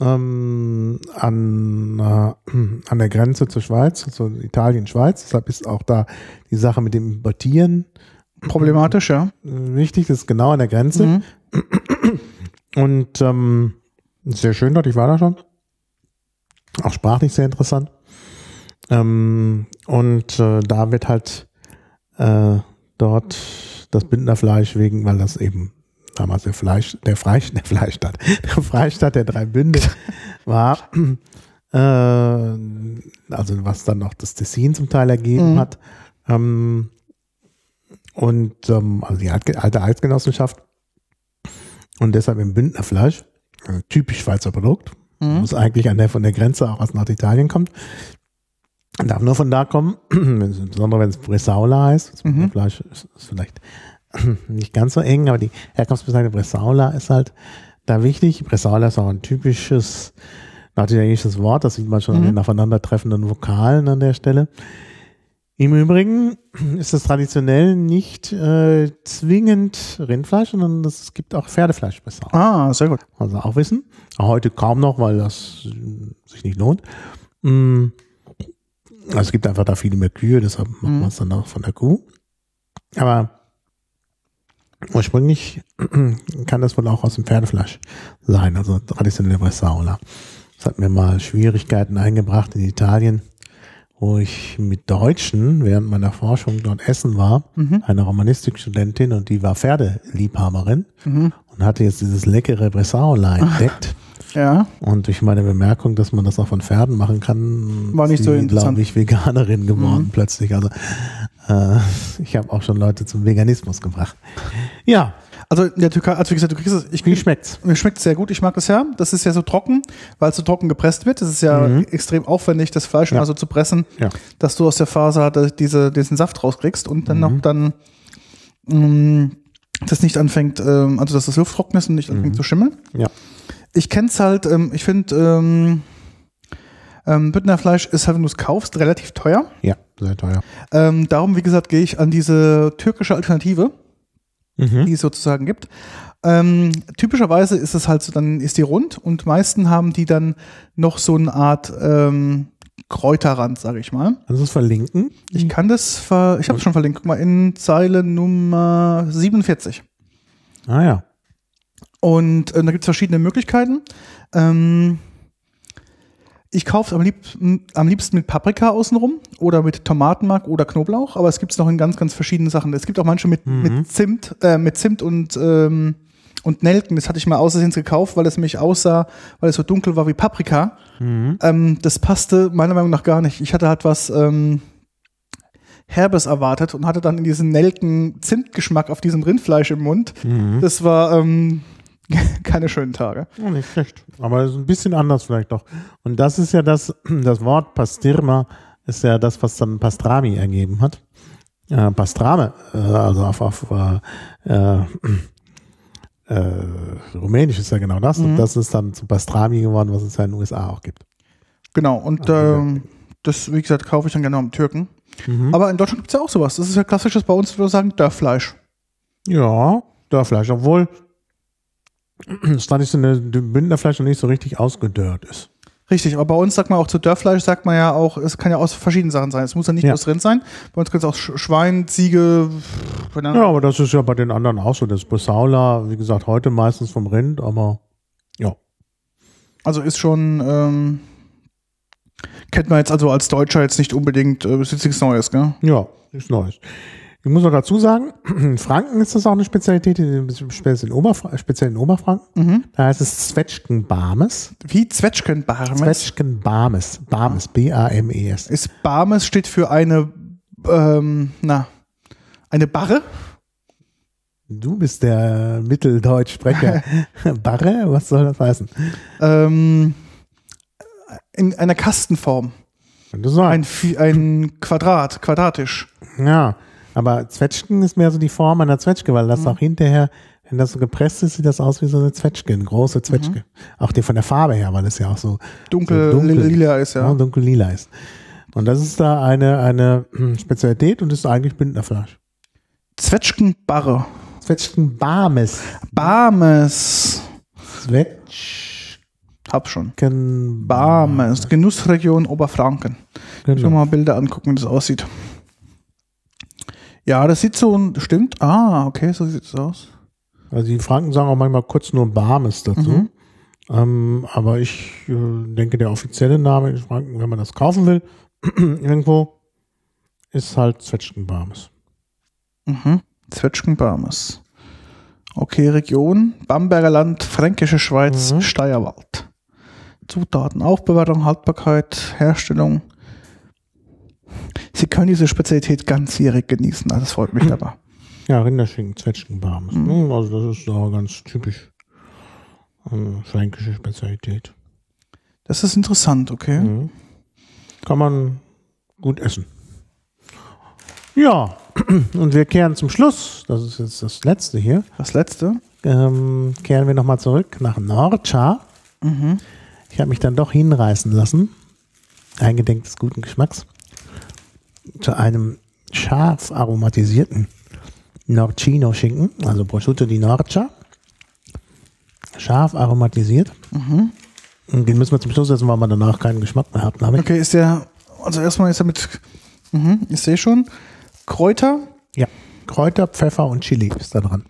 ähm, an, äh, an der Grenze zur Schweiz, also Italien-Schweiz. Deshalb ist auch da die Sache mit dem Importieren Problematisch, ja. äh, wichtig. Das ist genau an der Grenze. Mhm. Und ähm, sehr schön dort, ich war da schon. Auch sprachlich sehr interessant. Ähm, und äh, da wird halt äh, dort das Bündnerfleisch wegen, weil das eben damals der Fleisch, der Fleisch, der Fleischstadt, der Freistaat der drei Bünde war, äh, also was dann noch das Tessin zum Teil ergeben Mhm. hat. Ähm, und ähm, also die alte alte Eidgenossenschaft und deshalb im Bündnerfleisch, also typisch Schweizer Produkt, Mhm. muss eigentlich an der von der Grenze auch aus Norditalien kommt. Darf nur von da kommen, insbesondere wenn es Bressaula heißt. Das Mhm. Bündnerfleisch ist, ist vielleicht nicht ganz so eng, aber die Herkunftsbezeichnung Bressaula ist halt da wichtig. Bressaula ist auch ein typisches norditalienisches Wort, das sieht man schon an Mhm. den aufeinandertreffenden Vokalen an der Stelle. Im Übrigen ist es traditionell nicht äh, zwingend Rindfleisch, sondern es gibt auch Pferdefleisch besser. Ah, sehr gut. Also auch wissen. Heute kaum noch, weil das äh, sich nicht lohnt. Mm. Also es gibt einfach da viele mehr Kühe, deshalb machen Mhm. wir es dann auch von der Kuh. Aber ursprünglich kann das wohl auch aus dem Pferdefleisch sein, also traditionelle Bressaula. Das hat mir mal Schwierigkeiten eingebracht in Italien, wo ich mit Deutschen während meiner Forschung dort essen war, Mhm. eine Romanistikstudentin und die war Pferdeliebhaberin Mhm. und hatte jetzt dieses leckere Bressaula entdeckt. Ja. Und durch meine Bemerkung, dass man das auch von Pferden machen kann, War nicht so glaube ich, Veganerin geworden Mhm. plötzlich. Also äh, ich habe auch schon Leute zum Veganismus gebracht. Ja, Also in der Türkei, also wie gesagt, du kriegst es, ich wie schmeckt's? Mir schmeckt sehr gut, ich mag das ja. Das ist ja so trocken, weil es so trocken gepresst wird. Das ist ja Mhm. extrem aufwendig, das Fleisch Ja. also zu pressen, Ja. dass du aus der Faser diese, diesen Saft rauskriegst und dann Mhm. noch dann mh, das nicht anfängt, ähm, also dass das Luft trocken ist und nicht anfängt Mhm. zu schimmeln. Ja. Ich kenn's halt, ähm, ich finde, ähm, ähm, Büttnerfleisch ist halt, wenn du es kaufst, relativ teuer. Ja, sehr teuer. Ähm, darum, wie gesagt, gehe ich an diese türkische Alternative Mhm. die es sozusagen gibt. Ähm, typischerweise ist es halt so, dann ist die rund und meisten haben die dann noch so eine Art ähm, Kräuterrand, sage ich mal. Kannst du es verlinken? Ich kann das, ver ich habe es schon verlinkt, guck mal, in Zeile Nummer 47. Ah ja. Und äh, da gibt es verschiedene Möglichkeiten. Ähm, ich kaufe es am, lieb am liebsten mit Paprika außenrum oder mit Tomatenmark oder Knoblauch, aber es gibt es noch in ganz, ganz verschiedenen Sachen. Es gibt auch manche mit, Mhm. mit Zimt, äh, mit Zimt und, ähm, Und Nelken, das hatte ich mal außersehen gekauft, weil es nämlich aussah, weil es so dunkel war wie Paprika. Ähm, das passte meiner Meinung nach gar nicht. Ich hatte halt was ähm, Herbes erwartet und hatte dann in diesen Nelken-Zimtgeschmack auf diesem Rindfleisch im Mund. Das war ähm, keine schönen Tage. Ja, nicht schlecht. Aber ist ein bisschen anders vielleicht doch. Und das ist ja das, das Wort Pastirma ist ja das, was dann Pastrami ergeben hat. Äh, Pastrame, äh, also auf, auf äh, äh, äh, Rumänisch ist ja genau das. Und das ist dann zu Pastrami geworden, was es ja in den USA auch gibt. Genau, und ähm, das, wie gesagt, kaufe ich dann gerne am Türken. Mhm. Aber in Deutschland gibt es ja auch sowas. Das ist ja klassisches bei uns, würde ich sagen, Dörrfleisch. Ja, Dörrfleisch, obwohl das traditionelle Bündnerfleisch noch nicht so richtig ausgedörrt ist. Richtig, aber bei uns sagt man auch zu Dörrfleisch, sagt man ja auch, es kann ja aus verschiedenen Sachen sein. Es muss ja nicht Ja. nur das Rind sein. Bei uns kann es auch Sch- Schwein, Ziege. Ja, aber das ist ja bei den anderen auch so. Das Bressaula, wie gesagt, heute meistens vom Rind, aber ja. Also ist schon, ähm, kennt man jetzt also als Deutscher jetzt nicht unbedingt, äh, ist jetzt nichts Neues, gell? Ja, nichts Neues. Ich muss noch dazu sagen, in Franken ist das auch eine Spezialität, in- speziell in, Oberfra speziell in Oberfranken. Mhm. Da heißt es Zwetschgenbarmes. Wie Zwetschgenbarmes. Zwetschgenbarmes. Barmes. B-A-M-E-S. Ist Barmes steht für eine, ähm, na, eine Barre. Du bist der Mitteldeutschsprecher. Barre? Was soll das heißen? Ähm, in einer Kastenform. Könnte sein. Ein, ein Quadrat, quadratisch. Ja, aber Zwetschgen ist mehr so die Form einer Zwetschge, weil das auch hinterher, wenn das so gepresst ist, sieht das aus wie so eine Zwetschge, eine große Zwetschge. Auch die von der Farbe her, weil es ja auch so Dunkel, so dunkel lila ist, ja. ja, dunkel lila ist. Und das ist da eine, eine Spezialität und ist eigentlich Bündnerfleisch. Zwetschgenbarre. Zwetschgenbarmes. Barmes. Zwetschgen. Hab schon. Barmes. Genussregion Oberfranken. Genau. mal Bilder angucken, wie das aussieht. Ja, das sieht so, stimmt. Ah, okay, so sieht es aus. Also die Franken sagen auch manchmal kurz nur Barmes dazu. Mhm. Ähm, aber ich äh, denke, der offizielle Name in Franken, wenn man das kaufen will, irgendwo, ist halt Zwetschgenbarmes. Mhm. Zwetschgenbarmes. Okay, Region, Bamberger Land, Fränkische Schweiz, Mhm. Steierwald. Zutaten, Aufbewahrung, Haltbarkeit, Herstellung. Sie können diese Spezialität ganzjährig genießen, also das freut mich aber. Ja, Rinderschinken, Zwetschgenbarmes. Mhm. ne? Also das ist auch ganz typisch äh, fränkische Spezialität. Das ist interessant, okay. Mhm. Kann man gut essen. Ja, und wir kehren zum Schluss, das ist jetzt das letzte hier, Das letzte. ähm, kehren wir nochmal zurück nach Norcha. Mhm. Ich habe mich dann doch hinreißen lassen, eingedenk des guten Geschmacks, zu einem scharf aromatisierten Norcino-Schinken, also Prosciutto di Norcia. Scharf aromatisiert. Und den müssen wir zum Schluss setzen, weil wir danach keinen Geschmack mehr haben. Damit. Okay, ist der, also erstmal ist er mit, mhm, ich sehe schon, Kräuter. Ja. Kräuter, Pfeffer und Chili ist da dran.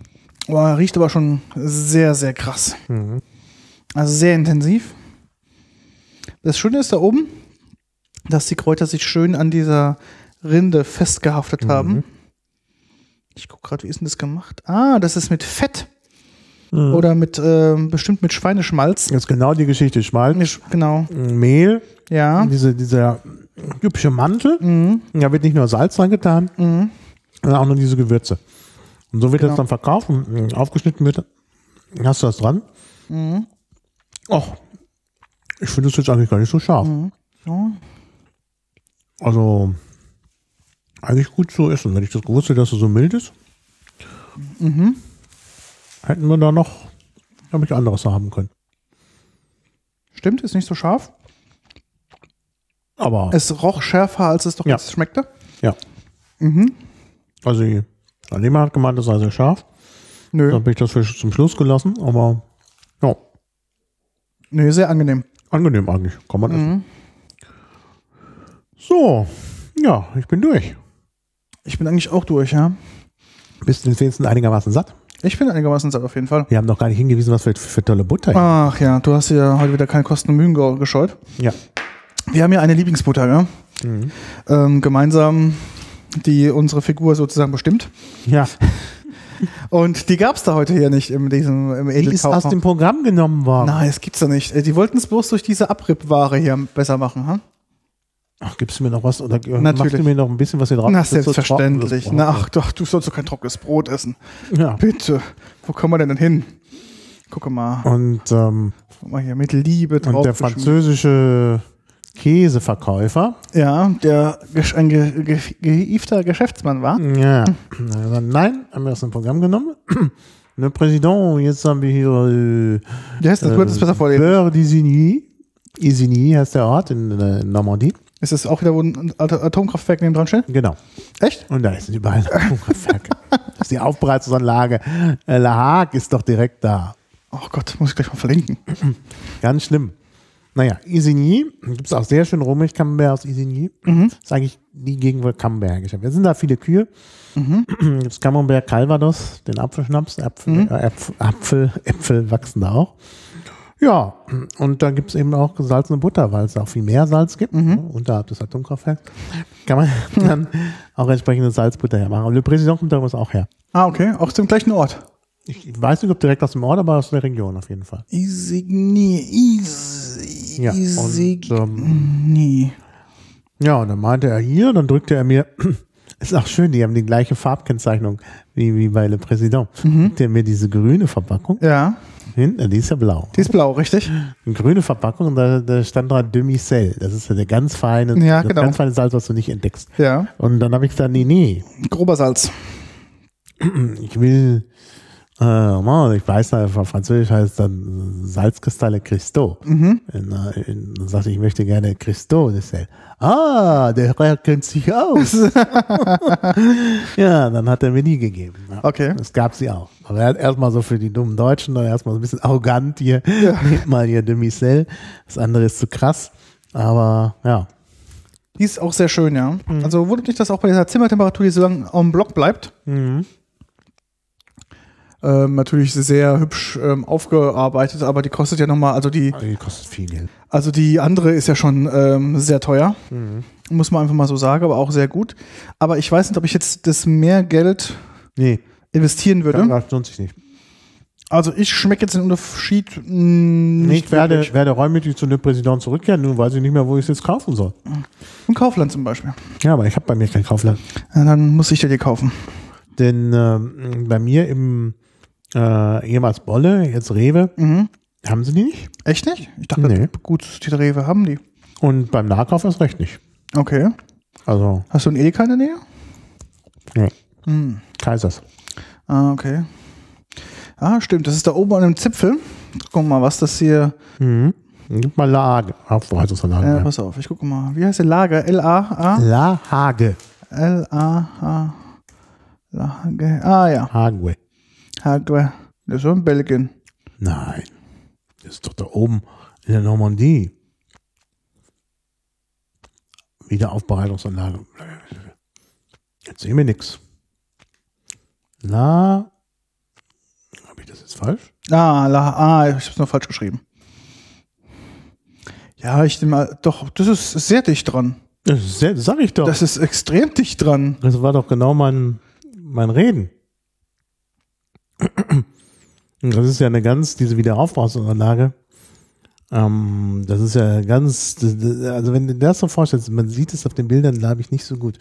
Oh, er riecht aber schon sehr, sehr krass. Mhm. Also sehr intensiv. Das Schöne ist da oben, dass die Kräuter sich schön an dieser Rinde festgehaftet haben. Ich gucke gerade, wie ist denn das gemacht? Ah, das ist mit Fett. Oder mit, ähm, bestimmt mit Schweineschmalz. Das ist genau die Geschichte. Schmalz, Genau, Mehl, ja. diese, dieser typische Mantel. Mhm. Da wird nicht nur Salz reingetan, Mhm. sondern auch nur diese Gewürze. Und so wird Genau. das dann verkauft und mh, aufgeschnitten wird. Hast du das dran? Mhm. Och, ich finde es jetzt eigentlich gar nicht so scharf. Ja. Also, eigentlich gut zu essen. Wenn ich das gewusst hätte, dass es so mild ist, Mhm. hätten wir da noch, glaube ich, anderes haben können. Stimmt, ist nicht so scharf. Aber, Es roch schärfer, als es doch Ja. jetzt schmeckte. ja. Mhm. Also, Alema hat gemeint, das sei sehr scharf. Nö, Dann habe ich das für zum Schluss gelassen, aber ja, nö, sehr angenehm. angenehm eigentlich. Kann man essen. Mhm. So, ja, ich bin durch. Ich bin eigentlich auch durch, ja. Bist du wenigstens einigermaßen satt? Ich bin einigermaßen satt auf jeden Fall. Wir haben noch gar nicht hingewiesen, was wir für tolle Butter hier Ach ja, du hast ja heute wieder keine Kosten und Mühen ge- gescheut. Ja. Wir haben ja eine Lieblingsbutter, ja? ähm, gemeinsam, die unsere Figur sozusagen bestimmt. Ja. Und die gab es da heute hier nicht in diesem im Die ist aus dem Programm genommen worden. Nein, das gibt's doch nicht. Äh, Die wollten es bloß durch diese Abrippware hier besser machen, ha? Ach, gibst du mir noch was? Oder machst Natürlich. du mir noch ein bisschen was hier drauf? Na, selbstverständlich. Na, ach doch, du sollst doch kein trockenes Brot essen. Ja. Bitte. Wo kommen wir denn denn hin? Guck mal. Und, ähm, mal hier mit Liebe drauf. und der französische Käseverkäufer, Ja, der ein ge ge gehiefter Geschäftsmann war. ja, dann, nein, haben wir aus dem Programm genommen. Le Président, jetzt haben wir hier äh, Wie heißt das? Du hättest es besser vorlesen. Beurre d'Isigny. Isigny heißt der Ort in, äh, Normandie. Ist das auch wieder, wo ein At- Atomkraftwerk neben dran steht? Genau. Echt? Und da ist überall ein Atomkraftwerk. das ist die Aufbereitungsanlage. Äh, La Hague ist doch direkt da. Oh Gott, muss ich gleich mal verlinken. Ganz schlimm. Naja, Isigny, gibt es auch sehr schön Rohmilch Camembert aus Isigny. Mhm. Das ist eigentlich die Gegend, wo Camembert hergestellt wird. Es sind da viele Kühe. Mhm. Gibt es Camembert Calvados, den Apfelschnaps, Äpfel, Mhm. äh, Äpfel, Apfel, Äpfel wachsen da auch. Ja, und da gibt es eben auch gesalzene Butter, weil es auch viel mehr Salz gibt, Mhm. ne, unterhalb des Atomkraftwerks. Kann man dann auch entsprechende Salzbutter hermachen. Und Le Président kommt daraus auch her. Ah, okay. Auch zum gleichen Ort. Ich weiß nicht, ob direkt aus dem Ort, aber aus der Region auf jeden Fall. Isigny. Is Ja, und, Isigny. Ja, und dann meinte er hier, dann drückte er mir, ist auch schön, die haben die gleiche Farbkennzeichnung wie, wie bei Le Président. Mhm. Drückte er mir diese grüne Verpackung Ja, hin, äh, die ist ja blau. die ist blau, richtig? Eine grüne Verpackung und da, da stand dran Demi-Sel. Das ist ja der ganz feine, Ja, genau. ganz feine Salz, was du nicht entdeckst. Ja. Und dann habe ich gesagt, nee, nee, Grober Salz. ich will, äh, ich weiß, auf Französisch heißt dann Salzkristalle Christo. Mhm. In, äh, dann sagte ich, ich möchte gerne Christo de. Ah, der Herr kennt sich aus. ja, dann hat er mir die gegeben. Ja. Okay. Es gab sie auch. Aber er hat erstmal so für die dummen Deutschen, dann erstmal so ein bisschen arrogant hier, nehmt mal hier Demi-Sel. Das andere ist zu krass. Aber ja, Die ist auch sehr schön, ja. Mhm. Also wundert dich das auch bei dieser Zimmertemperatur, die so lange am Block bleibt. Mhm. Ähm, natürlich sehr hübsch ähm, aufgearbeitet, aber die kostet ja nochmal, also die, die kostet viel Geld. also die andere ist ja schon ähm, sehr teuer. Mhm. Muss man einfach mal so sagen, aber auch sehr gut. Aber ich weiß nicht, ob ich jetzt das mehr Geld Nee, investieren würde. das lohnt sich nicht. Also ich schmecke jetzt den Unterschied mh, Ich nicht werde, wirklich. werde räumlich zu Le Président zurückkehren, nun weiß ich nicht mehr, wo ich es jetzt kaufen soll. Im Kaufland zum Beispiel. Ja, aber ich habe bei mir kein Kaufland. Ja, dann muss ich dir die kaufen. Denn ähm, bei mir im äh, ehemals Bolle, jetzt Rewe, Mhm. haben sie die nicht. Echt nicht? Ich dachte, Nee. gut, die Rewe haben die. Und beim Nahkauf erst recht nicht. Okay. Also, Hast du einen Edeka in der Nähe? nee. Hm. Kaisers. Ah, okay. Ah, stimmt. Das ist da oben an dem Zipfel. Guck mal, was das hier. Mhm. Gib mal Lage. Aufbereitungsanlage. Ja, Ja, pass auf, ich gucke mal. Wie heißt der Lager? L-A-A? La Hage. L-A-H. Lage. Ah, ja. Hague. Hardware. Das ist in Belgien. Nein. Das ist doch da oben in der Normandie. Wiederaufbereitungsanlage. Jetzt sehen wir nichts. La. Habe ich das jetzt falsch? Ah, La, ah, ich hab's noch falsch geschrieben. Ja, ich nehme doch, das ist sehr dicht dran. Das, ist sehr- sag ich doch. Das ist extrem dicht dran. Das war doch genau mein, mein Reden. Das ist ja eine ganz, diese Wiederaufbausanlage. Ähm, das ist ja ganz, das- das- also wenn du das so vorstellst, man sieht es auf den Bildern, glaube ich, nicht so gut.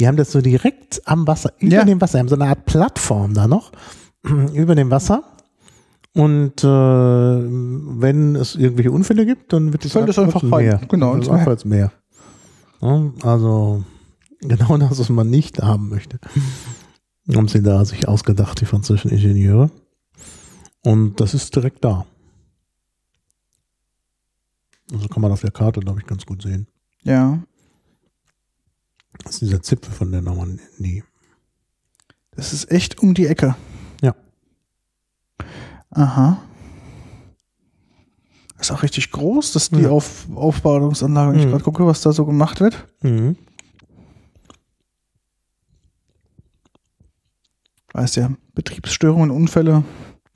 Die haben das so direkt am Wasser, über Ja. dem Wasser, haben so eine Art Plattform da noch, über dem Wasser. Und äh, wenn es irgendwelche Unfälle gibt, dann wird es es einfach. Meer. Genau, Das ins ins Meer. Ja, also genau das, was man nicht haben möchte. Haben sie da sich ausgedacht, die französischen Ingenieure. Und das ist direkt da. Also kann man auf der Karte, glaube ich, ganz gut sehen. Ja. Das ist dieser Zipfel von der Normandie. Das ist echt um die Ecke. Ja. Aha. Ist auch richtig groß, dass die Ja. Auf Aufbereitungsanlage, wenn ich Mhm. gerade gucke, was da so gemacht wird. Mhm. Weißt ja, Betriebsstörungen, Unfälle.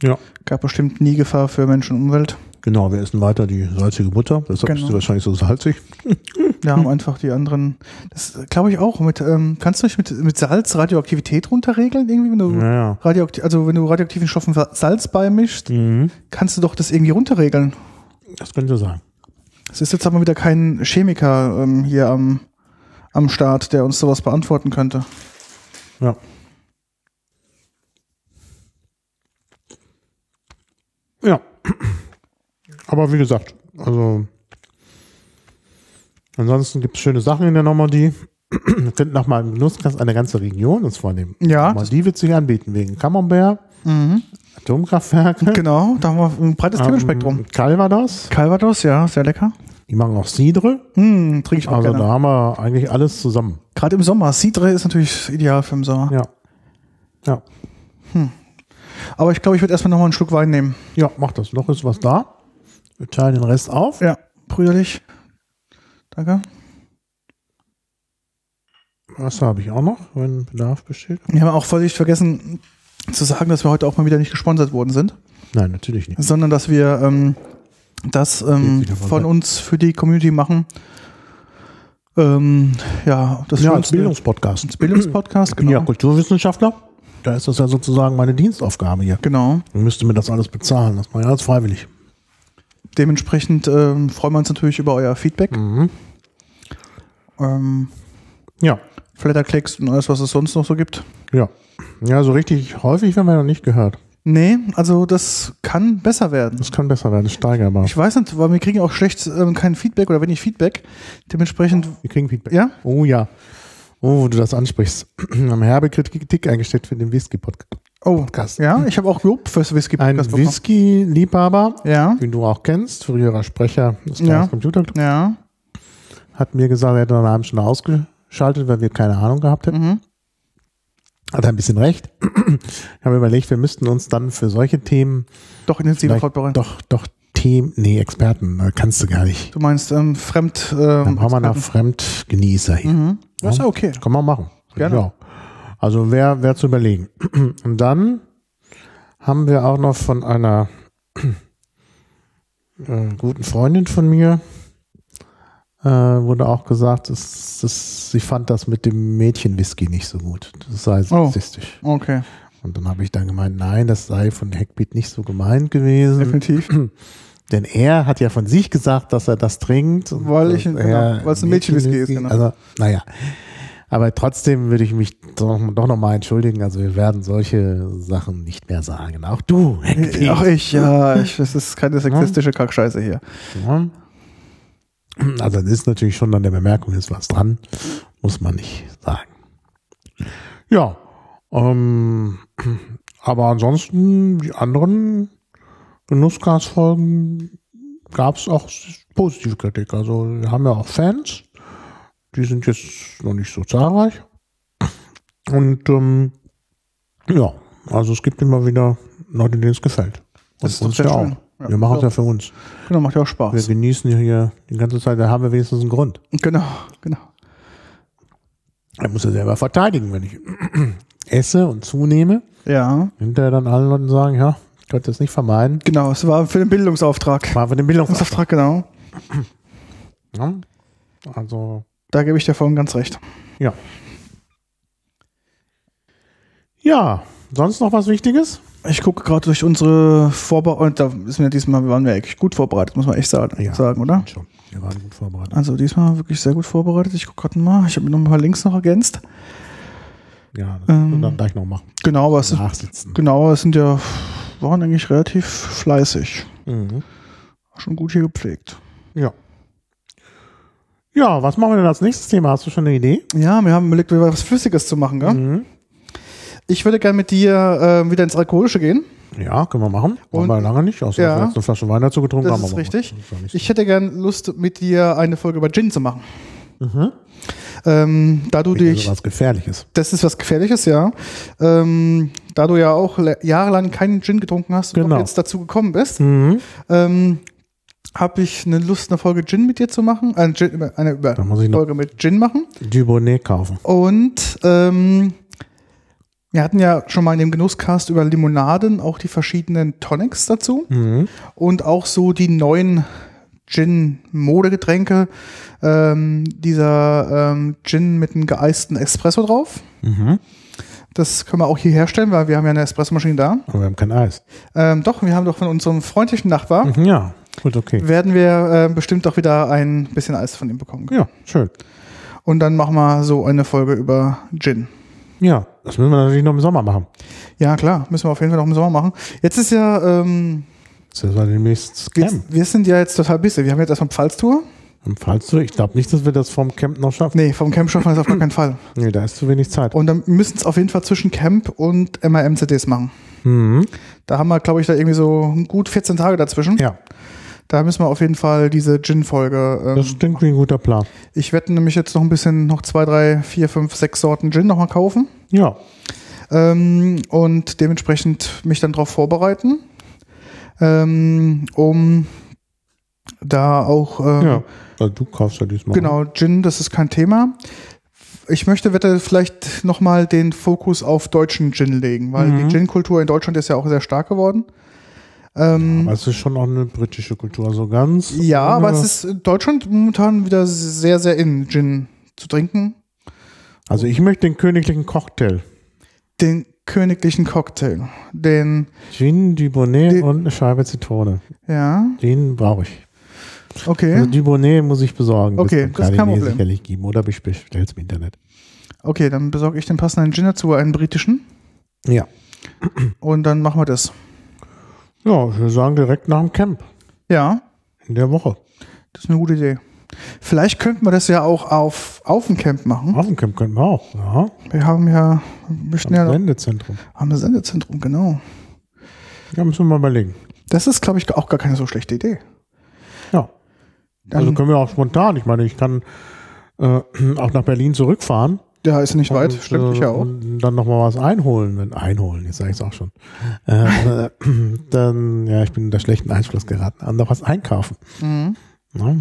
Ja. Gab bestimmt nie Gefahr für Mensch und Umwelt. Genau, wir essen weiter die salzige Butter. Deshalb ist Genau. sie wahrscheinlich so salzig. Wir haben einfach die anderen, das glaube ich auch, mit, ähm, kannst du nicht mit, mit Salz Radioaktivität runterregeln irgendwie, wenn du Naja. radioaktiv, also wenn du radioaktiven Stoffen Salz beimischst, Mhm. kannst du doch das irgendwie runterregeln. Das könnte sein. Es ist jetzt aber wieder kein Chemiker ähm, hier am, am Start, der uns sowas beantworten könnte. Ja. Ja. Aber wie gesagt, also ansonsten gibt es schöne Sachen in der Normandie. Wir finden nach meinem Genusskast eine ganze Region, uns vornehmen. Ja, Normandie wird sich anbieten, wegen Camembert, Mhm. Atomkraftwerke, Genau, da haben wir ein breites Themenspektrum. ähm, Calvados, Calvados, ja, sehr lecker. die machen auch Cidre. Hm, trinke ich auch Also gerne. da haben wir eigentlich alles zusammen. Gerade im Sommer. Cidre ist natürlich ideal für den Sommer. Ja. Ja. Aber ich glaube, ich würde erstmal nochmal einen Schluck Wein nehmen. Ja, mach das. Noch ist was da. Wir teilen den Rest auf. Ja, brüderlich. Danke. Wasser habe ich auch noch, wenn Bedarf besteht. Wir haben auch völlig vergessen zu sagen, dass wir heute auch mal wieder nicht gesponsert worden sind, Nein, natürlich nicht. sondern dass wir ähm, das ähm, von uns für die Community machen. Ähm, ja, das ja, als Schönste- Bildungspodcast. als Bildungspodcast, Ich bin ja genau. Kulturwissenschaftler. Da ist das ja sozusagen meine Dienstaufgabe hier. Genau. Ich müsste mir das alles bezahlen. Das mache ich alles freiwillig. Dementsprechend ähm, freuen wir uns natürlich über euer Feedback. Mhm. Ähm, Ja, Flatterklicks und alles, was es sonst noch so gibt. ja. Ja, so richtig häufig haben wir noch nicht gehört. Nee, also das kann besser werden. Das kann besser werden, steigerbar. Ich weiß nicht, weil wir kriegen auch schlecht ähm, kein Feedback oder wenig Feedback. Dementsprechend, Wir kriegen Feedback. ja, Oh ja. Oh, wo du das ansprichst. Wir haben herbe Kritik eingestellt für den Whisky-Podcast. oh, Podcast. ja, ich habe auch Lob fürs Whisky Ein. Whisky-Liebhaber, Ja, den du auch kennst, früherer Sprecher des Ja. Computer ja, hat mir gesagt, er hätte nach einer halben Stunde ausgeschaltet, weil wir keine Ahnung gehabt hätten. mhm. Hat er ein bisschen recht. Ich habe überlegt, wir müssten uns dann für solche Themen doch intensiver fortbauen. doch, doch Themen, nee, Experten, da kannst du gar nicht. Du meinst ähm, Fremd. Dann Ähm, brauchen wir Experten. Fremdgenießer hier. mhm. Das ist ja okay. Kann man machen. Gerne. Ja. Also wäre wär zu überlegen. Und dann haben wir auch noch von einer äh, guten Freundin von mir, äh, wurde auch gesagt, dass, dass sie fand das mit dem Mädchenwhisky nicht so gut. Das sei Oh. sexistisch. Okay, Und dann habe ich dann gemeint, nein, das sei von Hackbeat nicht so gemeint gewesen. definitiv. Denn er hat ja von sich gesagt, dass er das trinkt. Weil ich- genau, weil es ein Mädchenwhisky ist, genau. Also, naja. Aber trotzdem würde ich mich doch, doch nochmal entschuldigen. Also wir werden solche Sachen nicht mehr sagen. Auch du, Hackbeat. Auch ich, ja, ich, das ist keine sexistische Kackscheiße hier. Ja. Also das ist natürlich schon an der Bemerkung, ist was dran. Muss man nicht sagen. Ja. Ähm, aber ansonsten, die anderen Genussgasfolgen gab es auch positive Kritik. Also wir haben ja auch Fans. Die sind jetzt noch nicht so zahlreich. Und ähm, ja, also es gibt immer wieder Leute, denen es gefällt. Und Das ist uns ja schön. auch. Ja. wir machen es Ja. ja für uns. Genau, macht ja auch Wir Spaß. genießen ja hier die ganze Zeit, da haben wir wenigstens einen Grund. Genau, genau. Er muss ja selber verteidigen, wenn ich esse und zunehme. Ja, Hinterher dann allen Leuten sagen, ja, konnte das nicht vermeiden. genau. Es war für den Bildungsauftrag. War für den Bildungsauftrag. Bildungsauftrag, genau. Ja. Also, Da gebe ich dir voll und ganz recht. ja. Ja, sonst noch was Wichtiges? Ich gucke gerade durch unsere Vorbereitung. Da ist mir diesmal waren wir eigentlich gut vorbereitet, muss man echt sagen, Ja. sagen oder? Schon. Wir waren gut vorbereitet. Also diesmal wirklich sehr gut vorbereitet. Ich gucke gerade mal. Ich habe mir noch ein paar Links noch ergänzt. Ja, das Ähm, dann gleich noch machen. Genau, aber es Nachsitzen. genau, es sind ja waren eigentlich relativ fleißig. Mhm. Schon gut hier gepflegt. Ja. Ja, was machen wir denn als nächstes Thema? Hast du schon eine Idee? Ja, wir haben überlegt, was Flüssiges zu machen. Gell? Mhm. Ich würde gerne mit dir äh, wieder ins Alkoholische gehen. Ja, können wir machen. Und- Wollen wir lange nicht, außer Ja. wir jetzt eine Flasche Wein dazu getrunken Das haben. ist richtig. das ist so- Ich hätte gern Lust, mit dir eine Folge über Gin zu machen. Mhm. Ähm, da du Also dich, was Gefährliches. das ist was Gefährliches, ja. Ähm, da du ja auch jahrelang keinen Gin getrunken hast und Genau. jetzt dazu gekommen bist, Mhm. ähm, habe ich eine Lust, eine Folge Gin mit dir zu machen. Eine, Gin, eine muss ich noch Folge mit Gin machen. Dubonnet kaufen. Und ähm, Wir hatten ja schon mal in dem Genusscast über Limonaden auch die verschiedenen Tonics dazu Mhm. und auch so die neuen Gin-Modegetränke. Ähm, dieser ähm, Gin mit einem geeisten Espresso drauf. Mhm. Das können wir auch hier herstellen, weil wir haben ja eine Espressomaschine da. Aber wir haben kein Eis. Ähm, doch, wir haben doch von unserem freundlichen Nachbar, Mhm, Ja, gut, okay. werden wir äh, bestimmt doch wieder ein bisschen Eis von ihm bekommen. Ja, schön. Und dann machen wir so eine Folge über Gin. Ja, das müssen wir natürlich noch im Sommer machen. Ja, klar, müssen wir auf jeden Fall noch im Sommer machen. Jetzt ist ja, ähm, Das war demnächst wir, Camp. wir sind ja jetzt total busy. Wir haben jetzt erstmal Pfalztour. Falls du, ich glaube nicht, dass wir das vom Camp noch schaffen. Nee, vom Camp schaffen wir das auf gar keinen Fall. Nee, da ist zu wenig Zeit. Und dann müssen es auf jeden Fall zwischen Camp und MRM-CDs machen. Mhm. Da haben wir, glaube ich, da irgendwie so gut 14 Tage dazwischen. Ja, Da müssen wir auf jeden Fall diese Gin-Folge. das Ähm, klingt wie ein guter Plan. ich werde nämlich jetzt noch ein bisschen, noch zwei, drei, vier, fünf, sechs Sorten Gin nochmal kaufen. Ja, ähm, und dementsprechend mich dann darauf vorbereiten, ähm, um da auch ähm, ja. Also du kaufst ja diesmal. genau Gin, das ist kein Thema. Ich möchte wette vielleicht nochmal den Fokus auf deutschen Gin legen, weil Mhm. die Gin-Kultur in Deutschland ist ja auch sehr stark geworden. Ähm, Aber es ist schon auch eine britische Kultur, so ganz. ja, aber es ist in Deutschland momentan wieder sehr, sehr in, Gin zu trinken. Also ich möchte den königlichen Cocktail. Den königlichen Cocktail, den, Gin, Dubonnet und eine Scheibe Zitrone. ja, Den brauche ich. okay. Also Dubonnet muss ich besorgen. Okay, das kein KDW Problem. sicherlich geben. Oder ich bestelle es im Internet. Okay, dann besorge ich den passenden Gin dazu, einen britischen. Ja. Und dann machen wir das. Ja, ich würde sagen, direkt nach dem Camp. Ja, In der Woche. das ist eine gute Idee. Vielleicht könnten wir das ja auch auf, auf dem Camp machen. Auf dem Camp können wir auch. Ja. Wir haben ja, wir Am ja, Sendezentrum. haben ein Sendezentrum, genau. Ja, müssen wir mal überlegen. Das ist, glaube ich, auch gar keine so schlechte Idee. Ja. Dann, Also können wir auch spontan. Ich meine, ich kann äh, auch nach Berlin zurückfahren. ja, ist nicht weit, Und, stimmt äh, ich ja auch. Und dann nochmal was einholen. Wenn, einholen, jetzt sage ich es auch schon. Äh, äh, dann, ja, ich bin unter schlechten Einfluss geraten. Und noch was einkaufen. Mhm. Ja.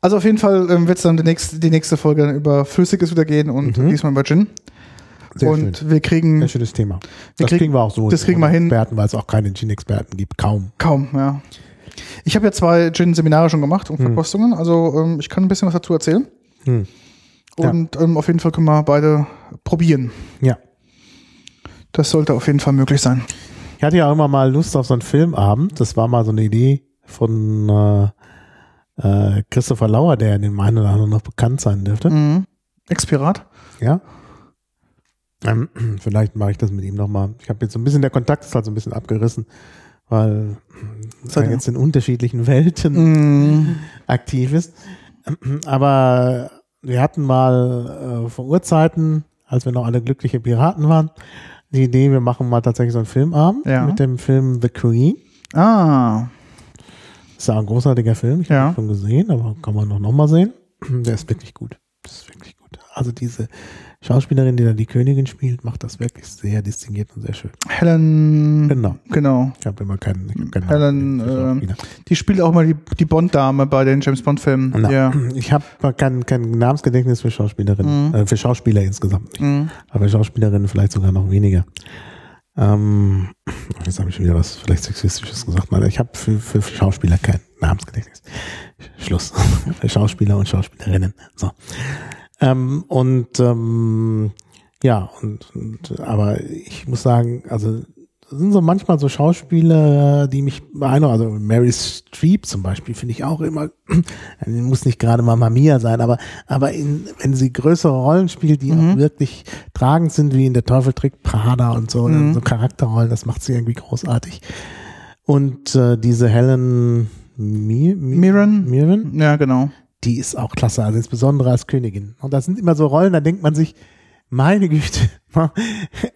Also auf jeden Fall ähm, wird es dann die nächste, die nächste Folge dann über Flüssiges wieder gehen und Mhm. diesmal über Gin. Sehr und schön. wir kriegen Sehr schönes Thema. Wir das kriegen- kriegen wir auch so. das kriegen wir hin. Experten, weil es auch keine Gin-Experten gibt. Kaum. kaum, ja. Ich habe ja zwei Gin-Seminare schon gemacht und Verkostungen, also ähm, ich kann ein bisschen was dazu erzählen. Hm. Ja. Und ähm, auf jeden Fall können wir beide probieren. Ja. Das sollte auf jeden Fall möglich sein. Ich hatte ja immer mal Lust auf so einen Filmabend. Das war mal so eine Idee von äh, äh, Christopher Lauer, der in dem einen oder anderen noch bekannt sein dürfte. Mhm. Expirat? Ja. Ähm, vielleicht mache ich das mit ihm nochmal. Ich habe jetzt so ein bisschen, der Kontakt ist halt so ein bisschen abgerissen, weil Seid er ihr- jetzt in unterschiedlichen Welten Mhm. aktiv ist. Aber wir hatten mal äh, vor Urzeiten, als wir noch alle glückliche Piraten waren, die Idee, wir machen mal tatsächlich so einen Filmabend Ja. mit dem Film The Queen. Ah, Ist ein großartiger Film, ich Ja. habe ihn schon gesehen, aber kann man noch, noch mal sehen. Der ist wirklich gut. Das ist wirklich gut. Also diese Schauspielerin, die da die Königin spielt, macht das wirklich sehr distinguiert und sehr schön. Helen. Genau. Genau. Ich habe immer keinen, ich hab keinen Helen, Namen Schauspieler. Die spielt auch mal die, die Bond-Dame bei den James Bond-Filmen. Ja. Ich habe kein, kein Namensgedächtnis für Schauspielerinnen, Mhm. äh, für Schauspieler insgesamt. Mhm. Aber Schauspielerinnen vielleicht sogar noch weniger. Ähm, jetzt habe ich wieder was vielleicht Sexistisches gesagt. Ich habe für, für Schauspieler kein Namensgedächtnis. Schluss. für Schauspieler und Schauspielerinnen. So. Ähm, und ähm, ja, und, und aber ich muss sagen, also sind so manchmal so Schauspieler, die mich beeindrucken. Also Mary Streep zum Beispiel finde ich auch immer, muss nicht gerade Mamma Mia sein, aber, aber in, wenn sie größere Rollen spielt, die auch wirklich tragend sind, wie in Der Teufel trägt Prada und so, Mhm. so Charakterrollen, das macht sie irgendwie großartig. Und äh, diese Helen Mir Mir Mirren? Mirren, ja, genau. die ist auch klasse, also insbesondere als Königin. Und das sind immer so Rollen, da denkt man sich, meine Güte,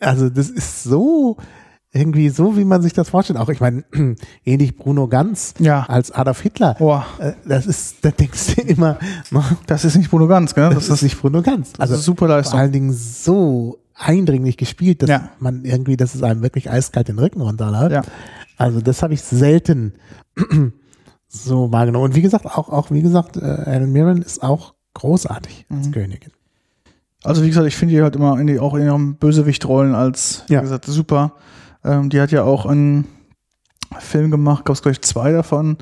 also das ist so irgendwie so, wie man sich das vorstellt. Auch ich meine, ähnlich Bruno Ganz Ja. als Adolf Hitler. Boah, Äh, Das ist, da denkst du immer, das ist nicht Bruno Ganz, gell? das ist nicht Bruno Ganz. also super vor Leistung. allen Dingen so eindringlich gespielt, dass Ja. man irgendwie, dass es einem wirklich eiskalt den Rücken runterläuft. Ja. Also das habe ich selten so wahrgenommen. Und wie gesagt, auch, auch wie gesagt, äh, Helen Mirren ist auch großartig als Mhm. Königin. Also wie gesagt, ich finde die halt immer in die, auch in ihren Bösewichtrollen als, wie Ja. gesagt, super. Ähm, die hat ja auch einen Film gemacht, gab es gleich zwei davon,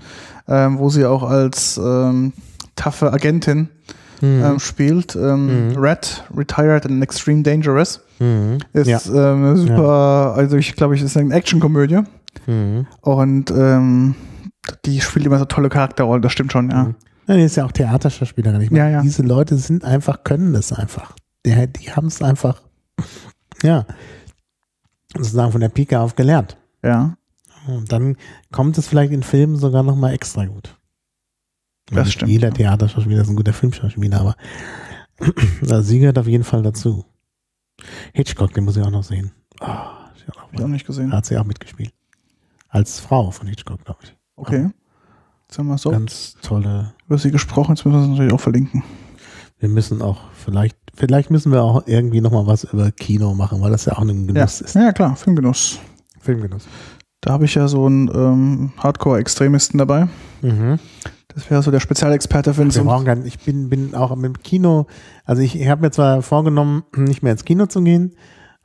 ähm, wo sie auch als ähm, taffe Agentin Mhm. ähm, spielt. Ähm, Mhm. Red, Retired and Extreme Dangerous. Mhm. Ist ja. ähm, super, also ich glaube, ich ist eine Actionkomödie. Mhm. Und die spielt immer so tolle Charakterrollen, das stimmt schon, ja. Mhm. Ja, die ist ja auch Theaterschauspielerin. Ich meine, Ja, ja. diese Leute sind einfach, können das einfach. Die, die haben es einfach, ja, sozusagen von der Pike auf gelernt. Ja, Und dann kommt es vielleicht in Filmen sogar nochmal extra gut. Das Nicht stimmt, Jeder. Theaterschauspieler ist ein guter Filmschauspieler, aber also sie gehört auf jeden Fall dazu. Hitchcock, den muss ich auch noch sehen. Oh, ich hab ich auch nicht gesehen. hat sie auch mitgespielt. Als Frau von Hitchcock, glaube ich. Okay. Jetzt haben wir so Ganz tolle. über sie gesprochen, jetzt müssen wir es natürlich auch verlinken. Wir müssen auch vielleicht, vielleicht müssen wir auch irgendwie nochmal was über Kino machen, weil das ja auch ein Ja. Genuss ist. ja, klar, Filmgenuss. Filmgenuss. Da habe ich ja so einen ähm, Hardcore-Extremisten dabei. Mhm. Das wäre so der Spezialexperte für uns. ich bin, bin auch mit dem Kino, also ich, habe mir zwar vorgenommen, nicht mehr ins Kino zu gehen,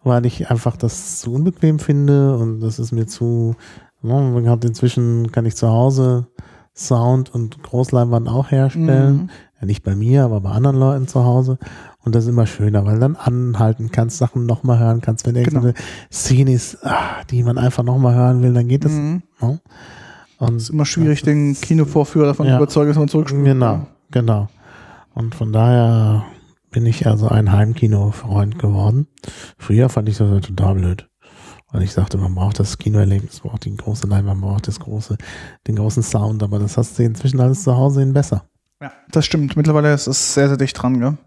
weil ich einfach das zu unbequem finde und das ist mir zu, ne, inzwischen kann ich zu Hause Sound und Großleinwand auch herstellen. Mhm. Ja, nicht bei mir, aber bei anderen Leuten zu Hause. Und das ist immer schöner, weil dann anhalten kannst, Sachen nochmal hören kannst. Wenn irgendeine Szene ist, ah, die man einfach nochmal hören will, dann geht das. Mhm. Ne? Und Ist immer schwierig, den Kinovorführer davon Ja. zu überzeugen, dass man zurückspult. Genau, genau. Und von daher bin ich also ein Heimkino-Freund geworden. Früher fand ich das total blöd. Weil ich sagte, man braucht das Kinoerlebnis, man braucht die große Leinwand, man braucht das große, den großen Sound, aber das hast du inzwischen alles zu Hause hin besser. Ja, das stimmt. Mittlerweile ist es sehr, sehr dicht dran, gell?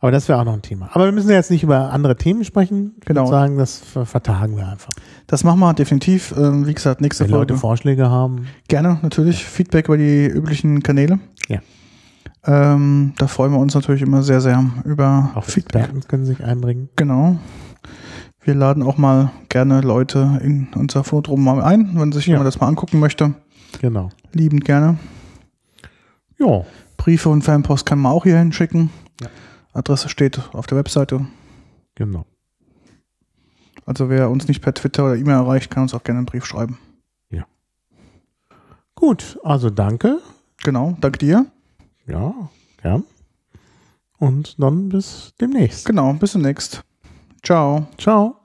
Aber das wäre auch noch ein Thema. Aber wir müssen jetzt nicht über andere Themen sprechen. Ich Genau. würde sagen, das ver- vertagen wir einfach. Das machen wir definitiv. Ähm, wie gesagt, nächste Wenn Folge. Leute Vorschläge haben, Gerne, natürlich. Feedback über die üblichen Kanäle. Ja. Ähm, da freuen wir uns natürlich immer sehr, sehr über auch Feedback. Experten können sich einbringen. Genau. Wir laden auch mal gerne Leute in unser Forum mal ein, wenn sich Ja. jemand das mal angucken möchte. Genau. Liebend gerne. Ja. Briefe und Fanpost kann man auch hier hinschicken. Ja. Adresse steht auf der Webseite. Genau. Also wer uns nicht per Twitter oder E-Mail erreicht, kann uns auch gerne einen Brief schreiben. Gut, also danke. Genau, danke dir. Ja, ja. Und dann bis demnächst. Genau, bis demnächst. Ciao. Ciao.